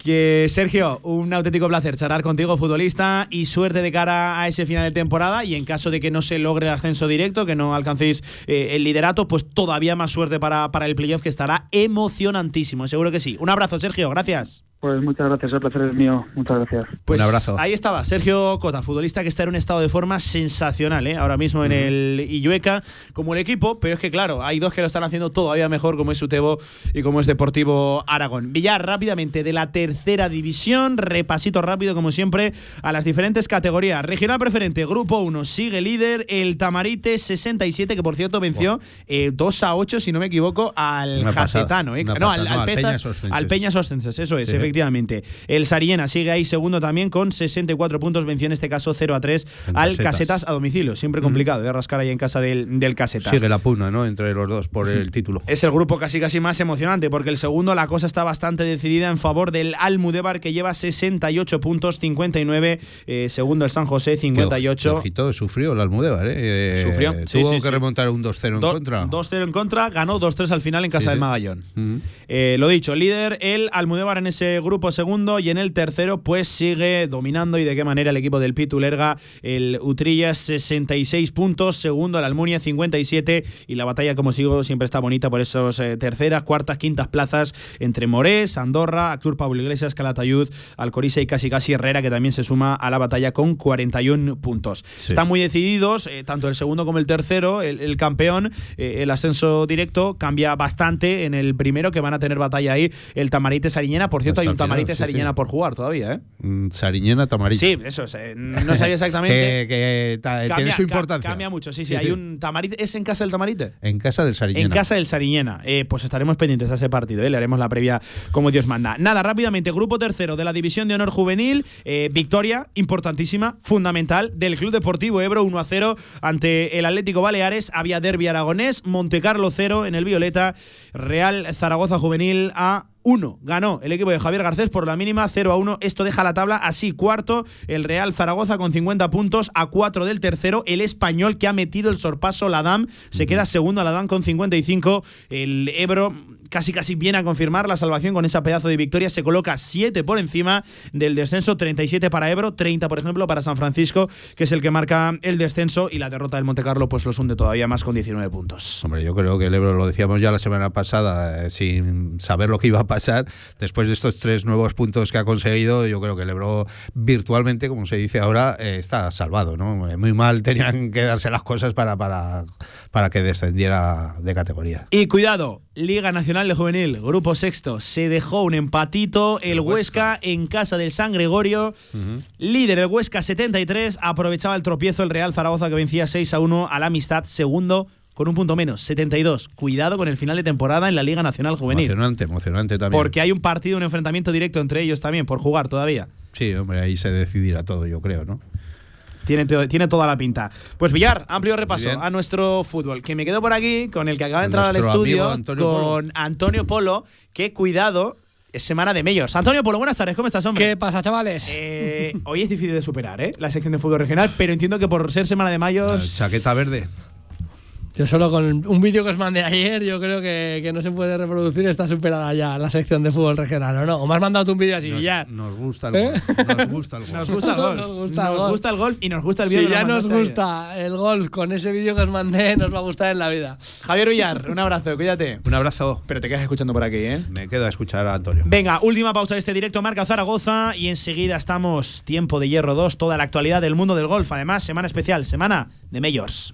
Que Sergio, un auténtico placer charlar contigo, futbolista, y suerte de cara a ese final de temporada. Y en caso de que no se logre el ascenso directo, que no alcancéis eh, el liderato, pues todavía más suerte para, para el playoff, que estará emocionantísimo. Seguro que sí. Un abrazo, Sergio, gracias. Pues muchas gracias, el placer es mío. Muchas gracias. Pues Un abrazo. Ahí estaba, Sergio Cota, futbolista que está en un estado de forma sensacional, ¿eh? ahora mismo en el Illueca, como el equipo, pero es que claro, hay dos que lo están haciendo todavía mejor, como es Utebo y como es Deportivo Aragón. Villar, rápidamente, de la tercera división, repasito rápido, como siempre, a las diferentes categorías. Regional preferente, Grupo 1, sigue líder, el Tamarite 67, que por cierto venció eh, 2 a 8, si no me equivoco, al Jacetano, ¿eh? no, al, pasada, al al Pezas- Peñas Peñas Ostenses, eso es, Sí. Efectivamente. El Sariena sigue ahí segundo también con 64 puntos, venció en este caso 0 a 3 En al Casetas. Casetas a domicilio. Siempre complicado de rascar ahí en casa del, del Casetas. Sigue la puna, ¿no? Entre los dos por el título. Es el grupo casi casi más emocionante porque el segundo la cosa está bastante decidida en favor del Almudévar que lleva 68 puntos, 59, eh, segundo el San José 58. Que, ojito, sufrió el Almudévar, ¿eh? Eh, Sufrió, sí, Tuvo sí, que remontar un 2-0 en Do- contra. 2-0 en contra, ganó 2-3 al final en casa del. Magallón. Ujú. Eh, lo dicho, líder el Almudévar en ese grupo segundo y en el tercero pues sigue dominando y de qué manera el equipo del Pitu Lerga, el Utrillas 66 puntos, segundo el Almunia 57 y la batalla como sigo siempre está bonita por esos eh, terceras, cuartas, quintas plazas entre Morés, Andorra, Actur Pablo Iglesias, Calatayud, Alcorisa y casi casi Herrera que también se suma a la batalla con 41 puntos. Están muy decididos, eh, tanto el segundo como el tercero, el, el campeón, eh, el ascenso directo cambia bastante en el primero que van a tener batalla ahí el Tamarite Sariñena. Por cierto, hay un Tamarite Sariñena por jugar todavía, ¿eh? Mm, Sariñena Tamarite. Sí, eso es. eh, no sabía exactamente. [LAUGHS] que que ta- tiene Cambia- su ca- importancia. Cambia mucho, sí, sí. Hay un Tamarite. ¿Es en casa del Tamarite? En casa del Sariñena. En casa del Sariñena. Eh, pues estaremos pendientes a ese partido, ¿eh? le haremos la previa como Dios manda. Nada, rápidamente, grupo tercero de la División de Honor Juvenil, eh, victoria importantísima, fundamental, del Club Deportivo Ebro 1 a 0 ante el Atlético Baleares. Había derby aragonés, Montecarlo 0 en el Violeta, Real Zaragoza Juvenil a 1. Ganó el equipo de Javier Garcés por la mínima 0 a 1. Esto deja la tabla así. Cuarto, el Real Zaragoza con 50 puntos a 4 del tercero. El español que ha metido el sorpaso, Ladam, se queda segundo. Ladam con 55. El Ebro casi casi viene a confirmar la salvación con esa pedazo de victoria. Se coloca 7 por encima del descenso. 37 para Ebro, 30 por ejemplo para San Francisco, que es el que marca el descenso. Y la derrota del Montecarlo pues los hunde todavía más con 19 puntos. Hombre, yo creo que el Ebro, lo decíamos ya la semana pasada, eh, sin saber lo que iba a pasar. Después de estos tres nuevos puntos que ha conseguido, yo creo que el Ebro virtualmente, como se dice ahora, eh, está salvado. ¿no? Eh, Muy mal [LAUGHS] tenían que darse las cosas para, para, para que descendiera de categoría. Y cuidado, Liga Nacional de Juvenil, grupo sexto, se dejó un empatito el Huesca en casa del San Gregorio. Líder el Huesca 73, aprovechaba el tropiezo el Real Zaragoza que vencía 6 a 1 a la Amistad, segundo con un punto menos, 72. Cuidado con el final de temporada en la Liga Nacional Juvenil. Emocionante, emocionante también. Porque hay un partido, un enfrentamiento directo entre ellos también por jugar todavía. Sí, hombre, ahí se decidirá todo, yo creo, ¿no? Tiene, tiene toda la pinta. Pues Villar, amplio repaso a nuestro fútbol. Que me quedo por aquí con el que acaba de entrar al estudio, Antonio con Antonio Polo, que cuidado, es semana de Mayors. Antonio Polo, buenas tardes, ¿cómo estás, hombre? ¿Qué pasa, chavales? Eh, hoy es difícil de superar, ¿eh? La sección de fútbol regional, pero entiendo que por ser semana de Mayors. Chaqueta verde. Yo solo con un vídeo que os mandé ayer, yo creo que, que no se puede reproducir, está superada ya la sección de fútbol regional, ¿o no? O me has mandado tú un vídeo así, Nos, ya. nos gusta el ¿Eh? golf. Nos gusta el [LAUGHS] golf. Nos gusta el golf. Nos gusta el Nos golf. gusta el golf y nos gusta el vídeo Si que ya nos ayer. gusta el golf con ese vídeo que os mandé, nos va a gustar en la vida. Javier Villar, un abrazo, cuídate. Un abrazo. Pero te quedas escuchando por aquí, ¿eh? Me quedo a escuchar a Antonio. Venga, última pausa de este directo Marca Zaragoza y enseguida estamos Tiempo de Hierro 2, toda la actualidad del mundo del golf. Además, semana especial, semana de Mayors.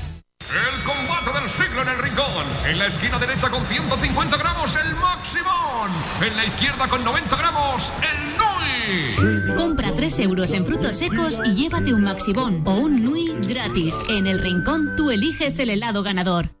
El combate del siglo en el rincón. En la esquina derecha con 150 gramos el Maximón. En la izquierda con 90 gramos el Nui. Compra 3 euros en frutos secos y llévate un Maxibón o un Nui gratis. En el rincón tú eliges el helado ganador.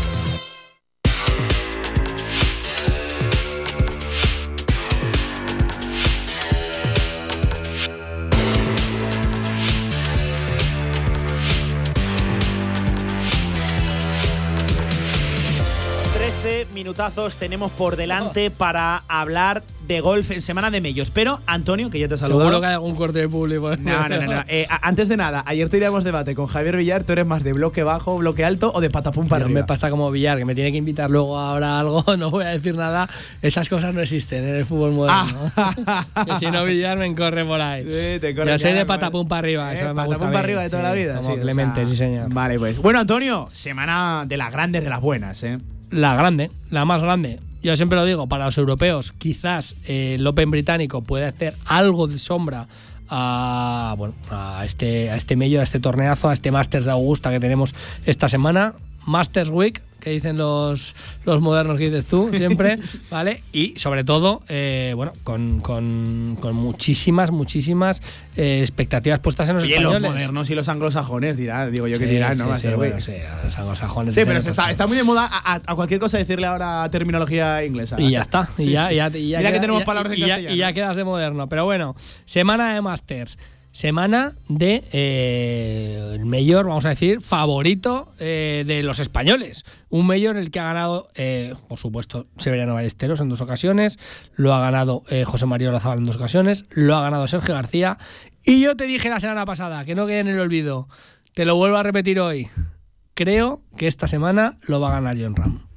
Minutazos tenemos por delante [LAUGHS] para hablar de golf en semana de Mayors. Pero, Antonio, que ya te he saludado. Seguro que hay algún corte de público. No, no, no. no. Eh, antes de nada, ayer teníamos debate con Javier Villar. ¿Tú eres más de bloque bajo, bloque alto o de patapum para arriba? me pasa como Villar, que me tiene que invitar luego ahora a algo, [LAUGHS] no voy a decir nada. Esas cosas no existen en el fútbol moderno. [LAUGHS] que si no, Villar me corre por ahí. Sí, te corre Yo soy de bueno. patapum para arriba. Eh, eso me patapum gusta para arriba de toda sí, la vida. Como sí, o Clemente, sea, sí, señor. Vale, pues. Bueno, Antonio, semana de las grandes, de las buenas, ¿eh? La grande, la más grande. Yo siempre lo digo, para los europeos, quizás eh, el Open británico puede hacer algo de sombra a, bueno, a este, a este Major, a este torneazo, a este Masters de Augusta que tenemos esta semana. Masters Week, que dicen los, los modernos que dices tú [LAUGHS] siempre, ¿vale? Y sobre todo, eh, bueno, con, con- con muchísimas, muchísimas eh, expectativas puestas en los Oye, los españoles. modernos y los anglosajones dirán, digo yo que dirán, ¿no? sí, Va a sí, ser, bueno, sí, los anglosajones Sí, pero está, está muy de moda a, cualquier cosa decirle ahora terminología inglesa. Y ya está. Y ya, ya- ya Mira que tenemos palabras en y ya- castellano. Y ya quedas de moderno. Pero bueno, semana de Masters. Semana de eh, mayor, vamos a decir, favorito eh, de los españoles. Un mayor el que ha ganado, eh, por supuesto, Severiano Ballesteros en dos ocasiones, lo ha ganado José María Olazabal en dos ocasiones, lo ha ganado Sergio García. Y yo te dije la semana pasada, que no quede en el olvido, te lo vuelvo a repetir hoy. Creo que esta semana lo va a ganar John Ram.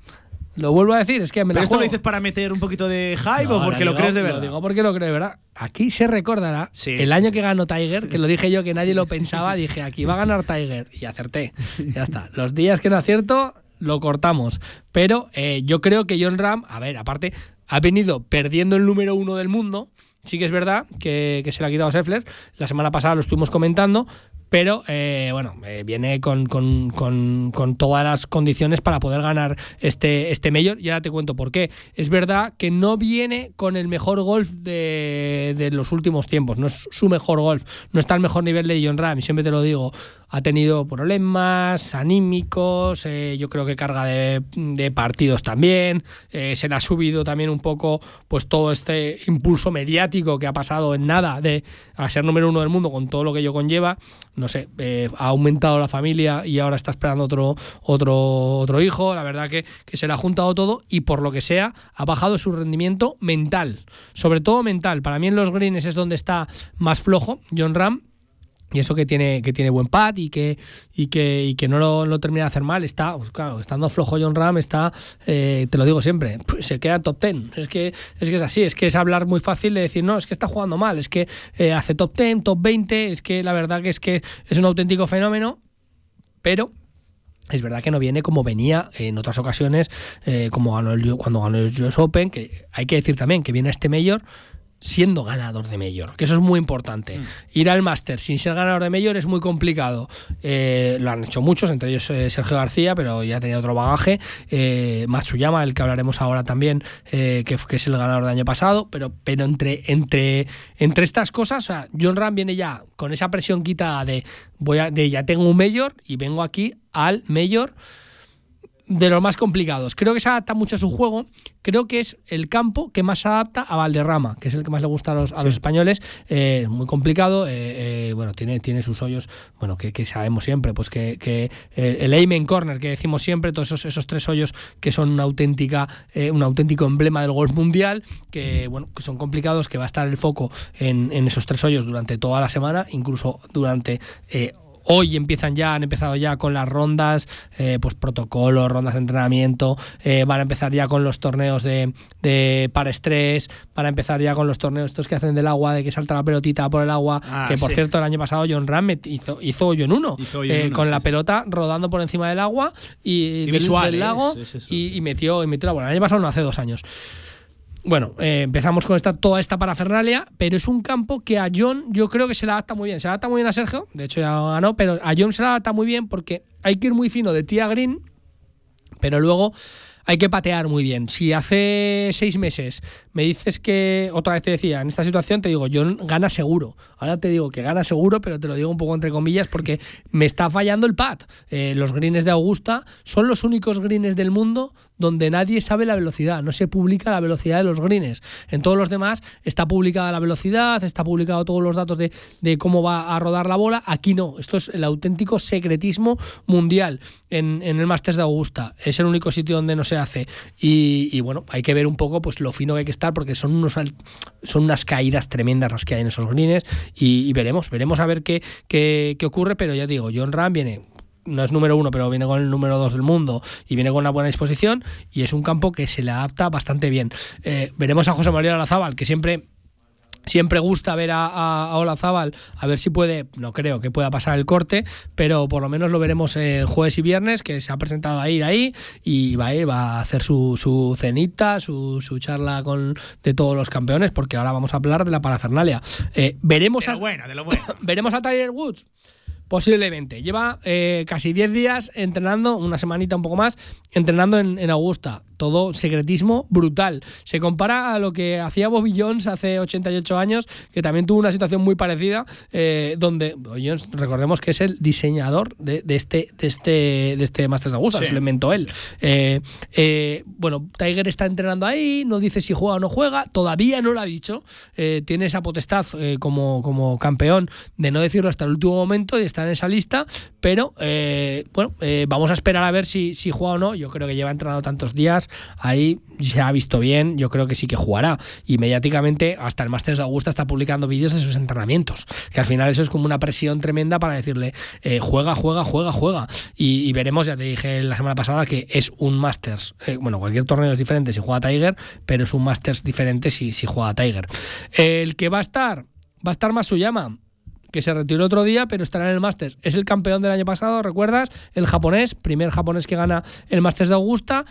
Lo vuelvo a decir, es que me ¿Pero la esto lo dices para meter un poquito de hype No, o porque lo digo- crees de verdad? Lo digo porque lo creo de verdad. Aquí se recordará el año que ganó Tiger, que lo dije yo que nadie lo pensaba, dije aquí va a ganar Tiger y acerté. Ya está. Los días que no acierto, lo cortamos. Pero eh, yo creo que John Ram, a ver, aparte, ha venido perdiendo el número uno del mundo. Sí que es verdad que, que se le ha quitado a Scheffler. La semana pasada lo estuvimos comentando. Pero eh, bueno, eh, viene con, con- con- todas las condiciones para poder ganar este, este Major. Y ahora te cuento por qué. Es verdad que no viene con el mejor golf de, de los últimos tiempos, no es su mejor golf, no está al mejor nivel de John Ram, siempre te lo digo. Ha tenido problemas anímicos, eh, yo creo que carga de, de partidos también, se le ha subido también un poco pues todo este impulso mediático que ha pasado en nada de a ser número uno del mundo con todo lo que ello conlleva. Sé, eh, ha aumentado la familia y ahora está esperando otro, otro, otro hijo. La verdad que, que se le ha juntado todo y por lo que sea ha bajado su rendimiento mental, sobre todo mental. Para mí en los greens es donde está más flojo John Ram. Y eso que tiene, que tiene buen pad y que, y que, y que no lo, termina de hacer mal, está, pues claro, estando flojo John Ram, está, eh, te lo digo siempre, pues se queda top 10. Es que, es que es así, es que es hablar muy fácil de decir, no, es que está jugando mal, es que eh, hace top 10, top 20, es que la verdad que es que es un auténtico fenómeno, pero es verdad que no viene como venía en otras ocasiones, eh, como ganó el, cuando ganó el US Open, que hay que decir también que viene este Mayor siendo ganador de Mayor, que eso es muy importante. Ir al Master sin ser ganador de Mayor es muy complicado. Eh, lo han hecho muchos, entre ellos eh, Sergio García, pero ya tenía otro bagaje. Eh, Matsuyama, del que hablaremos ahora también, eh, que, que es el ganador del año pasado. Pero, pero entre, entre, entre estas cosas, o sea, John Ram viene ya con esa presión quitada de, voy a, de ya tengo un Mayor y vengo aquí al Mayor de los más complicados. Creo que se adapta mucho a su juego. Creo que es el campo que más se adapta a Valderrama, que es el que más le gusta a los, a los españoles. Eh, es muy complicado. eh, eh, bueno, tiene, tiene sus hoyos, bueno, que, que sabemos siempre, pues que, que, el Amen Corner, que decimos siempre, todos esos, esos tres hoyos que son una auténtica, un auténtico emblema del golf mundial, que bueno, que son complicados, que va a estar el foco en, en esos tres hoyos durante toda la semana, incluso durante eh, Hoy empiezan ya, han empezado ya con las rondas, eh, pues protocolos, rondas de entrenamiento, eh, van a empezar ya con los torneos de, de para estrés, van a empezar ya con los torneos estos que hacen del agua, de que salta la pelotita por el agua, Ah, que por sí. cierto el año pasado John Ram hizo, hizo hoyo en uno, Hizo hoyo en eh, uno, con sí, la sí. pelota rodando por encima del agua y Qué del, visual, del lago Es- es eso. y, y metió, y metió la bola. El año pasado no, hace dos años. Bueno, eh, empezamos con esta, toda esta parafernalia, pero es un campo que a John yo creo que se le adapta muy bien. Se le adapta muy bien a Sergio, de hecho ya ganó, pero a John se le adapta muy bien porque hay que ir muy fino de tía green, pero luego hay que patear muy bien. Si hace seis meses me dices que, otra vez te decía, en esta situación te digo, John gana seguro. Ahora te digo que gana seguro, pero te lo digo un poco entre comillas porque me está fallando el pad. Eh, los greens de Augusta son los únicos greens del mundo donde nadie sabe la velocidad, no se publica la velocidad de los greens. En todos los demás está publicada la velocidad, está publicado todos los datos de, de cómo va a rodar la bola. Aquí no, esto es el auténtico secretismo mundial en, en el Masters de Augusta. Es el único sitio donde no se hace. Y, bueno, hay que ver un poco pues lo fino que hay que estar porque son, unos, son unas caídas tremendas las que hay en esos greens y, veremos, veremos a ver qué, qué, ocurre, pero ya digo, John Ram viene no es número uno, pero viene con el número dos del mundo y viene con una buena disposición y es un campo que se le adapta bastante bien. Eh, veremos a José María Olazábal, que siempre Siempre gusta ver a, a, a Olazábal, a ver si puede, no creo que pueda pasar el corte, pero por lo menos lo veremos eh, jueves y viernes, que se ha presentado a ir ahí y va a ir, va a hacer su, su cenita, su, su charla con de todos los campeones, porque ahora vamos a hablar de la parafernalia. Eh, veremos a, bueno, de lo bueno. [COUGHS] ¿Veremos a Tiger Woods? Posiblemente. Lleva eh, casi 10 días entrenando, una semanita un poco más, entrenando en, en Augusta. Todo secretismo brutal. Se compara a lo que hacía Bobby Jones hace 88 años, que también tuvo una situación muy parecida, eh, donde Bobby Jones, recordemos que es el diseñador de, de este, de, este, de este Masters de Augusta, Sí. se lo inventó él. Eh, eh, bueno, Tiger está entrenando ahí, no dice si juega o no juega, todavía no lo ha dicho, tiene esa potestad como, como campeón de no decirlo hasta el último momento y estar en esa lista, pero bueno, vamos a esperar a ver si, si juega o no. Yo creo que lleva entrenado tantos días, ahí se ha visto bien, yo creo que sí que jugará. Y mediáticamente, hasta el Masters de Augusta está publicando vídeos de sus entrenamientos, que al final eso es como una presión tremenda para decirle, eh, juega, juega, juega, juega. Y, veremos, ya te dije la semana pasada que es un Masters, eh, bueno, cualquier torneo es diferente si juega Tiger, pero es un Masters diferente si, si juega Tiger. El que va a estar, va a estar Masuyama que se retiró otro día, pero estará en el Masters. Es el campeón del año pasado, ¿recuerdas? El japonés, primer japonés que gana el Masters de Augusta.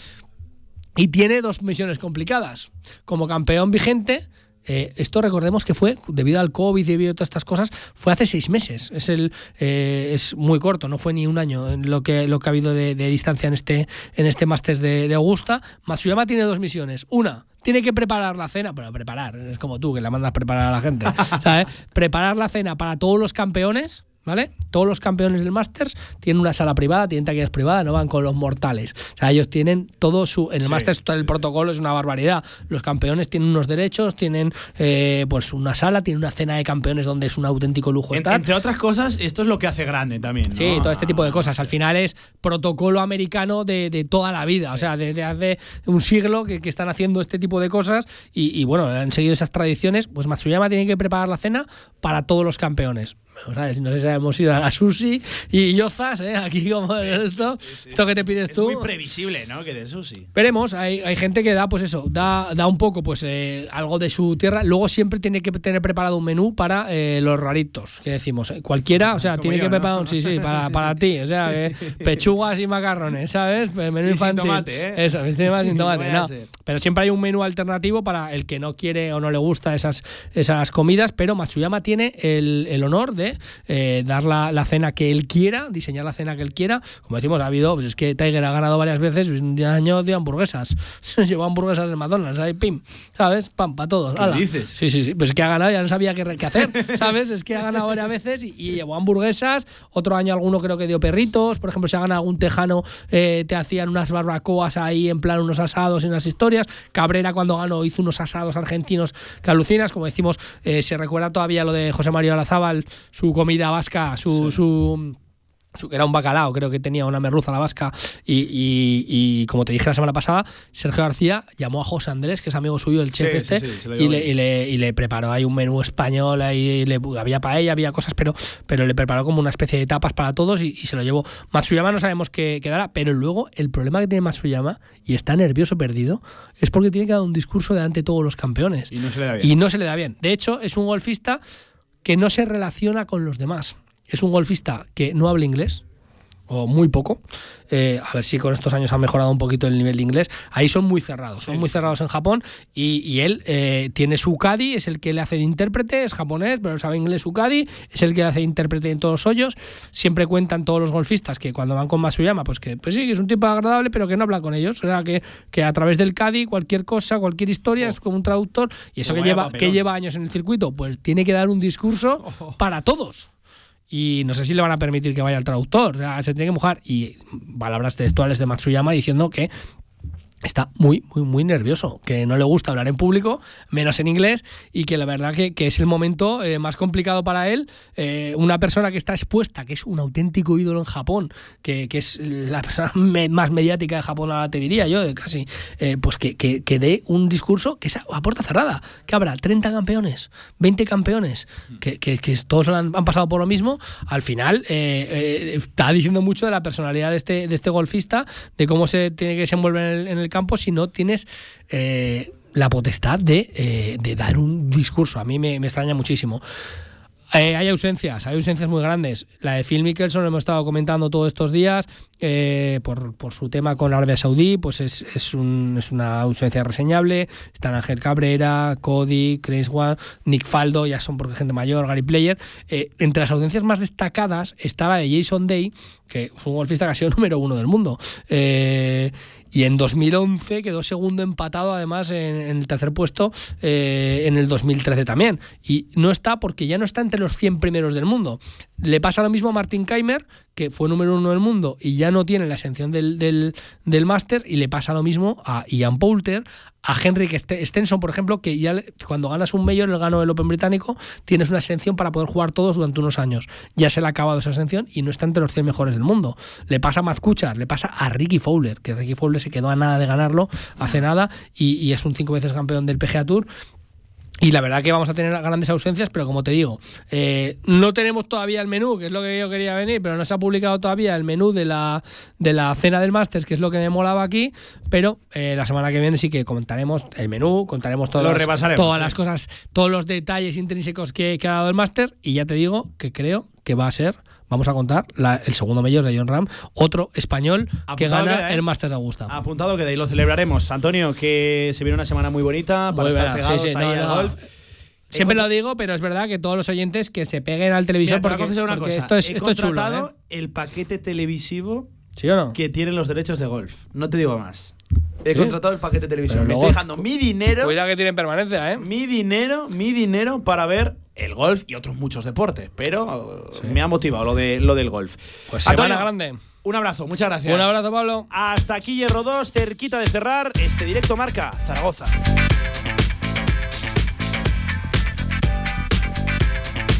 Y tiene dos misiones complicadas. Como campeón vigente, eh, esto recordemos que fue, debido al COVID, debido a todas estas cosas, fue hace seis meses. Es el eh, es muy corto, no fue ni un año lo que, lo que ha habido de, de distancia en este, en este Masters de, de Augusta. Matsuyama tiene dos misiones. Una, tiene que preparar la cena, pero preparar, es como tú que la mandas preparar a la gente, [LAUGHS] ¿sabes? Preparar la cena para todos los campeones. ¿Vale? Todos los campeones del Masters tienen una sala privada, tienen taquillas privadas, no van con los mortales. O sea, ellos tienen todo su. En el Sí, Masters todo el protocolo es una barbaridad. Los campeones tienen unos derechos, tienen eh, pues una sala, tienen una cena de campeones donde es un auténtico lujo En- estar. entre otras cosas, esto es lo que hace grande también. ¿no? Sí, todo este tipo de cosas. Al final es protocolo americano de, de toda la vida. O sea, desde hace un siglo que, que están haciendo este tipo de cosas y, y, bueno, han seguido esas tradiciones. Pues Matsuyama tiene que preparar la cena para todos los campeones. No sé si hemos ido a la sushi y yozas, ¿eh? Aquí como esto. Esto que te pides Es tú. muy previsible, ¿no? Que de sí. Veremos, hay, hay gente que da, pues eso, da, da un poco, pues eh, algo de su tierra. Luego siempre tiene que tener preparado un menú para eh, los raritos, que decimos. eh, Cualquiera, o sea, Como tiene yo, que ¿no? preparar un, sí, sí, para, para ti. O sea, que [LAUGHS] pechugas y macarrones, ¿sabes? Menú Y sin infantil. tomate, ¿eh? Eso, sin [LAUGHS] No tomate. no. Pero siempre hay un menú alternativo para el que no quiere o no le gusta esas, esas comidas. Pero Matsuyama tiene el, el honor de eh, dar la, la cena que él quiera, diseñar la cena que él quiera. Como decimos, ha habido, pues es que Tiger ha ganado varias veces, pues, un año dio hamburguesas. [LAUGHS] Llevó hamburguesas de McDonald's, ahí, pim, ¿sabes? Pam, para todos. ¿Qué dices? Sí, sí, sí. Pues es que ha ganado, ya no sabía qué, qué hacer, [LAUGHS] ¿sabes? Es que ha ganado varias veces y, y llevó hamburguesas. Otro año alguno creo que dio perritos. Por ejemplo, si ha ganado algún tejano, eh, te hacían unas barbacoas ahí, en plan unos asados y unas historias. Cabrera cuando ganó hizo unos asados argentinos que alucinas. Como decimos, eh, se recuerda todavía lo de José María Olazábal, su comida vasca, su... su su- era un bacalao, creo que tenía una merluza a la vasca. Y, y- y como te dije la semana pasada, Sergio García llamó a José Andrés, que es amigo suyo, el chef Sí, este, sí, sí, y, le, ahí. y le- y le preparó ahí un menú español, ahí le- había paella, había cosas, pero, pero le preparó como una especie de tapas para todos y, y se lo llevó. Matsuyama no sabemos qué quedará, pero luego el problema que tiene Matsuyama, y está nervioso perdido, es porque tiene que dar un discurso delante de todos los campeones. Y no se le da bien. Y no se le da bien. De hecho, es un golfista que no se relaciona con los demás. Es un golfista que no habla inglés, o muy poco. Eh, a ver si con estos años ha mejorado un poquito el nivel de inglés. Ahí son muy cerrados, son muy cerrados en Japón. Y, y él eh, tiene su caddy, es el que le hace de intérprete, es japonés, pero sabe inglés su caddy, es el que le hace de intérprete en todos los hoyos. Siempre cuentan todos los golfistas que cuando van con Masuyama, pues que pues sí, que es un tipo agradable, pero que no habla con ellos. O sea, que, que a través del caddy, cualquier cosa, cualquier historia, es como un traductor. Y eso Oh, que lleva, papelón. que lleva años en el circuito, pues tiene que dar un discurso para todos y no sé si le van a permitir que vaya al traductor, o sea, se tiene que mojar. Y palabras textuales de Matsuyama diciendo que está muy, muy, muy nervioso, que no le gusta hablar en público, menos en inglés, y que la verdad que, que es el momento eh, más complicado para él. Eh, una persona que está expuesta, que es un auténtico ídolo en Japón, que, que es la persona [LAUGHS] me- más mediática de Japón, ahora te diría yo, casi, eh, pues que, que, que dé un discurso que sea a puerta cerrada, que habrá 30 campeones, 20 campeones, que, que- que todos han, han pasado por lo mismo, al final está diciendo mucho de la personalidad de este, de este golfista, de cómo se tiene que desenvolver en el, en el campo si no tienes eh, la potestad de, eh, de dar un discurso. A mí me, extraña muchísimo. Eh, hay ausencias, hay ausencias muy grandes. La de Phil Mickelson lo hemos estado comentando todos estos días por, por su tema con Arabia Saudí, pues es, es, un- es una ausencia reseñable. Están Ángel Cabrera, Cody, Chris Wan, Nick Faldo, ya son porque gente mayor, Gary Player. Entre las ausencias más destacadas está la de Jason Day, que es un golfista que ha sido [LAUGHS] número uno del mundo. Y en 2011 quedó segundo empatado, además, en, el tercer puesto eh, en el 2013 también. Y no está porque ya no está entre los 100 primeros del mundo. Le pasa lo mismo a Martin Keimer, que fue número uno del mundo y ya no tiene la exención del, del, del. Y le pasa lo mismo a Ian Poulter, a Henrik St- Stenson, por ejemplo, que ya cuando ganas un Mayor, el gano del Open británico, tienes una exención para poder jugar todos durante unos años. Ya se le ha acabado esa exención y no está entre los 100 mejores del mundo. Le pasa a Matt le pasa a Ricky Fowler, que Ricky Fowler se quedó a nada de ganarlo hace nada y es un cinco veces campeón del PGA Tour. Y la verdad que vamos a tener grandes ausencias, pero como te digo, eh, no tenemos todavía el menú, que es lo que yo quería venir, pero no se ha publicado todavía el menú de la, de la cena del Masters, que es lo que me molaba aquí, pero eh, la semana que viene sí que comentaremos el menú, contaremos todas, Lo las, todas las cosas, todos los detalles intrínsecos que, que ha dado el Masters, y ya te digo que creo que va a ser, vamos a contar, la- el segundo mayor de John Ram, otro español que Apuntado gana queda, ¿eh? el Masters de Augusta. Apuntado que de ahí lo celebraremos. Antonio, que se viene una semana muy bonita para Muy estar pegados sí, sí, ahí no, al no. golf. Siempre lo digo, pero es verdad que todos los oyentes que se peguen al televisor Mira, porque, una porque cosa. esto es, He esto es chulo. ¿eh? el paquete televisivo ¿Sí o no? que tienen los derechos de golf. No te digo más. He ¿Sí? contratado el paquete televisivo. Pero Me estoy dejando mi dinero, Cuidado que tienen permanencia, ¿eh? mi dinero, mi dinero para ver el golf y otros muchos deportes. Pero uh, me ha motivado lo, de, lo del golf. Pues Antonio, semana grande. Un abrazo, muchas gracias. Un abrazo, Pablo. Hasta aquí Hierro 2, cerquita de cerrar este directo marca Zaragoza.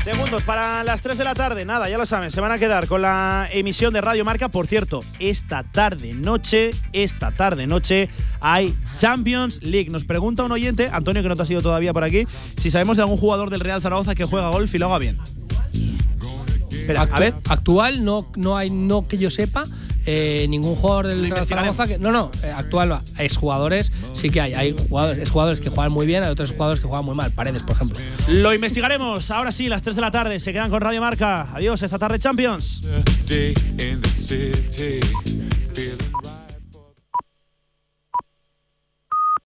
Segundos para las 3 de la tarde. Nada, ya lo saben, se van a quedar con la emisión de Radio Marca. Por cierto, esta tarde noche, esta tarde noche hay Champions League. Nos pregunta un oyente, Antonio, que no te has ido todavía por aquí, si sabemos de algún jugador del Real Zaragoza que juega golf y lo haga bien. Espera, a ver. Actual, no, no hay, no que yo sepa, eh, ningún jugador del Real investigaremos. Zaragoza que. No, no, eh, actual no. Es jugadores, sí que hay. Hay jugadores, es jugadores que juegan muy bien, hay otros jugadores que juegan muy mal. Paredes, por ejemplo. Lo investigaremos. Ahora sí, las 3 de la tarde. Se quedan con Radio Marca. Adiós, esta tarde Champions.